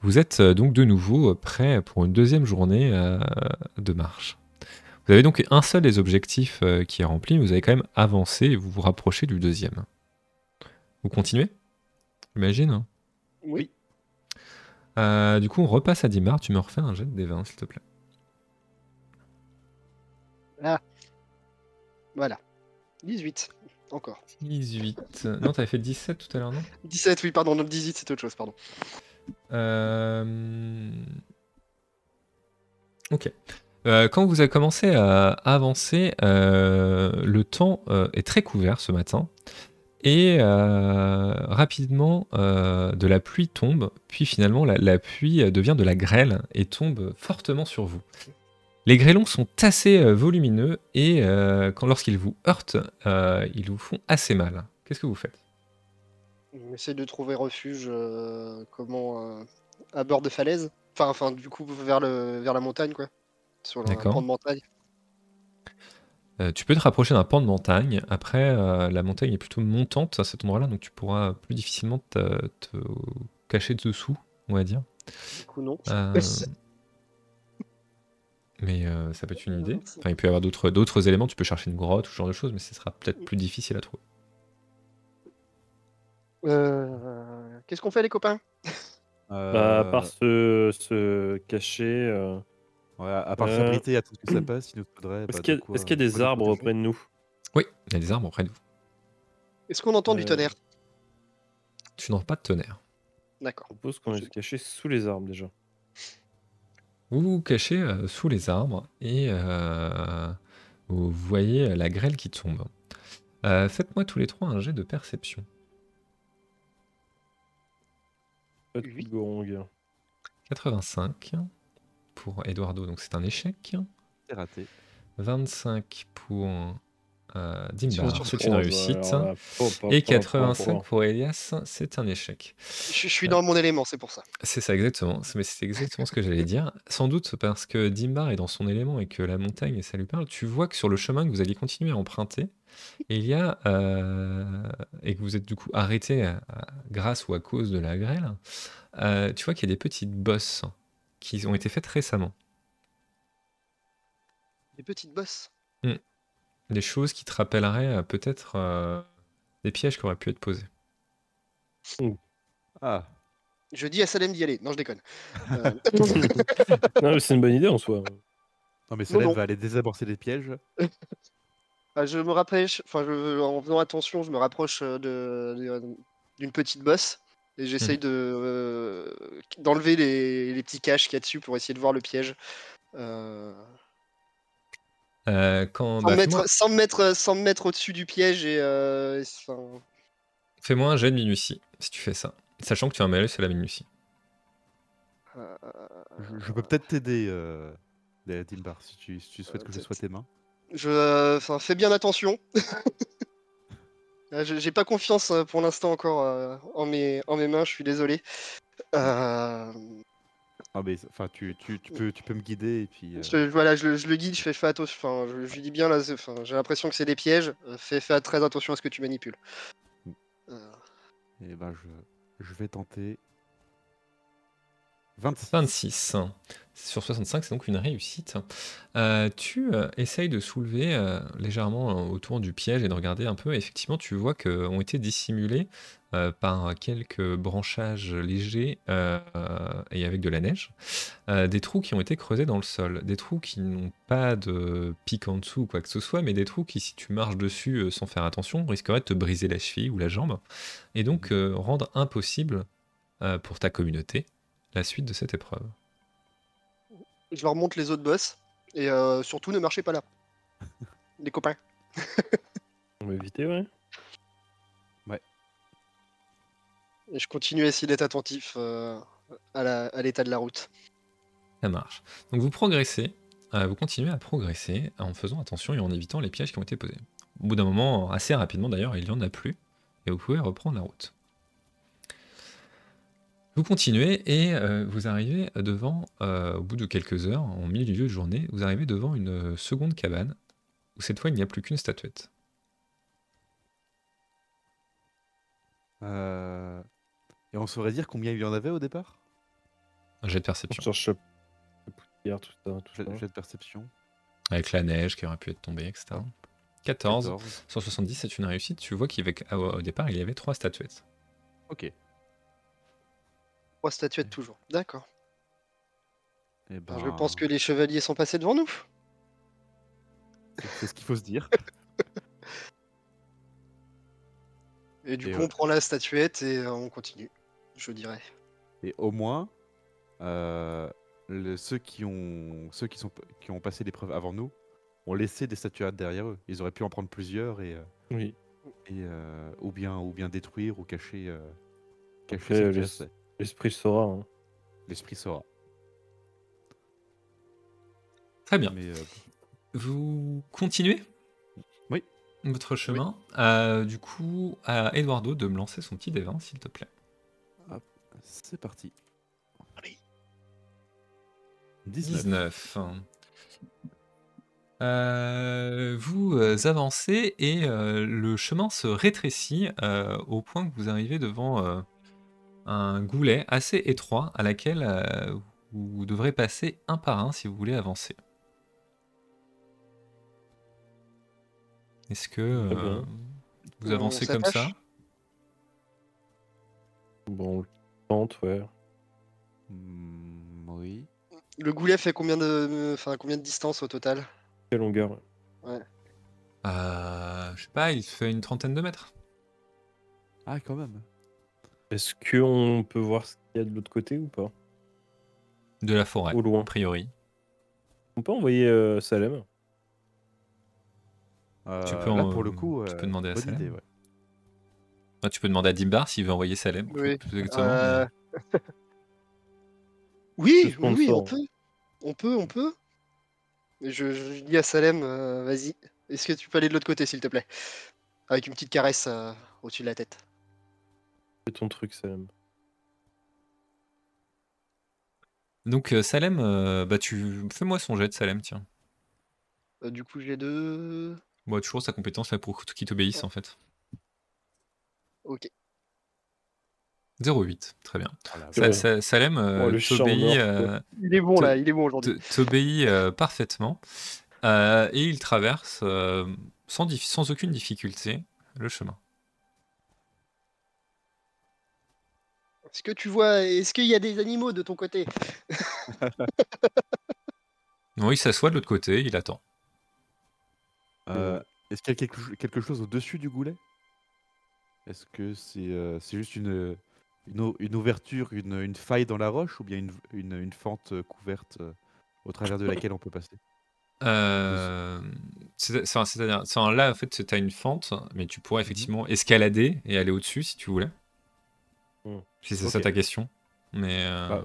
S1: Vous êtes euh, donc de nouveau euh, prêt pour une deuxième journée euh, de marche. Vous avez donc un seul des objectifs qui est rempli, mais vous avez quand même avancé et vous vous rapprochez du deuxième. Vous continuez? J'imagine hein?
S4: Oui.
S1: du coup, on repasse à Dimar. Tu me refais un jet de D20, s'il te plaît.
S4: Ah. Voilà. 18. Encore.
S1: 18. Non, t'avais fait 17 tout à l'heure, non?
S4: 17, oui, pardon. Non, 18, c'est autre chose, pardon.
S1: Euh, ok. Euh, quand vous avez commencé à avancer, euh, le temps est très couvert ce matin. Et rapidement, de la pluie tombe, puis finalement la, pluie devient de la grêle et tombe fortement sur vous. Les grêlons sont assez volumineux et lorsqu'ils vous heurtent, ils vous font assez mal. Qu'est-ce que vous faites?
S4: On essaie de trouver refuge comment à bord de falaise. Enfin, enfin, du coup, vers, le, vers la montagne, quoi. Sur le pan de montagne.
S1: Euh, tu peux te rapprocher d'un pan de montagne. Après, euh, la montagne est plutôt montante à cet endroit-là, donc tu pourras plus difficilement te, te cacher dessous, on va dire.
S4: Du coup, non.
S1: Euh, mais ça peut être une idée. Enfin, il peut y avoir d'autres, d'autres éléments. Tu peux chercher une grotte ou ce genre de choses, mais ce sera peut-être plus difficile à trouver.
S4: Qu'est-ce qu'on fait, les copains?
S2: Bah, à part se, se cacher.
S3: Ouais, à part euh... s'abriter à tout ce que ça passe, il nous faudrait.
S2: Est-ce bah, qu'il y, a des arbres près de nous?
S1: Oui, il y a des arbres près de nous.
S4: Est-ce qu'on entend du euh, tonnerre?
S1: Tu n'entends pas de tonnerre.
S4: D'accord.
S2: Je propose qu'on est caché sous les arbres déjà.
S1: Vous vous cachez euh, sous les arbres et vous voyez la grêle qui tombe. Faites-moi tous les trois un jet de perception.
S2: Pas de
S1: 85 pour Eduardo, donc c'est un échec.
S3: C'est raté.
S1: 25 pour euh, Dimbar, c'est une réussite. Et 85 pour Elias, c'est un échec.
S4: Je, suis dans mon élément, c'est pour ça.
S1: C'est ça, exactement. Mais c'est exactement ce que j'allais dire. Sans doute parce que Dimbar est dans son élément et que la montagne, ça lui parle. Tu vois que sur le chemin que vous alliez continuer à emprunter, il y a, euh, et que vous êtes du coup arrêté grâce ou à cause de la grêle, euh, tu vois qu'il y a des petites bosses qui ont été faites récemment.
S4: Des petites bosses?
S1: Hmm. Des choses qui te rappelleraient euh, peut-être euh, des pièges qui auraient pu être posés.
S3: Ah.
S4: Je dis à Salem d'y aller. Non, je déconne. Euh,
S2: non, mais c'est une bonne idée en soi.
S3: Non, mais Salem va aller désamorcer les pièges.
S4: Ah, je me rapproche, enfin, en faisant attention, je me rapproche de, d'une petite bosse et j'essaye mmh. de euh, d'enlever les, les, petits caches qu'il y a dessus pour essayer de voir le piège. Euh...
S1: Euh, quand,
S4: sans, bah, mettre, sans, me mettre, sans, me mettre, au-dessus du piège et. Euh,
S1: fais-moi un jet de minutie si tu fais ça, sachant que tu as un malus sur la minutie.
S3: Je, je, peux peut-être t'aider, euh, Dimbar, si tu, si tu souhaites que je sois tes mains.
S4: Je, fais bien attention. Euh, j'ai pas confiance euh, pour l'instant encore euh, en, mes, en mes mains, je suis désolé.
S3: Ah mais enfin tu, tu, tu, peux, tu peux me guider et puis.
S4: voilà, je, je, le guide, je fais, fais attention. Enfin, je, je, lui dis bien là, j'ai l'impression que c'est des pièges. Fais, fais très attention à ce que tu manipules.
S3: Mm. Et ben je, je vais tenter
S1: 26. Sur 65, c'est donc une réussite. Euh, tu euh, essayes de soulever euh, légèrement autour du piège et de regarder un peu. Effectivement, tu vois qu'ont été dissimulés par quelques branchages légers et avec de la neige, des trous qui ont été creusés dans le sol. Des trous qui n'ont pas de pic en dessous ou quoi que ce soit, mais des trous qui, si tu marches dessus sans faire attention, risqueraient de te briser la cheville ou la jambe, et donc rendre impossible pour ta communauté la suite de cette épreuve.
S4: Je leur montre les autres boss et euh, surtout ne marchez pas là. les copains.
S2: On va éviter, ouais.
S3: Ouais.
S4: Et je continue à essayer d'être attentif euh, à l'état de la route.
S1: Ça marche. Donc vous progressez, euh, vous continuez à progresser en faisant attention et en évitant les pièges qui ont été posés. Au bout d'un moment, assez rapidement d'ailleurs, il n'y en a plus, et vous pouvez reprendre la route. Vous continuez et euh, vous arrivez devant, euh, au bout de quelques heures, en milieu de journée, vous arrivez devant une seconde cabane, où cette fois il n'y a plus qu'une statuette.
S3: Euh, et on saurait dire combien il y en avait au départ?
S1: Un jet de perception.
S2: Sur tout ça,
S3: jet, de perception.
S1: Avec la neige qui aurait pu être tombée, etc. 14, 170, c'est une réussite. Tu vois qu'au départ, il y avait trois statuettes.
S3: Ok.
S4: Trois statuettes toujours. D'accord.
S3: Eh ben...
S4: Je pense que les chevaliers sont passés devant nous.
S3: C'est ce qu'il faut se dire.
S4: et du coup, on prend la statuette et euh, on continue, je dirais.
S3: Et au moins, euh, ceux, qui ont, ceux qui, sont, qui ont passé l'épreuve avant nous ont laissé des statuettes derrière eux. Ils auraient pu en prendre plusieurs et, euh,
S2: oui.
S3: et ou, bien, ou bien détruire ou cacher, cacher
S2: L'esprit saura. Hein.
S3: L'esprit saura.
S1: Très bien. Euh, Vous continuez?
S3: Oui.
S1: Votre chemin. Euh, du coup, à Eduardo de me lancer son petit dévin, s'il te plaît.
S3: C'est parti.
S1: 19. Euh, vous euh, avancez et euh, le chemin se rétrécit euh, au point que vous arrivez devant euh, un goulet assez étroit à laquelle euh, vous devrez passer un par un si vous voulez avancer. Est-ce que euh, vous avancez comme ça?
S2: Bon, on le tente, ouais.
S3: Hmm, oui.
S4: Le goulet fait combien de, enfin, combien de distance au total?
S2: Quelle longueur
S1: Euh, Je sais pas, il fait une trentaine de mètres.
S3: Ah, quand même.
S2: Est-ce qu'on peut voir ce qu'il y a de l'autre côté ou pas?
S1: De la forêt,
S2: Au loin.
S1: a priori.
S2: On peut envoyer euh, Salem
S3: Euh,
S1: Tu peux
S3: là,
S1: en-
S3: pour le coup,
S1: tu peux
S3: euh,
S1: demander à
S3: bonne
S1: Salem.
S3: idée, ouais.
S1: Ah, tu peux demander à Dimbar s'il veut envoyer Salem.
S4: Oui.
S1: plus exactement,
S4: Euh,
S1: mais-
S4: Oui,
S2: Le
S4: oui, oui, on
S2: sponsor.
S4: peut. On peut, on peut. Mais je, je dis à Salem, euh, vas-y. Est-ce que tu peux aller de l'autre côté, s'il te plaît? Avec une petite caresse euh, au-dessus de la tête.
S2: Fais ton truc, Salem.
S1: Donc euh, Salem, euh, bah tu fais-moi son jet de Salem, tiens.
S4: Euh, du coup, j'ai deux.
S1: Bon, toujours sa compétence là pour qu'il t'obéisse en fait.
S4: Ok.
S1: 0,8, très bien.
S3: Voilà.
S1: Sa-
S2: Ouais.
S1: sa- Salem euh,
S2: Oh,
S1: t'obéit euh,
S4: Il est bon là, il est bon aujourd'hui.
S1: t'obéit, euh, parfaitement Euh, et il traverse euh, sans aucune difficulté le chemin.
S4: Est-ce que tu vois, est-ce qu'il y a des animaux de ton côté?
S1: Non, il s'assoit de l'autre côté, il attend.
S3: Euh, Est-ce qu'il y a quelque, cho- quelque chose au-dessus du goulet? Est-ce que c'est euh, c'est juste une, une, o- une ouverture, une, une faille dans la roche ou bien une, une, une fente euh, couverte euh, au travers de laquelle on peut passer?
S1: Euh, c'est- c'est- C'est-à-dire, là en fait, tu as une fente, mais tu pourrais effectivement escalader et aller au-dessus si tu voulais. Si c'est ça ta question. Mais euh,
S3: Bah,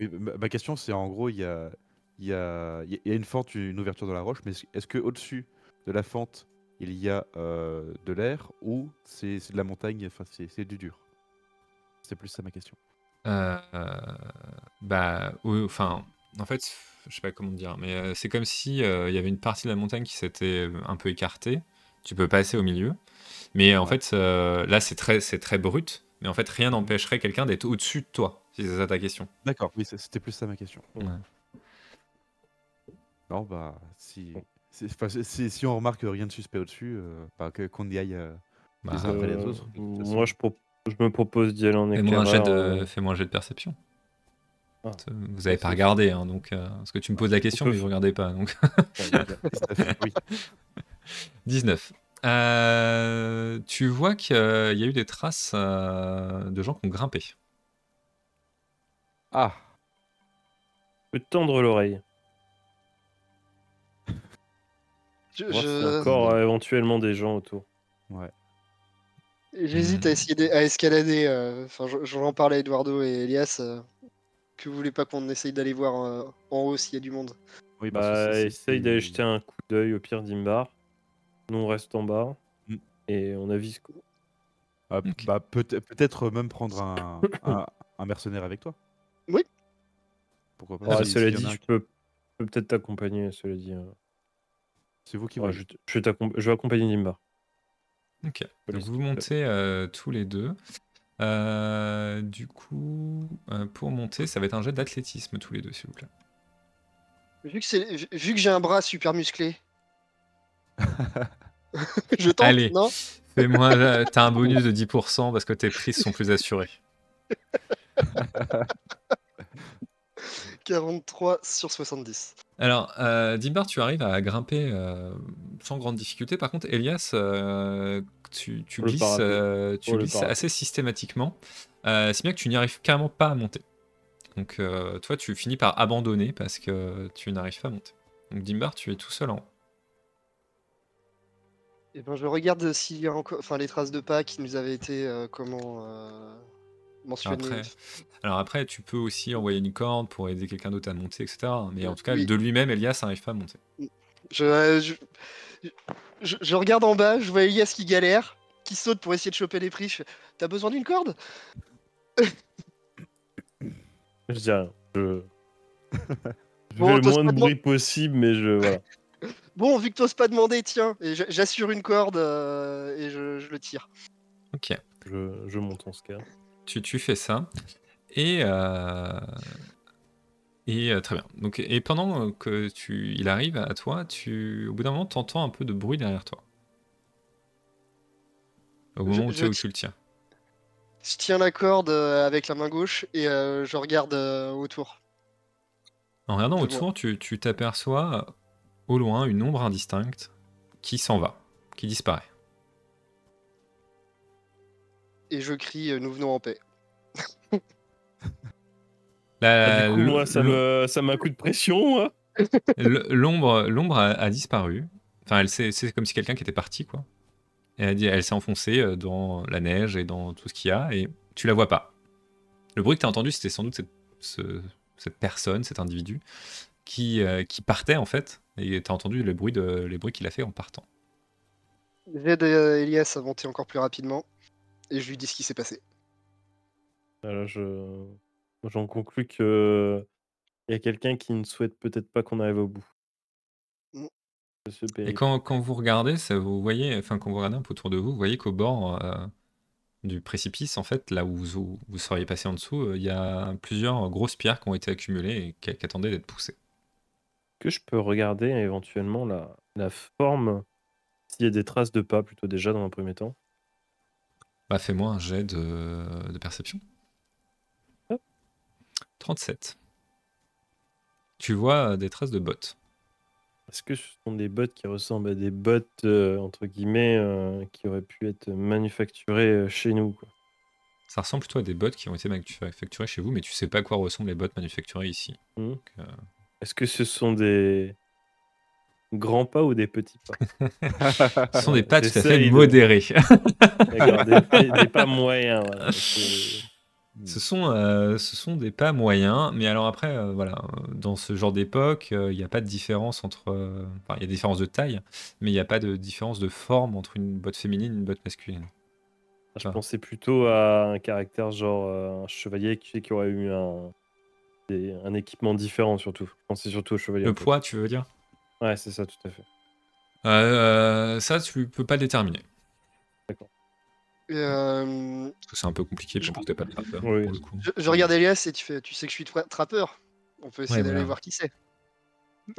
S3: Oui, ma, question c'est en gros, il y a, y, a, y a une fente, une ouverture dans la roche, mais est-ce- est-ce que au-dessus de la fente il y a euh, de l'air ou c'est de la montagne, enfin c'est du dur? C'est plus ça ma question.
S1: euh, bah, oui, enfin, en fait, je sais pas comment dire, mais euh, c'est comme si euh, il y avait une partie de la montagne qui s'était euh, un peu écartée. Tu peux passer au milieu, mais en
S3: Ouais.
S1: fait, euh, là, c'est très, c'est très brut. Mais en fait, rien n'empêcherait quelqu'un d'être au-dessus de toi, si c'est ça ta question.
S3: D'accord, oui, c'est- c'était plus ça ma question.
S1: Ouais.
S3: Non, bah, si, si on remarque rien de suspect au-dessus, euh, bah, que- qu'on y aille euh,
S1: Bah,
S3: les uns après les
S2: Euh,
S3: autres.
S2: moi, je, pro- je me propose d'y aller en
S1: Fais-moi un, jet
S2: éclaireur.
S1: de...
S2: euh,
S1: fais-moi un jet de perception.
S2: Ah.
S1: Vous avez
S2: Ça,
S1: pas
S2: c'est-
S1: regardé, hein, donc, euh, parce que tu me poses la question, mais vous regardez pas. Donc.
S3: Tout à fait, oui.
S1: 19. Euh, tu vois qu'il y a eu des traces euh, de gens qui ont grimpé.
S3: Ah,
S2: Je peux tendre l'oreille.
S4: Je-
S2: Voir s'il y a
S4: je-
S2: encore euh, éventuellement des gens autour.
S3: ouais.
S4: J'hésite à essayer de- à escalader. euh, Enfin, je- j'en parlais à Eduardo et Elias. euh, que vous voulez pas qu'on essaye d'aller voir euh, en haut s'il y a du monde
S3: Oui, parce que
S2: Bah,
S3: c'est- c'est-
S2: essaye d'aller jeter un coup d'œil au pire d'Imbar. Nous, on reste en bas.
S3: Mm.
S2: Et on avise. quoi.
S3: Ah,
S1: Ok.
S3: bah, peut- peut-être même prendre un, un, un mercenaire avec toi.
S4: Oui.
S3: Pourquoi pas
S2: Ouais,
S3: si-
S2: cela dit, je peux, peut-être t'accompagner. Cela dit, euh.
S3: C'est vous qui
S2: Ouais,
S3: voyez.
S2: je, je vais t'accomp- je vais accompagner Dimbar.
S1: Ok. Donc vous montez euh, tous les deux. Euh, du coup, euh, pour monter, ça va être un jet d'athlétisme tous les deux, s'il vous plaît.
S4: Vu que, c'est- vu- vu que j'ai un bras super musclé. Je tente,
S1: Allez.
S4: non
S1: Fais-moi, euh, t'as un bonus de 10% parce que tes prises sont plus assurées.
S4: 43 sur 70.
S1: Alors, euh, Dimbar, tu arrives à grimper euh, sans grande difficulté. Par contre, Elias, euh, tu, glisses, euh, tu
S2: Oh,
S1: glisses assez systématiquement. Euh, c'est bien que tu n'y arrives carrément pas à monter. Donc, euh, toi, tu finis par abandonner parce que tu n'arrives pas à monter. Donc, Dimbar, tu es tout seul en haut.
S4: Et ben, je regarde s'il y a encore, enfin, les traces de pas qui nous avaient été euh, comment euh, mentionnées.
S1: Après, alors après, tu peux aussi envoyer une corde pour aider quelqu'un d'autre à monter, etc. Mais en tout cas,
S4: Oui.
S1: de lui-même, Elias n'arrive pas à monter.
S4: Je, euh, je, je- je regarde en bas, je vois Elias qui galère, qui saute pour essayer de choper les prix. Je fais, T'as besoin d'une corde?
S2: Je dis rien. Je,
S4: Bon,
S2: le
S4: t'oses
S2: moins
S4: pas
S2: de bruit possible, mais je voilà.
S4: Bon, vu que t'oses pas demander, tiens, et j'assure une corde euh, et je, je le tire.
S1: Ok.
S2: Je, je monte en ce cas.
S1: Tu, tu fais ça. Et, euh, et euh, très bien. Donc, et pendant que tu, il arrive à toi, tu, au bout d'un moment, tu entends un peu de bruit derrière toi. Au
S4: Je-
S1: moment où, tu, où
S4: ti-
S1: tu le tiens.
S4: Je tiens la corde euh, avec la main gauche et euh, je regarde euh, autour.
S1: En regardant autour, tu tu t'aperçois au loin une ombre indistincte qui s'en va, qui disparaît.
S4: Et je crie euh, Nous venons en paix.
S1: La-
S2: Ah, du coup,
S1: l-
S2: moi, ça
S1: l-
S2: me, ça met un coup de pression. moi.
S1: l- L'ombre, l'ombre a, a disparu. Enfin, elle s'est- c'est comme si quelqu'un qui était parti, quoi. Et elle, a dit- elle s'est enfoncée euh, dans la neige et dans tout ce qu'il y a, et tu la vois pas. Le bruit que tu as entendu, c'était sans doute cette, ce- cette personne, cet individu, qui, euh, qui partait en fait, et tu as entendu le bruit de, les bruits qu'il a fait en partant.
S4: J'aide euh, Elias à monter encore plus rapidement et je lui dis ce qui s'est passé.
S2: Je, j'en conclus que il y a quelqu'un qui ne souhaite peut-être pas qu'on arrive au bout.
S4: Mm.
S1: Et quand, quand vous regardez, ça, vous voyez, enfin quand vous regardez un peu autour de vous, vous voyez qu'au bord euh, du précipice, en fait, là où vous, vous seriez passé en dessous, euh, il y a plusieurs grosses pierres qui ont été accumulées et qui, qui attendaient d'être poussées.
S2: Que je peux regarder éventuellement la, la forme, s'il y a des traces de pas plutôt déjà dans un premier temps?
S1: Bah fais-moi un jet de, de perception.
S2: Hop.
S1: 37. Tu vois euh, des traces de bottes.
S2: Est-ce que ce sont des bottes qui ressemblent à des bottes, euh, entre guillemets, euh, qui auraient pu être manufacturées euh, chez nous quoi?
S1: Ça ressemble plutôt à des bottes qui ont été manufacturées chez vous, mais tu sais pas à quoi ressemblent les bottes manufacturées ici.
S2: Hmm.
S1: Donc,
S2: Est-ce que ce sont des grands pas ou des petits pas
S1: ce sont des pas tout à fait.
S2: D'accord, des, des- des pas moyens. voilà.
S1: Ce sont, euh, ce sont des pas moyens, mais alors après, euh, voilà, euh, dans ce genre d'époque, euh, il n'y a pas de différence entre. Enfin, il y a des différences de taille, mais il n'y a pas de différence de forme entre une botte féminine et une botte masculine.
S2: Je
S1: Ah.
S2: pensais plutôt à un caractère genre un chevalier qui, qui aurait eu un, des- un équipement différent surtout. Je pensais surtout au chevalier.
S1: Le poids, tu veux dire?
S2: Ouais, c'est ça, tout à fait.
S1: Euh, Ça, tu peux pas déterminer.
S4: Et, euh,
S1: Parce que c'est un peu compliqué pour t'es pas le trappeur,
S2: Oui.
S1: pour le coup.
S4: je, je regarde Elias et tu fais Tu sais que je suis tra- trappeur. On peut essayer
S1: Ouais,
S4: d'aller voir qui c'est.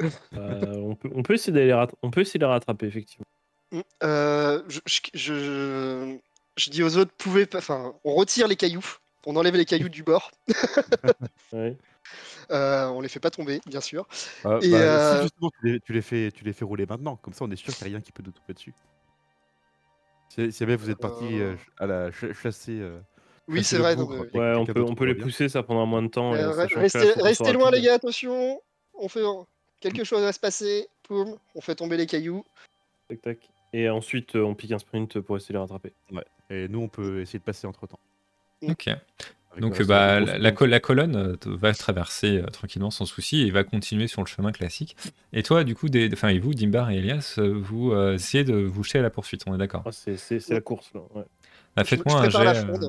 S2: Euh, on, peut, on peut essayer d'aller rat- on peut essayer de les rattraper effectivement.
S4: Mm. Euh, je, je, je- je dis aux autres pouvez pas. Enfin, on retire les cailloux. On enlève les cailloux du bord.
S2: Ouais.
S4: Euh, on les fait pas tomber, bien sûr.
S3: Ah,
S4: Et,
S3: bah,
S4: euh,
S3: Si justement tu les, tu, les fais, tu les fais rouler maintenant, comme ça on est sûr qu'il n'y a rien qui peut nous tomber dessus. Si, si jamais vous êtes parti
S4: Euh.
S3: à la ch- chasser. euh,
S4: Oui, c'est vrai. non, mais-
S2: Ouais, on peut, on peut les pousser, ça prendra moins de temps.
S4: Euh,
S2: là,
S4: restez loin, les gars, attention. On fait quelque chose va se passer. Poum, on fait tomber les cailloux.
S2: Tac, tac. Et ensuite, on pique un sprint pour essayer de les rattraper.
S3: Et nous on peut essayer de passer entre temps.
S1: Ok. Donc bah, la, la co- la colonne euh, va traverser euh, tranquillement sans souci et va continuer sur le chemin classique. Et toi, du coup, des, enfin, et vous, Dimbar et Elias, euh, vous euh, essayez de vous jeter à la poursuite, on est d'accord
S2: Ah, c'est la course là. ouais.
S1: Bah, Faites-moi un, jet, euh,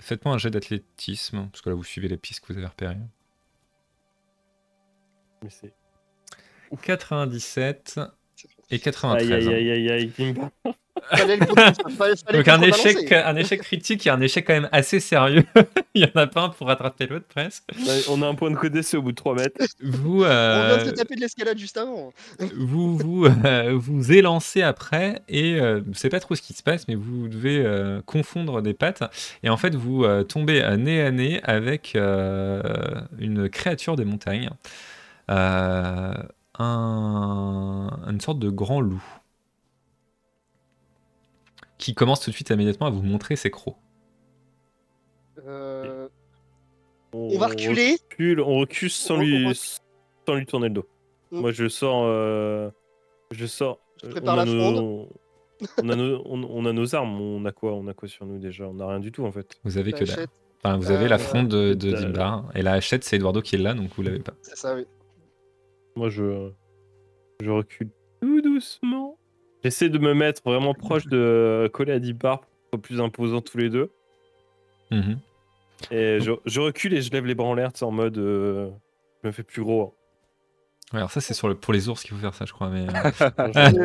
S1: faites-moi un jet d'athlétisme, parce que là, vous suivez les pistes que vous avez repérées.
S2: Mais c'est-
S1: 97 et 93.
S2: Aïe aïe
S1: hein.
S2: aïe aïe aïe.
S1: Donc un échec, un échec critique et un échec quand même assez sérieux. Il y en a pas un pour rattraper l'autre presque.
S2: On a un point de code d'essai au bout de 3 mètres.
S1: Vous,
S4: On vient de
S1: euh,
S4: se taper de l'escalade juste avant.
S1: vous vous, euh, vous élancez après et euh, vous savez pas trop ce qui se passe, mais vous devez euh, confondre des pattes et en fait vous euh, tombez à nez à nez avec euh, une créature des montagnes, Euh, un- une sorte de grand loup qui commence tout de suite immédiatement à vous montrer ses crocs.
S4: Euh, on va reculer.
S2: recule, on recule sans
S4: On-
S2: lui, sans lui tourner le dos.
S4: Mm.
S2: Moi, je sors. euh, je sors.
S4: Je prépare
S2: on, a
S4: la
S2: nos, on, a nos, on, on a nos armes. On a quoi On a quoi sur nous déjà? On a rien du tout en fait.
S1: Vous avez que dalle. Enfin, vous avez la
S4: Euh,
S1: fronde de, de. Dimbar et la hachette c'est Eduardo qui est là donc vous l'avez pas.
S4: C'est ça, oui.
S2: Moi, je, je recule tout doucement. J'essaie de me mettre vraiment proche de coller à 10 barres pour plus imposants tous les deux.
S1: Mhm.
S2: Et je, je recule et je lève les bras en l'air, tu sais, en mode. euh, je me fais plus gros. hein.
S1: Ouais, alors ça, c'est sur le... pour les ours qu'il faut faire ça, je crois. Mais... euh,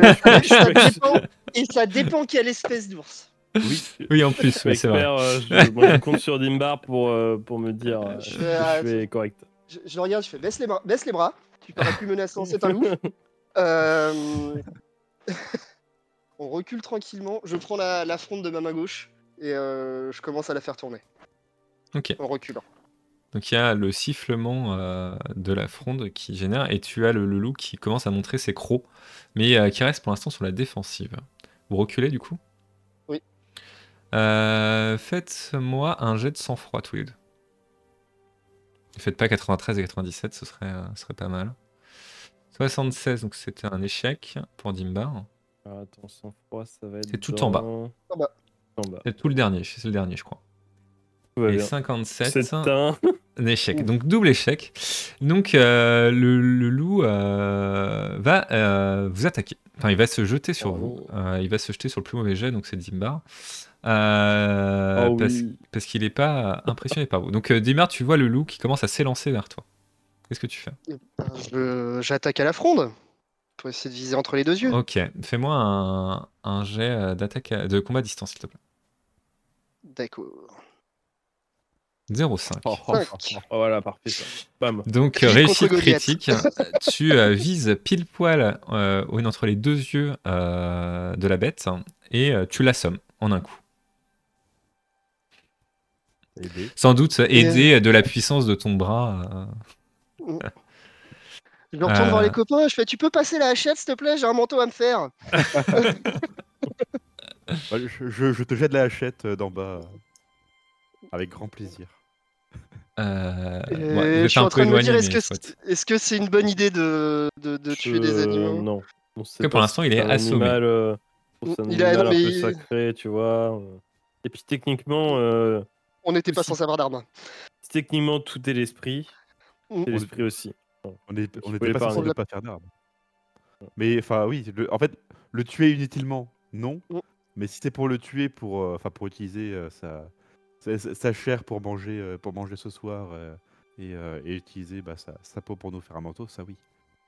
S4: ça dépend- et ça dépend quelle espèce d'ours.
S3: Oui,
S1: oui, en plus, oui, c'est vrai.
S2: Euh, je, moi, je compte sur Dimbar pour, euh, pour me dire euh,
S4: Je
S2: que
S4: fais,
S2: je fais correct.
S4: Je, je le regarde, je fais baisse les bras, baisse les bras. Tu parais plus menaçant, c'est un loup. On recule tranquillement. Je prends la, la fronde de ma main gauche et euh, je commence à la faire tourner
S1: Ok.
S4: en reculant.
S1: Donc il y a le sifflement euh, de la fronde qui génère et tu as le, le loup qui commence à montrer ses crocs, mais euh, qui reste pour l'instant sur la défensive. Vous reculez du coup?
S4: Oui.
S1: Faites-moi un jet de sang-froid tous les deux. Ne faites pas 93 et 97, ce serait, euh, ce serait pas mal. 76, donc c'était un échec pour Dimbar.
S2: Alors, attends, sans froid, ça va être.
S1: C'est tout en bas.
S2: dans-
S4: En bas.
S2: En bas.
S1: C'est tout le dernier, c'est le dernier je crois. Et
S2: bien.
S1: 57,
S2: C'est un.
S1: Un échec. Donc double échec. Donc euh, le, le loup euh, va euh, vous attaquer. Enfin, il va se jeter sur
S2: Oh.
S1: vous. Euh, il va se jeter sur le plus mauvais jet, donc c'est Dimbar. Euh,
S2: Oh
S1: parce
S2: oui.
S1: parce qu'il n'est pas impressionné par vous. Donc euh, Dimbar, tu vois le loup qui commence à s'élancer vers toi. Qu'est-ce que tu fais
S4: Je- J'attaque à la fronde pour essayer de viser entre les deux yeux.
S1: Ok, fais-moi un, un jet euh, d'attaque à- de combat à distance, s'il te plaît.
S4: D'accord.
S1: 0,5.
S2: Oh, oh,
S4: Cinq.
S2: oh, voilà, parfait ça. Bam.
S1: Donc réussite critique, tu euh, vises pile poil euh, entre les deux yeux euh, de la bête et euh, tu l'assommes en un coup. Sans doute aidé de la puissance de ton bras. Euh.
S4: Je me retourne
S1: Euh.
S4: voir les copains, je fais Tu peux passer la hachette, s'il te plaît J'ai un manteau à me faire.
S3: Je, je- je te jette la hachette euh, d'en bas. euh, Avec grand plaisir.
S1: Euh, ouais,
S4: je suis en train de me dire Est-ce que c'est est -ce c'est une bonne idée de, de, de tuer des animaux?
S2: Non. On sait
S1: Que pour l'instant, il est assommé.
S2: animal, euh, un
S4: Il a-
S2: un peu sacré, tu vois. euh. Et puis techniquement, euh,
S4: On n'était pas censé avoir d'armes.
S2: techniquement tout est l'esprit.
S4: Mm.
S2: C'est l'esprit aussi.
S3: On on n'était pas
S2: l'épargner.
S3: censé ne pas faire d'armes. Mais enfin oui, le- en fait, le tuer inutilement, non.
S4: Mm.
S3: Mais si c'est pour le tuer, pour, euh, enfin pour utiliser euh, sa, sa, sa- sa chair pour manger, euh, pour manger ce soir euh, et, euh, et utiliser bah, sa, sa peau pour nous faire un manteau, ça oui.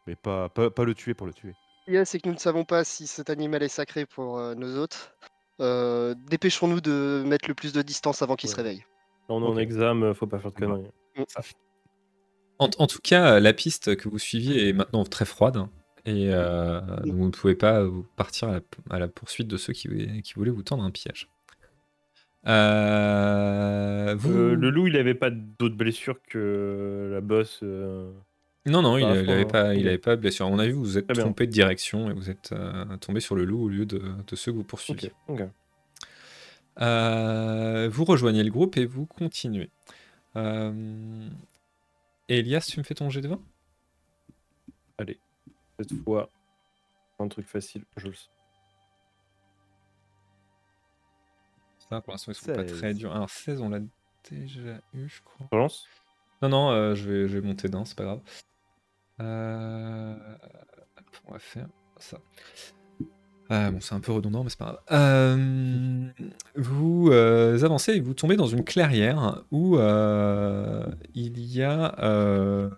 S3: Mais pas, pas, pas le tuer pour le tuer.
S4: Ce qu'il y a, c'est que nous ne savons pas si cet animal est sacré pour euh, nos hôtes. Euh, Dépêchons-nous de mettre le plus de distance avant qu'il se réveille.
S2: Là, on est en
S3: Ok.
S2: examen, faut pas faire de
S3: Ouais.
S2: conneries.
S1: En, en tout cas, la piste que vous suiviez est maintenant très froide. Et euh, donc vous ne pouvez pas partir à la, à la poursuite de ceux qui, qui voulaient vous tendre un piège. Euh, vous...
S2: Euh, le loup, il avait pas d'autres blessures que la bosse. euh,
S1: Non, non, il
S2: à
S1: n'avait
S2: hein.
S1: pas, il avait pas de blessure. On a vu, vous vous êtes trompé de direction et vous êtes euh, tombé sur le loup au lieu de, de ceux que vous poursuiviez. Euh, vous rejoignez le groupe et vous continuez. Euh, Elias, tu me fais ton jet de 20
S2: Cette fois, un truc facile, je le sais.
S1: Ça, pour l'instant, ils sont pas
S3: 16.
S1: très durs. Alors, 16, on l'a déjà eu, je crois.
S2: Relance
S1: Non, non, euh, je, vais, je vais monter d'un, c'est pas grave. Euh, on va faire ça. Bon, c'est un peu redondant, mais c'est pas grave. Euh, vous euh, avancez et vous tombez dans une clairière où euh, il y a euh,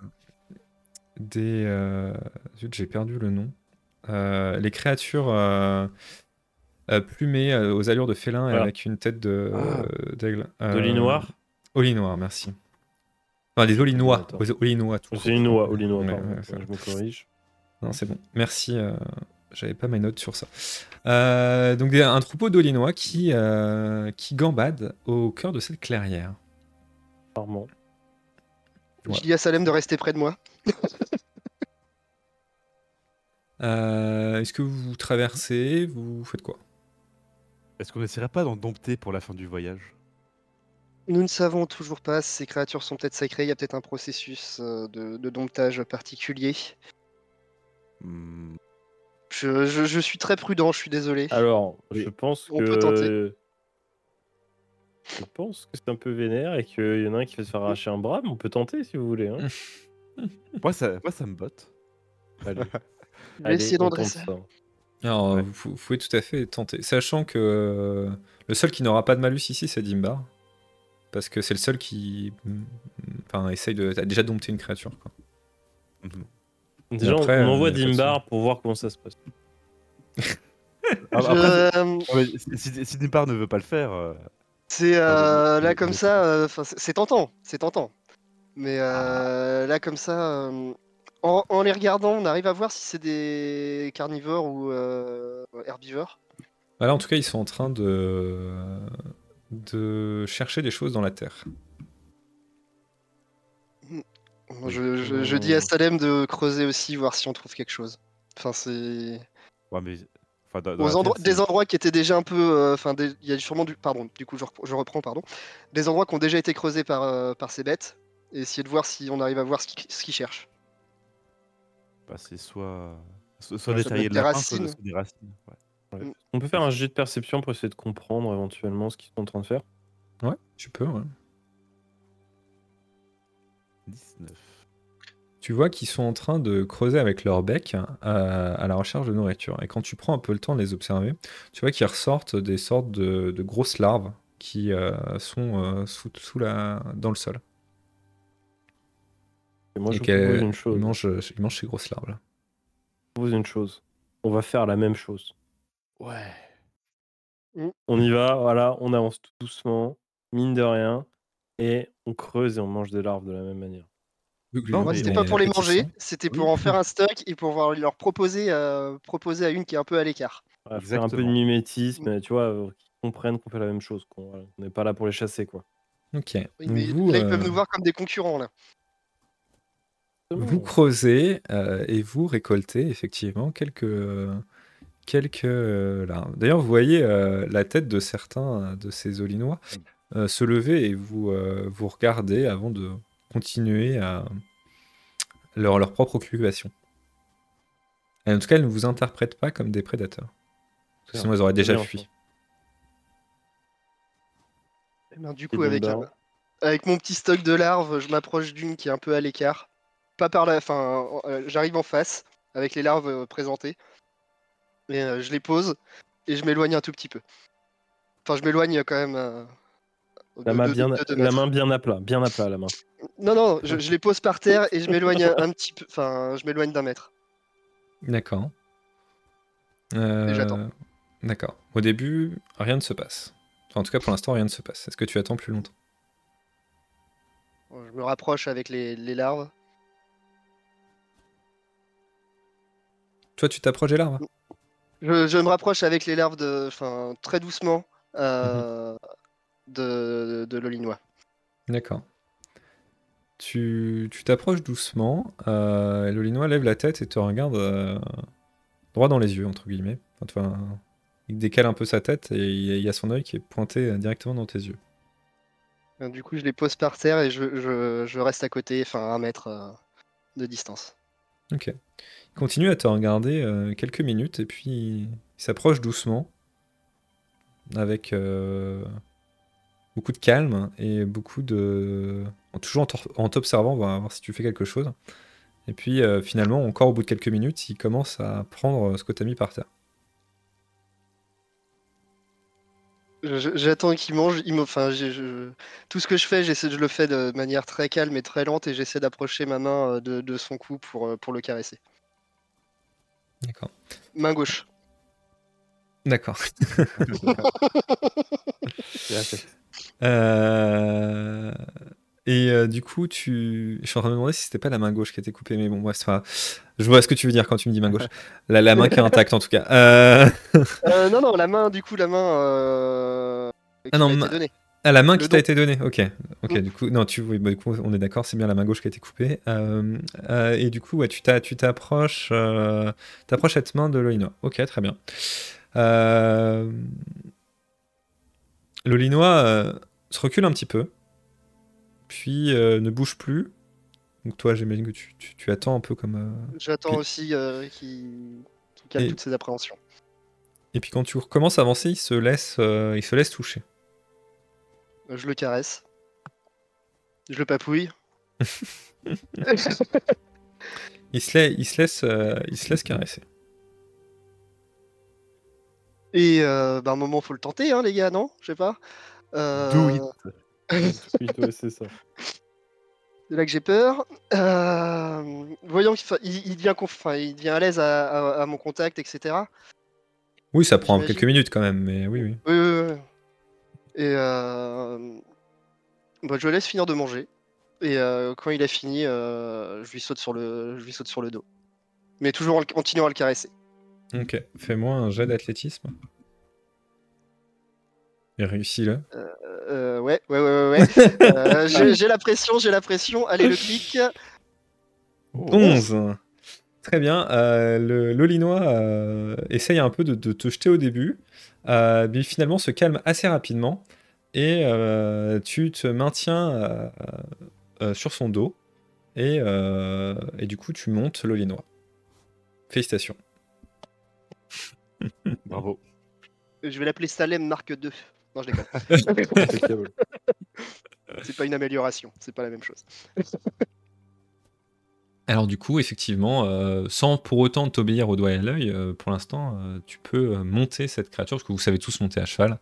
S1: des. euh, zut, j'ai perdu le nom. Euh, les créatures euh, euh, plumées euh, aux allures de félin et
S2: Voilà.
S1: avec une tête de-
S3: Ah.
S1: d'aigle.
S2: De lit noir
S1: Olinois, merci. Enfin, des olinois. Olinois, tout
S2: C'est une noix, Olinois,
S1: Ouais,
S2: pardon.
S1: ouais, ça-
S2: je me corrige.
S1: Non, c'est bon. Merci. J'avais pas mes notes sur ça. Euh, donc, un troupeau d'olinois qui, euh, qui gambade au cœur de cette clairière. Ouais.
S4: Je dis à Salem de rester près de moi.
S1: Euh, Est-ce que vous traversez Vous faites quoi?
S3: Est-ce qu'on n'essaierait pas d'en dompter pour la fin du voyage?
S4: Nous ne savons toujours pas si ces créatures sont peut-être sacrées. Il y a peut-être un processus euh, de, de domptage particulier.
S3: Hmm,
S4: Je, je- je suis très prudent, je suis désolé.
S2: Alors,
S3: Oui.
S2: je pense
S4: On peut tenter.
S2: que. Je pense que c'est un peu vénère et qu'il y en a un qui fait se faire arracher un bras, mais on peut tenter si vous voulez. Hein.
S3: moi, ça, moi, ça me botte.
S2: Allez,
S4: vais essayer
S2: on
S4: d'en
S2: tente
S4: dresser.
S2: ça.
S1: Alors,
S3: Ouais.
S1: vous, vous pouvez tout à fait tenter. Sachant que euh, le seul qui n'aura pas de malus ici, c'est Dimbar. Parce que c'est le seul qui mm, enfin, essaye de. a déjà dompté une créature. Quoi.
S3: Mhm.
S2: Déjà, on-
S1: après,
S2: on envoie Dimbar pour voir comment ça se passe.
S3: Ah, après, non, mais si, si, si Nimpar ne veut pas le faire, euh,
S4: C'est euh, là comme ça, euh, c'est tentant, c'est tentant. Mais
S3: Ah.
S4: euh, là comme ça, euh, en, en les regardant, on arrive à voir si c'est des carnivores ou euh, herbivores.
S1: Bah là, en tout cas, ils sont en train de de chercher des choses dans la terre.
S4: Je, je- je dis à Salem de creuser aussi, voir si on trouve quelque chose. Enfin, c'est
S3: ouais, mais, enfin, dans- dans
S4: aux
S3: la
S4: endroits-
S3: tête,
S4: des endroits qui étaient déjà un peu. euh, Enfin, des- il y a sûrement du. Pardon. Du coup, je, repr- je reprends. Pardon. Des endroits qui ont déjà été creusés par euh, par ces bêtes et essayer de voir si on arrive à voir ce qu'ils qu'ils cherchent.
S3: bah, c'est soit, soit, soit
S2: Ouais,
S3: des de soit,
S4: racines.
S3: soit des racines. ouais.
S2: On peut faire un jet de perception pour essayer de comprendre éventuellement ce qu'ils sont en train de faire.
S1: Ouais, tu peux. ouais.
S3: 19.
S1: Tu vois qu'ils sont en train de creuser avec leur bec euh, à la recherche de nourriture. Et quand tu prends un peu le temps de les observer, tu vois qu'ils ressortent des sortes de, de grosses larves qui euh, sont euh, sous, sous la, dans le sol.
S2: Et moi,
S1: Et
S2: je vous
S1: qu'elles-
S2: propose une
S1: ils,
S2: chose.
S1: mangent, ils mangent ces grosses larves là.
S2: Je propose une chose. On va faire la même chose.
S3: Ouais.
S2: On y va, voilà, on avance tout doucement, mine de rien, et on creuse et on mange des larves de la même manière.
S3: Non,
S4: c'était
S3: on-
S4: pas pour les manger, c'était
S3: Oui.
S4: pour en faire un stock et pour voir- leur proposer, euh, proposer à une qui est un peu à l'écart.
S2: Voilà, faire un peu de mimétisme, tu vois, euh, qu'ils comprennent qu'on fait la même chose, qu'on voilà, n'est pas là pour les chasser, quoi.
S1: Ok.
S4: Oui,
S1: Donc
S4: mais
S1: vous,
S4: là, ils peuvent
S1: euh,
S4: nous voir comme des concurrents là.
S1: Vous creusez euh, et vous récoltez effectivement quelques, quelques euh, larves. D'ailleurs, vous voyez euh, la tête de certains de ces olinois euh, se lever et vous, euh, vous regardez avant de continuer à leur, leur propre occupation. Et en tout cas, elles ne vous interprètent pas comme des prédateurs. Parce que sinon, elles auraient déjà
S2: bien,
S1: fui.
S4: Eh ben, du coup, avec,
S2: Dumbar.
S4: un- avec mon petit stock de larves, je m'approche d'une qui est un peu à l'écart. Pas par la. Enfin, euh, j'arrive en face avec les larves euh, présentées. Et euh, je les pose et je m'éloigne un tout petit peu. Enfin, je m'éloigne quand même. Euh,
S2: La
S4: de-
S2: main,
S4: de-
S2: bien,
S4: de- de deux
S2: la
S4: mètres.
S2: main bien à plat, bien à plat, la main.
S4: Non, non, je, je les pose par terre et je m'éloigne un, un petit peu. Enfin, je m'éloigne d'un mètre.
S1: D'accord. Euh,
S4: j'attends.
S1: D'accord. Au début, rien ne se passe. Enfin, en tout cas, pour l'instant, rien ne se passe. Est-ce que tu attends plus longtemps?
S4: Je me rapproche avec les, les larves.
S1: Toi, tu t'approches des larves?
S4: Je, je me rapproche avec les larves de, enfin, très doucement euh, de, de l'olinois.
S1: D'accord. Tu tu t'approches doucement. Euh, et l'olinois lève la tête et te regarde euh, droit dans les yeux, entre guillemets. Enfin, il décale un peu sa tête et il y a- son œil qui est pointé euh, directement dans tes yeux.
S4: Du coup, je les pose par terre et je, je- je reste à côté, enfin, à un mètre euh, de distance.
S1: Ok. Il continue à te regarder euh, quelques minutes et puis il s'approche doucement avec euh, beaucoup de calme et beaucoup de... en- Toujours en t'observant, on va voir si tu fais quelque chose. Et puis euh, finalement, encore au bout de quelques minutes, il commence à prendre ce que tu as mis par terre.
S4: J'attends qu'il mange. Il me, enfin, je- tout ce que je fais, j'essaie, je le fais de manière très calme et très lente et j'essaie d'approcher ma main euh, de, de son cou pour, euh, pour le caresser.
S1: D'accord.
S4: Main gauche.
S1: D'accord. Euh, Et euh, du coup, tu... je suis en train de me demander si c'était pas la main gauche qui était coupée, mais bon, moi, c'est pas... Je vois ce que tu veux dire quand tu me dis main gauche. La, la main qui est intacte, en tout cas. Euh,
S4: Euh, non, non, la main, du coup, la main euh, qui
S1: Ah non,
S4: m'a été donnée.
S1: Ah, la main qui t'a été donnée, ok. Ok,
S4: Mm.
S1: du coup, non, tu, oui, bah, du coup, on est d'accord, c'est bien la main gauche qui a été coupée. Euh, euh, et du coup, ouais, tu t'a- tu t'approches euh, t'approches cette main de l'Olinois. Ok, très bien. Euh, L'Olinois euh, se recule un petit peu, puis euh, ne bouge plus. Donc toi, j'imagine que tu, tu- tu attends un peu comme... euh,
S4: J'attends
S1: Puis-
S4: aussi euh, qu'il qu'il calme
S1: Et-
S4: toutes ses appréhensions.
S1: Et puis quand tu recommences à avancer, il se laisse, euh, il se laisse toucher.
S4: Je le caresse. Je le papouille.
S1: Il se, lai- il se laisse, euh, il se laisse caresser.
S4: Et euh, bah, à un moment, faut le tenter, hein, les gars, non? Je sais pas. Euh,
S3: Do it.
S2: Oui, ouais, c'est ça.
S4: C'est là que j'ai peur. Euh, voyant qu'il il, devient, il devient à l'aise à, mon contact, etc.
S1: Oui, ça prend quelques minutes quand même, mais oui, oui.
S4: Oui, oui, oui. Et euh, bah, je le laisse finir de manger. Et euh, quand il a fini, euh, je, lui saute sur le, je lui saute sur le dos. Mais toujours en continuant à le caresser.
S1: Ok, fais-moi un jet d'athlétisme. Et réussis-le.
S4: Euh, ouais, ouais, ouais, ouais. j'ai la pression, j'ai la pression. Allez, le clic.
S1: 11. Très bien. le Lolinois essaye un peu de, de, te jeter au début, mais finalement se calme assez rapidement et tu te maintiens euh, sur son dos. Et, euh, et, du coup, tu montes l'Olinois. Félicitations.
S3: Bravo.
S4: Je vais l'appeler Salem Mark 2. Non, je déconne. c'est pas une amélioration, c'est pas la même chose.
S1: Alors du coup, effectivement, euh, sans pour autant t'obéir au doigt et à l'œil, pour l'instant, tu peux monter cette créature, parce que vous savez tous monter à cheval.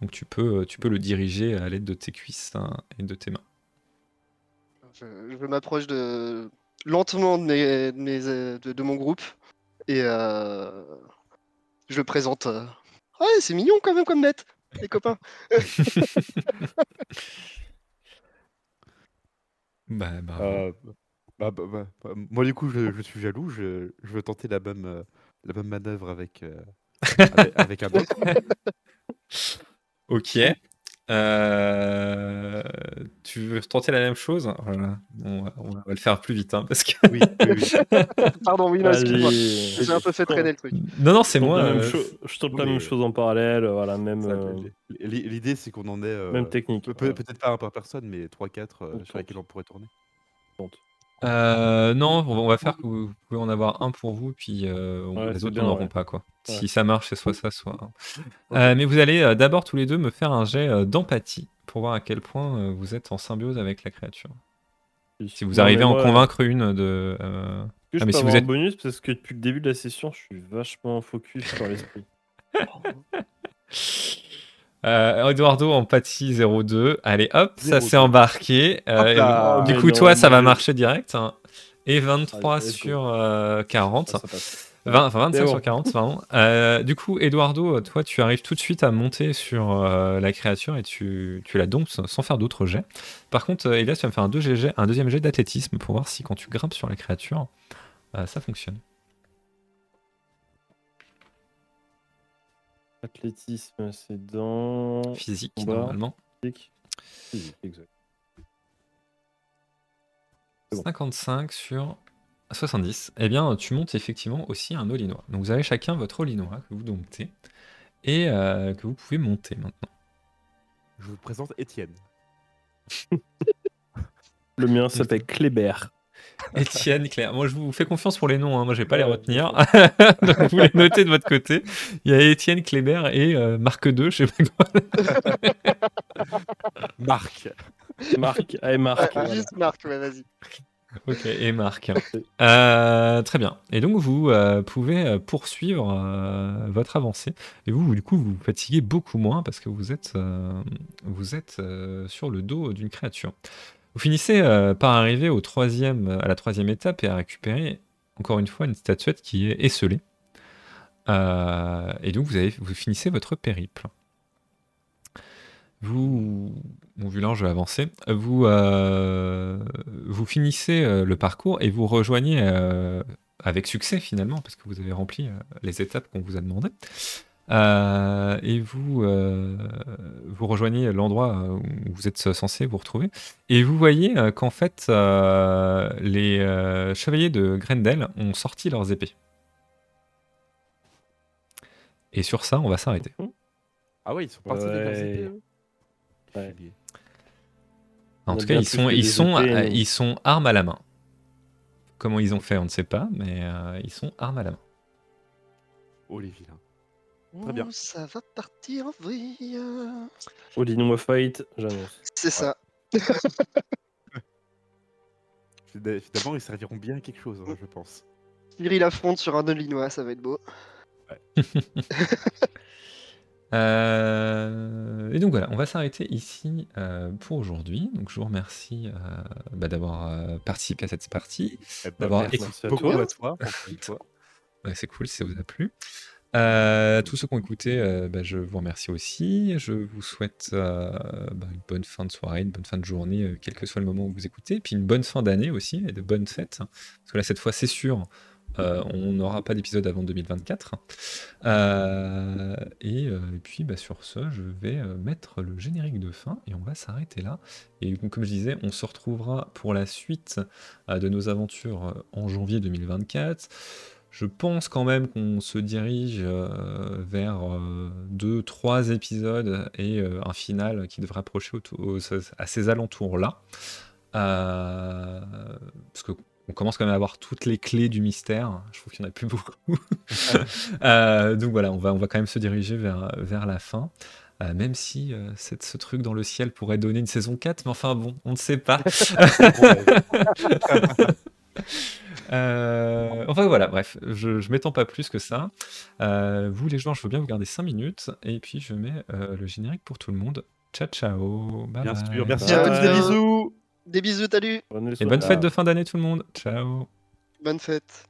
S1: Donc tu peux, tu peux le diriger à l'aide de tes cuisses hein, et de tes mains.
S4: Je, m'approche de lentement de, mes, de, mon groupe et euh, je présente. Euh, ouais, c'est mignon quand même comme net, les copains.
S1: bah,
S3: euh, bah, bah, bah, bah, moi, du coup, je, suis jaloux. Je, veux tenter la même, la même manœuvre avec, avec, un autre.
S1: ok. Euh, tu veux tenter la même chose? Voilà. on, va, le faire plus vite, hein, parce que.
S3: Oui, oui,
S4: Pardon, oui, excuse-moi. J'ai un peu fait traîner le truc.
S1: Non, non, c'est moi.
S2: Euh... Je tente la même chose en parallèle, voilà, même. Euh,
S3: l'idée, c'est qu'on en ait. Euh,
S2: même technique.
S3: Peut-être pas un par personne, mais 3-4 sur lesquels on pourrait tourner.
S1: Euh, non, on va faire que vous pouvez en avoir un pour vous, puis euh, les autres n'en auront pas. quoi. Si ça marche, c'est soit ça, soit. Euh, mais vous allez d'abord tous les deux me faire un jet d'empathie pour voir à quel point vous êtes en symbiose avec la créature. Si vous arrivez à en convaincre une de.
S2: je ah, mais si vous êtes bonus? Parce que depuis le début de la session, je suis vachement focus sur l'esprit.
S1: Euh, Eduardo empathie 02. Allez, hop, ça s'est embarqué. Euh, du coup, toi, ça va marcher direct. Hein. Et 23 sur 40. Euh, enfin, 25 sur 40, pardon. Euh, du coup, Eduardo, toi, tu arrives tout de suite à monter sur la créature et tu, tu la domptes sans faire d'autres jets. Par contre, Elias, tu vas me faire un, un deuxième jet d'athlétisme pour voir si quand tu grimpes sur la créature, ça fonctionne.
S2: Athlétisme, c'est dans.
S1: Physique, normalement.
S2: Physique. exact.
S1: 55 sur 70. Eh bien, tu montes effectivement aussi un olinois. Donc, vous avez chacun votre olinois que vous domptez et euh, que vous pouvez monter maintenant.
S3: Je vous présente Étienne.
S2: Le mien s'appelle Kléber.
S1: Étienne, Claire. Moi, je vous fais confiance pour les noms. Hein. Moi, je vais pas les retenir. Donc, vous les notez de votre côté. Il y a Étienne, Kléber et euh, Marc 2, je sais pas
S3: quoi. Marc.
S2: Marc. Allez, Marc.
S4: Juste Marc, vas-y.
S1: Ok, et Marc. Euh, très bien. Et donc, vous euh, pouvez poursuivre votre avancée. Et vous, du coup, vous vous fatiguez beaucoup moins parce que vous êtes, vous êtes sur le dos d'une créature. Vous finissez euh, par arriver troisième, à la troisième étape et à récupérer encore une fois une statuette qui est esselée. Euh, et donc vous, avez, vous finissez votre périple. Vous, bon, vu l'ange avancé, vous, euh, vous finissez le parcours et vous rejoignez avec succès finalement, parce que vous avez rempli les étapes qu'on vous a demandées. Euh, et vous, euh, vous rejoignez l'endroit où vous êtes censé vous retrouver. Et vous voyez euh, qu'en fait, les chevaliers de Grendel ont sorti leurs épées. Et sur ça, on va s'arrêter.
S3: Ah oui, ils sont partis avec leurs épées. Ouais.
S1: En tout cas, ils sont, ils, sont, ils sont armes à la main. Comment ils ont fait, on ne sait pas, mais ils sont armes à la main.
S3: Oh les vilains. Très bien.
S4: Ça va partir en vrille?
S2: Odin fight, j'annonce.
S4: C'est ça.
S3: Finalement, ils serviront bien à quelque chose, hein, je pense.
S4: Cyril affronte sur un Olinois, ça va être beau.
S1: Euh, Euh, et donc voilà, on va s'arrêter ici euh, pour aujourd'hui. Donc je vous remercie euh, bah, d'avoir participé à cette partie,
S3: Eh ben,
S1: d'avoir écouté.
S3: beaucoup à toi.
S1: Ouais, c'est cool si ça vous a plu. Euh, tous ceux qui ont écouté, euh, bah, je vous remercie aussi. Je vous souhaite euh, bah, une bonne fin de soirée, une bonne fin de journée, quel que soit le moment où vous écoutez. Puis une bonne fin d'année aussi et de bonnes fêtes. Parce que là, cette fois, c'est sûr, on n'aura pas d'épisode avant 2024. Euh, et, puis, bah, sur ce, je vais mettre le générique de fin et on va s'arrêter là. Et comme je disais, on se retrouvera pour la suite de nos aventures en janvier 2024. Je pense quand même qu'on se dirige euh, vers euh, deux, trois épisodes et euh, un final qui devrait approcher à ces alentours-là. Euh, parce que on commence quand même à avoir toutes les clés du mystère. Je trouve qu'il n'y en a plus beaucoup. Donc voilà, on va, on va quand même se diriger vers, vers la fin. Euh, même si euh, cette- ce truc dans le ciel pourrait donner une saison 4, mais enfin bon, on ne sait pas. Euh, enfin voilà, bref, je, je m'étends pas plus que ça. Euh, vous les joueurs, je veux bien vous garder 5 minutes, et puis je mets euh, le générique pour tout le monde. Ciao ciao, bye
S3: Bien
S1: bye.
S3: sûr, merci à tous, des bisous
S4: Des bisous, salut
S2: Bonne
S1: Et bonne fête de fin d'année tout le monde. Ciao.
S4: Bonne fête